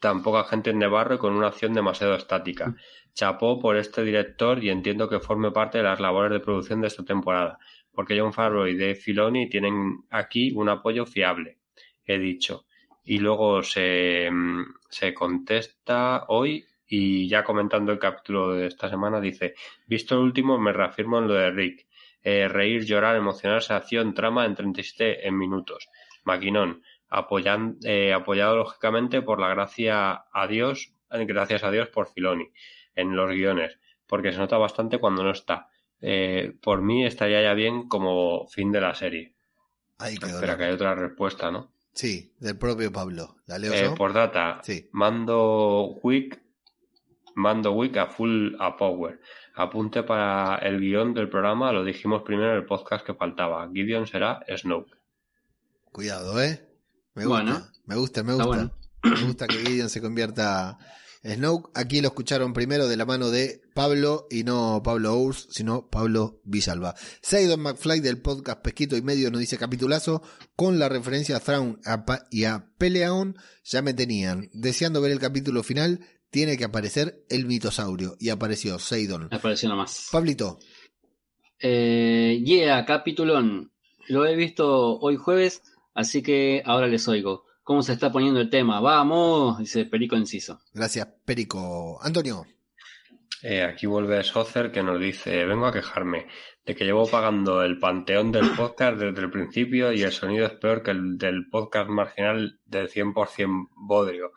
tan poca gente en Nevarro y con una acción demasiado estática. Mm. Chapó por este director y entiendo que forme parte de las labores de producción de esta temporada, porque John Favreau y Dave Filoni tienen aquí un apoyo fiable, he dicho. Y luego se, mm, se contesta hoy y ya comentando el capítulo de esta semana, dice: Visto el último, me reafirmo en lo de Rick. Eh, reír, llorar, emocionarse, acción, trama en 37 en minutos. Maquinón, eh, apoyado lógicamente por la gracia a Dios, eh, gracias a Dios por Filoni en los guiones, porque se nota bastante cuando no está. eh, por mí estaría ya bien como fin de la serie. Ahí quedó. Espera, que hay otra respuesta, ¿no? Sí, del propio Pablo. ¿La leo yo? por data, Sí. mando Wick, mando Wick a full a power. Apunte para el guion del programa, lo dijimos primero en el podcast que faltaba. Gideon será Snoke. Cuidado, ¿eh? Me gusta, Bueno. me gusta, me gusta. bueno. Me gusta que Gideon se convierta en Snoke. Aquí lo escucharon primero de la mano de Pablo y no Pablo Urs, sino Pablo Villalba. Seidon McFly del podcast Pesquito y Medio nos dice capitulazo con la referencia a Thrawn y a Peleaon. Ya me tenían. Deseando ver el capítulo final, tiene que aparecer el mitosaurio. Y apareció Seidon. Me pareció nomás. Pablito, Eh, yeah, capitulón. Lo he visto hoy jueves, así que ahora les oigo. ¿Cómo se está poniendo el tema? Vamos, dice Perico Enciso. gracias Perico. Antonio, Eh, aquí vuelve Socer que nos dice, vengo a quejarme de que llevo pagando el panteón del podcast desde el principio y el sonido es peor que el del podcast marginal del 100% bodrio.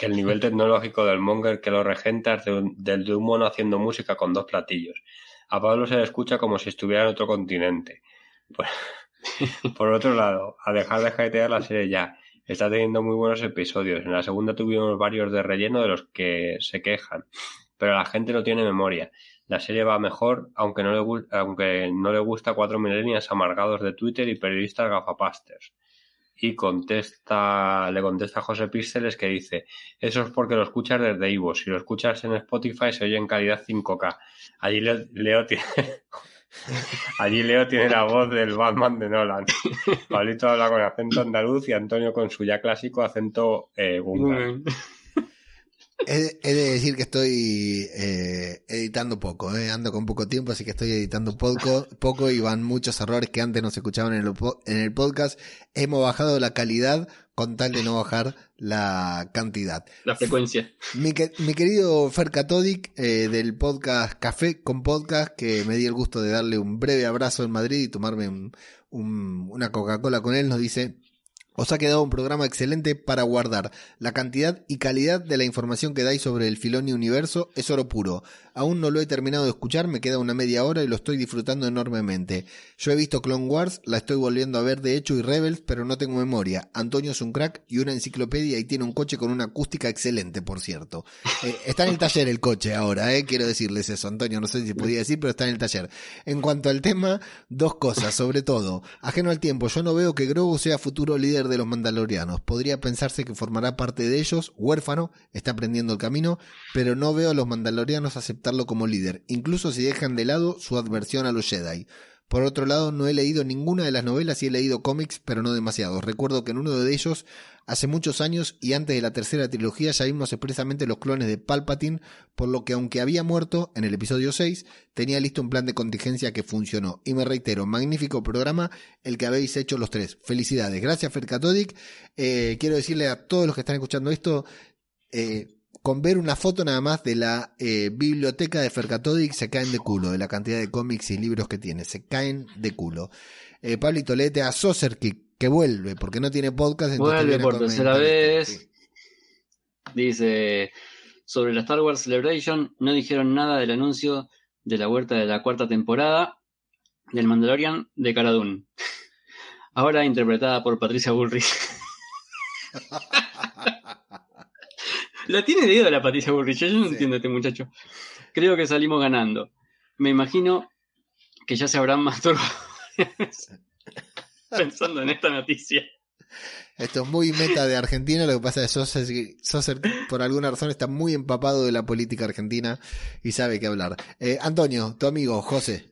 El nivel tecnológico del monger que lo regenta es de un- del de un mono haciendo música con dos platillos. A Pablo se le escucha como si estuviera en otro continente. Por, otro lado, a dejar de jaitear la serie ya. Está teniendo muy buenos episodios. En la segunda tuvimos varios de relleno de los que se quejan pero la gente no tiene memoria. La serie va mejor, aunque no le, aunque no le gusta cuatro millennials amargados de Twitter y periodistas gafapasters. Y contesta, le contesta José Píxeles que dice, eso es porque lo escuchas desde Ivo, si lo escuchas en Spotify se oye en calidad 5K. Allí Le- Leo tiene, allí Leo tiene la voz del Batman de Nolan. Pablito habla con acento andaluz y Antonio con su ya clásico acento eh. He, he de decir que estoy eh, editando poco, eh, ando con poco tiempo, así que estoy editando poco, poco y van muchos errores que antes no se escuchaban en el, po- en el podcast. Hemos bajado la calidad con tal de no bajar la cantidad. La frecuencia. Mi, que- mi querido Fer Catodic eh, del podcast Café con Podcast, que me di el gusto de darle un breve abrazo en Madrid y tomarme un- un- una Coca-Cola con él, nos dice... Os ha quedado un programa excelente para guardar. La cantidad y calidad de la información que dais sobre el Filoni Universo es oro puro. Aún no lo he terminado de escuchar, me queda una media hora y lo estoy disfrutando enormemente. Yo he visto Clone Wars, la estoy volviendo a ver de hecho y Rebels, pero no tengo memoria. Antonio es un crack y una enciclopedia y tiene un coche con una acústica excelente, por cierto. Eh, está en el taller el coche ahora, eh, quiero decirles eso, Antonio, no sé si podía decir, pero está en el taller. En cuanto al tema, dos cosas, sobre todo, ajeno al tiempo, yo no veo que Grogu sea futuro líder de los Mandalorianos. Podría pensarse que formará parte de ellos, huérfano, está aprendiendo el camino, pero no veo a los Mandalorianos aceptarlo como líder, incluso si dejan de lado su adversión a los Jedi. Por otro lado, no he leído ninguna de las novelas y he leído cómics, pero no demasiados. Recuerdo que en uno de ellos, hace muchos años y antes de la tercera trilogía, ya vimos expresamente los clones de Palpatine, por lo que aunque había muerto en el episodio 6, tenía listo un plan de contingencia que funcionó. Y me reitero, magnífico programa el que habéis hecho los tres. Felicidades. Gracias, Fer Catodic. Eh, quiero decirle a todos los que están escuchando esto, eh, con ver una foto nada más de la eh, biblioteca de Fercatodic se caen de culo, de la cantidad de cómics y libros que tiene, se caen de culo. Eh, Pablito, léete a Saucer que, que vuelve, porque no tiene podcast. Vuelve por tercera esto, vez. sí. Dice, sobre la Star Wars Celebration no dijeron nada del anuncio de la huerta de la cuarta temporada del Mandalorian de Cara Dune. Ahora interpretada por Patricia Bullrich. la tiene de la Patricia Bullrich, yo no Sí. entiendo a este muchacho. Creo que salimos ganando. Me imagino que ya se habrán masturbado pensando en esta noticia. Esto es muy meta de Argentina, lo que pasa es que Saucer, por alguna razón está muy empapado de la política argentina y sabe qué hablar. Eh, Antonio, tu amigo, José.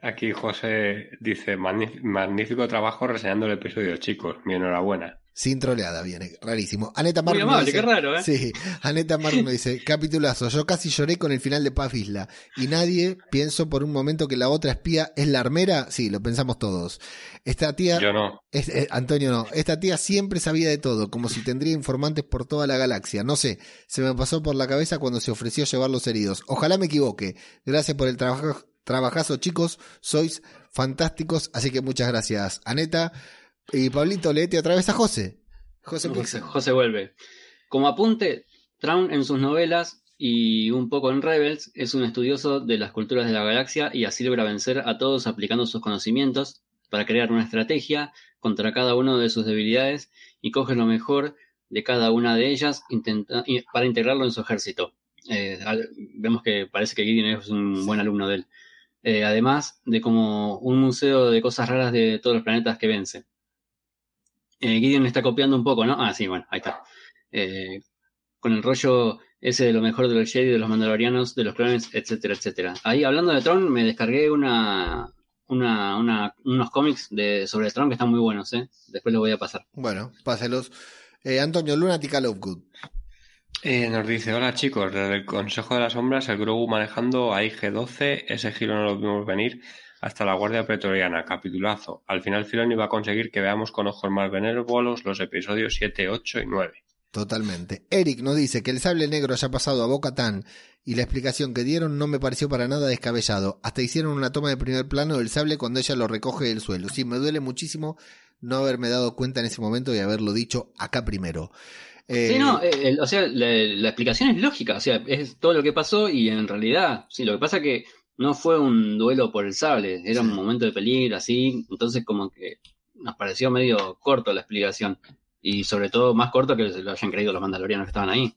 Aquí José dice, "Magníf- magnífico trabajo reseñando el episodio, chicos. Mi enhorabuena. Sin troleada, viene, rarísimo. Aneta Muy amable, dice- qué raro, ¿eh? Sí, Aneta Marno dice, capitulazo, yo casi lloré con el final de Paz Isla. Y nadie pienso por un momento que la otra espía es la armera. Sí, lo pensamos todos. Esta tía, Yo no. es- eh, Antonio no, esta tía siempre sabía de todo, como si tendría informantes por toda la galaxia. No sé, se me pasó por la cabeza cuando se ofreció llevar los heridos. Ojalá me equivoque. Gracias por el trabajo, trabajazo, chicos. Sois fantásticos, así que muchas gracias, Aneta. Y Pablito, leete otra vez a José. José José, vuelve. Como apunte, Traun en sus novelas y un poco en Rebels, es un estudioso de las culturas de la galaxia y así logra vencer a todos aplicando sus conocimientos para crear una estrategia contra cada una de sus debilidades y coge lo mejor de cada una de ellas para integrarlo en su ejército. Eh, vemos que parece que Gideon es un buen alumno de él. Eh, además de como un museo de cosas raras de todos los planetas que vence. Eh, Gideon está copiando un poco, ¿no? Ah, sí, bueno, ahí está. con el rollo ese de lo mejor de los Jedi, de los Mandalorianos, de los clones, etcétera, etcétera. Ahí, hablando de Tron, me descargué una, unos cómics de, sobre Tron que están muy buenos, ¿eh? Después los voy a pasar. Bueno, páselos. Antonio Lunatic Lovegood. Eh, nos dice, hola chicos, desde el Consejo de las Sombras, el Grogu manejando a IG-12, ese giro no lo vimos venir hasta la Guardia Pretoriana, capitulazo. Al final Filoni va a conseguir que veamos con ojos más benévolos los episodios 7, 8 y 9. Totalmente. Eric nos dice que el sable negro haya pasado a Boca Tan y la explicación que dieron no me pareció para nada descabellado. Hasta hicieron una toma de primer plano del sable cuando ella lo recoge del suelo. Sí, me duele muchísimo no haberme dado cuenta en ese momento y haberlo dicho acá primero. Sí, no, eh, eh, o sea, la, explicación es lógica, o sea, es todo lo que pasó y en realidad, sí, lo que pasa que no fue un duelo por el sable, era un momento de peligro, así, entonces como que nos pareció medio corto la explicación y sobre todo más corto que lo hayan creído los mandalorianos que estaban ahí.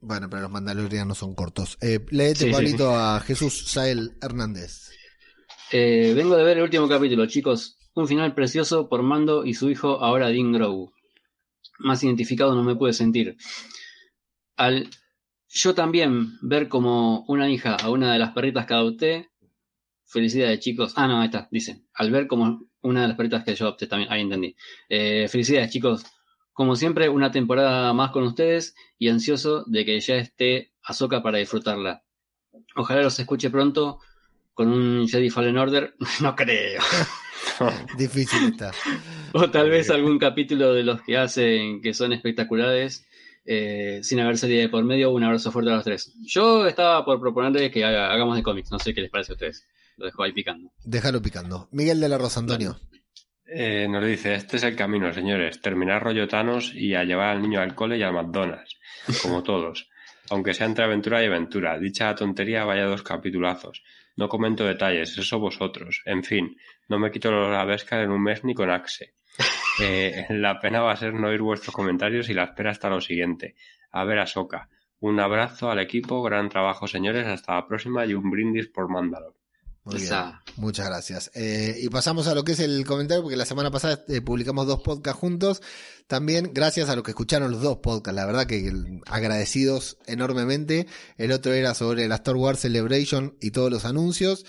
Bueno, pero los mandalorianos son cortos. Eh, léete, Pablito, a Jesús Sael Hernández. Eh, vengo de ver el último capítulo, chicos. Un final precioso por Mando y su hijo, ahora Dean Grogu más identificado no me pude sentir. Al yo también ver como una hija a una de las perritas que adopté, felicidades chicos. Ah, no, ahí está, dice. Al ver como una de las perritas que yo adopté también, ahí entendí. Eh, felicidades chicos. Como siempre, una temporada más con ustedes y ansioso de que ya esté Azoka para disfrutarla. Ojalá los escuche pronto con un Jedi Fallen Order. no creo. Difícil está. O tal vez algún capítulo de los que hacen que son espectaculares, eh, sin haber serie de por medio. Un abrazo fuerte a los tres. Yo estaba por proponerles que hagamos de cómics. No sé qué les parece a ustedes. Lo dejo ahí picando. Déjalo picando. Miguel de la Rosa, Antonio. Eh, nos dice, este es el camino, señores. Terminar rollotanos y a llevar al niño al cole y al McDonald's. Como todos. Aunque sea entre aventura y aventura. Dicha tontería vaya dos capitulazos. No comento detalles, eso vosotros. En fin, no me quito la Vescar en un mes ni con Axe. Eh, la pena va a ser no oír vuestros comentarios y la espera hasta lo siguiente. A ver, Soca. Un abrazo al equipo, gran trabajo, señores. Hasta la próxima y un brindis por Mandalor. Muchas gracias. Eh, y pasamos a lo que es el comentario, porque la semana pasada eh, publicamos dos podcasts juntos. También gracias a los que escucharon los dos podcasts, la verdad que agradecidos enormemente. El otro era sobre la Star Wars Celebration y todos los anuncios.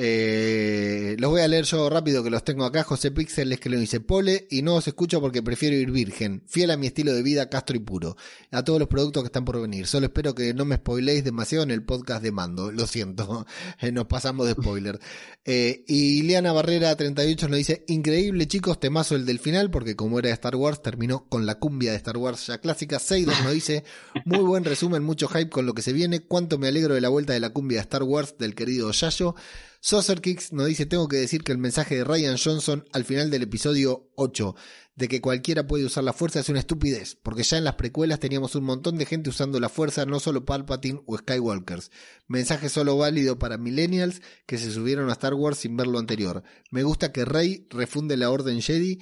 Eh, los voy a leer yo rápido que los tengo acá. José Pixel es que lo dice Pole y no os escucho porque prefiero ir virgen, fiel a mi estilo de vida castro y puro. A todos los productos que están por venir. Solo espero que no me spoiléis demasiado en el podcast de Mando. Lo siento, eh, nos pasamos de spoiler. Eh, y Liana Barrera 38 nos dice, increíble chicos, temazo el del final porque como era de Star Wars terminó con la cumbia de Star Wars ya clásica. Seidon nos dice, muy buen resumen, mucho hype con lo que se viene. Cuánto me alegro de la vuelta de la cumbia de Star Wars del querido Yayo. Saucer Kicks nos dice, tengo que decir que el mensaje de Ryan Johnson al final del episodio 8 de que cualquiera puede usar la fuerza es una estupidez, porque ya en las precuelas teníamos un montón de gente usando la fuerza, no solo Palpatine o Skywalkers. Mensaje solo válido para millennials que se subieron a Star Wars sin ver lo anterior. Me gusta que Rey refunde la Orden Jedi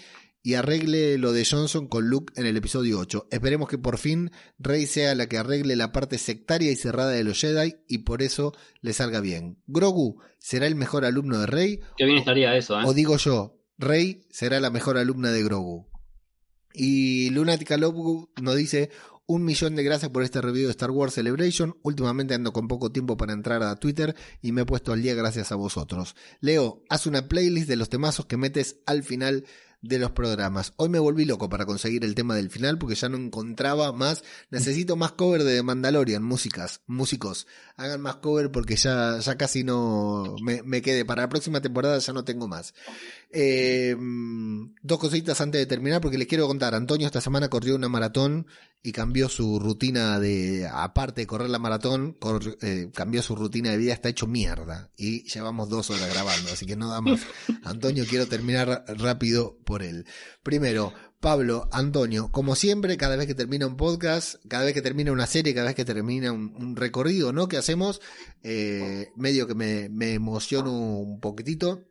y arregle lo de Johnson con Luke en el episodio 8. Esperemos que por fin Rey sea la que arregle la parte sectaria y cerrada de los Jedi y por eso le salga bien. Grogu será el mejor alumno de Rey. Qué bien estaría eso, ¿eh? O digo yo, Rey será la mejor alumna de Grogu. Y Lunatica Lovegood nos dice un millón de gracias por este review de Star Wars Celebration. Últimamente ando con poco tiempo para entrar a Twitter y me he puesto al día gracias a vosotros. Leo, haz una playlist de los temazos que metes al final de los programas. Hoy me volví loco para conseguir el tema del final porque ya no encontraba más. Necesito más cover de Mandalorian, músicas, músicos. Hagan más cover porque ya, ya casi no me, me quedé. Para la próxima temporada ya no tengo más. Eh, dos cositas antes de terminar porque les quiero contar. Antonio esta semana corrió una maratón y cambió su rutina de, aparte de correr la maratón, eh, cambió su rutina de vida, está hecho mierda. Y llevamos dos horas grabando, así que no da más. Antonio, quiero terminar rápido por él. Primero, Pablo, Antonio, como siempre, cada vez que termina un podcast, cada vez que termina una serie, cada vez que termina un, recorrido, ¿no? Que hacemos, eh, medio que me, me emociono un poquitito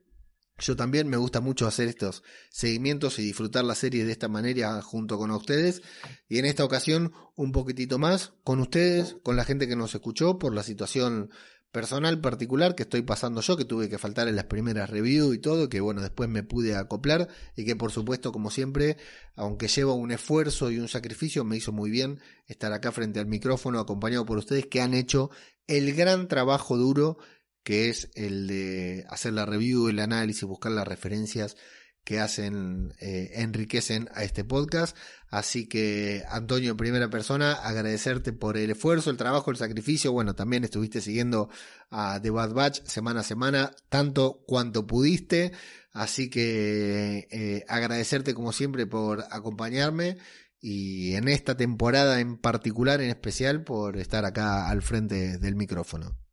yo también me gusta mucho hacer estos seguimientos y disfrutar la serie de esta manera junto con ustedes. Y en esta ocasión un poquitito más con ustedes, con la gente que nos escuchó por la situación personal particular que estoy pasando yo, que tuve que faltar en las primeras reviews y todo, que bueno, después me pude acoplar y que por supuesto, como siempre, aunque lleva un esfuerzo y un sacrificio, me hizo muy bien estar acá frente al micrófono acompañado por ustedes que han hecho el gran trabajo duro que es el de hacer la review, el análisis, buscar las referencias que hacen, eh, enriquecen a este podcast. Así que, Antonio, en primera persona, agradecerte por el esfuerzo, el trabajo, el sacrificio. Bueno, también estuviste siguiendo a The Bad Batch semana a semana, tanto cuanto pudiste. Así que eh, agradecerte como siempre por acompañarme y en esta temporada en particular, en especial, por estar acá al frente del micrófono.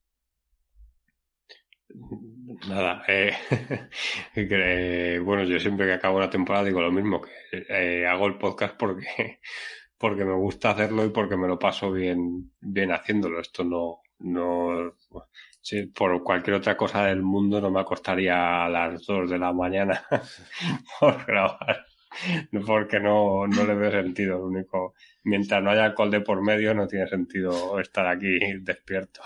Nada, eh, bueno, yo siempre que acabo una temporada digo lo mismo, que eh, hago el podcast porque, porque me gusta hacerlo y porque me lo paso bien, bien haciéndolo. Esto no, no, por cualquier otra cosa del mundo no me acostaría a las 2 de la mañana por grabar, porque no, no le veo sentido. Lo único, mientras no haya alcohol de por medio, no tiene sentido estar aquí despierto.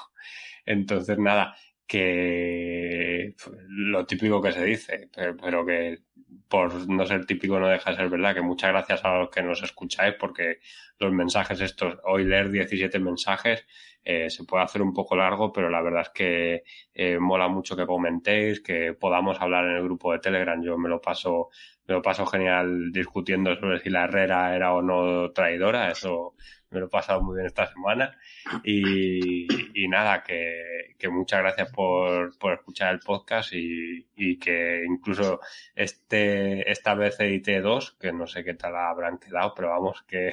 Entonces, nada, que lo típico que se dice, pero, que por no ser típico no deja de ser verdad, que muchas gracias a los que nos escucháis porque los mensajes estos, hoy leer 17 mensajes eh, se puede hacer un poco largo, pero la verdad es que eh, mola mucho que comentéis, que podamos hablar en el grupo de Telegram, yo me lo paso me lo paso genial discutiendo sobre si la Herrera era o no traidora, eso me lo he pasado muy bien esta semana. Y, nada, que, muchas gracias por, por escuchar el podcast y, que incluso este, esta vez edité dos, que no sé qué tal habrán quedado, pero vamos, que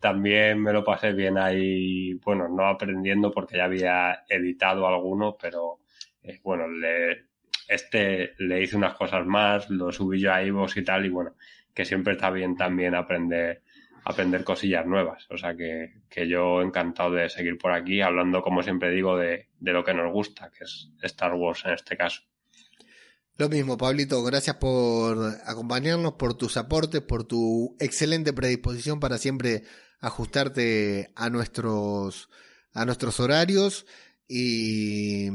también me lo pasé bien ahí, bueno, no aprendiendo porque ya había editado alguno, pero eh, bueno, le, este le hice unas cosas más, lo subí yo a Ivos y tal, y bueno, que siempre está bien también aprender aprender cosillas nuevas. O sea que, que, yo encantado de seguir por aquí hablando, como siempre digo, de, de, lo que nos gusta, que es Star Wars en este caso. Lo mismo, Pablito, gracias por acompañarnos, por tus aportes, por tu excelente predisposición para siempre ajustarte a nuestros, a nuestros horarios. Y,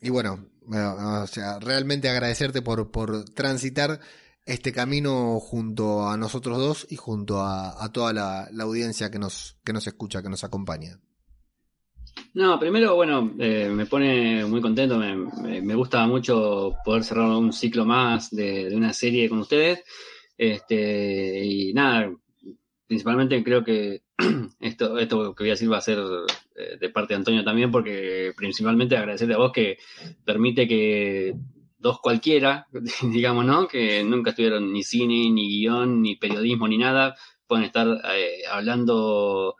y bueno, o sea, realmente agradecerte por, por transitar este camino junto a nosotros dos y junto a, toda la, audiencia que nos, que nos escucha, que nos acompaña. No, primero, bueno, eh, me pone muy contento, me, me, gusta mucho poder cerrar un ciclo más de, una serie con ustedes. Este, y nada, principalmente creo que esto, esto que voy a decir va a ser eh, de parte de Antonio también, porque principalmente agradecerte a vos que permite que dos cualquiera, digamos, ¿no? Que nunca estuvieron ni cine, ni guion, ni periodismo, ni nada, pueden estar eh, hablando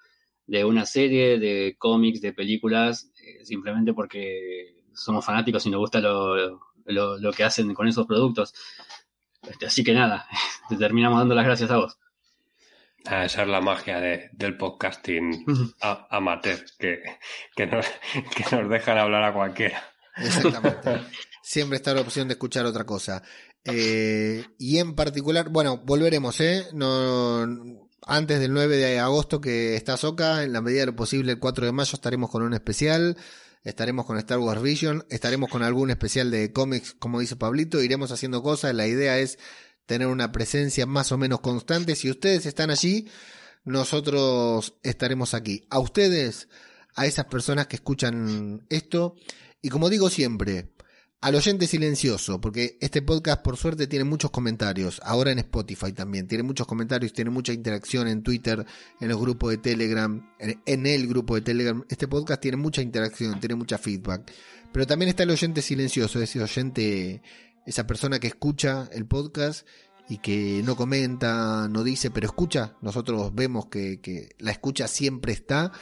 de una serie, de cómics, de películas, eh, simplemente porque somos fanáticos y nos gusta lo, lo, que hacen con esos productos. Este, así que nada, te terminamos dando las gracias a vos. Ah, esa es la magia de, del podcasting amateur, que, que, nos, que nos dejan hablar a cualquiera. Exactamente. Siempre está la opción de escuchar otra cosa. Eh, y en particular, bueno, volveremos, ¿eh? No, antes del 9 de agosto que está Soca, en la medida de lo posible el 4 de mayo estaremos con un especial, estaremos con Star Wars Vision, estaremos con algún especial de cómics, como dice Pablito, iremos haciendo cosas, la idea es tener una presencia más o menos constante, si ustedes están allí, nosotros estaremos aquí. A ustedes, a esas personas que escuchan esto, y como digo siempre, al oyente silencioso, porque este podcast por suerte tiene muchos comentarios, ahora en Spotify también, tiene muchos comentarios, tiene mucha interacción en Twitter, en los grupos de Telegram, en, el grupo de Telegram, este podcast tiene mucha interacción, tiene mucha feedback, pero también está el oyente silencioso, ese oyente, esa persona que escucha el podcast y que no comenta, no dice, pero escucha, nosotros vemos que, que la escucha siempre está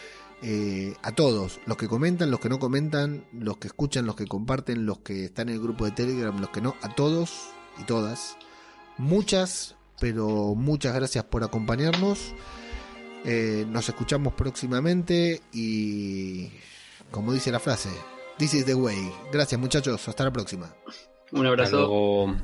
eh, a todos, los que comentan, los que no comentan, los que escuchan, los que comparten, los que están en el grupo de Telegram, los que no, a todos y todas. Muchas, pero muchas gracias por acompañarnos. Eh, nos escuchamos próximamente y, como dice la frase, This is the way. Gracias muchachos, hasta la próxima. Un abrazo.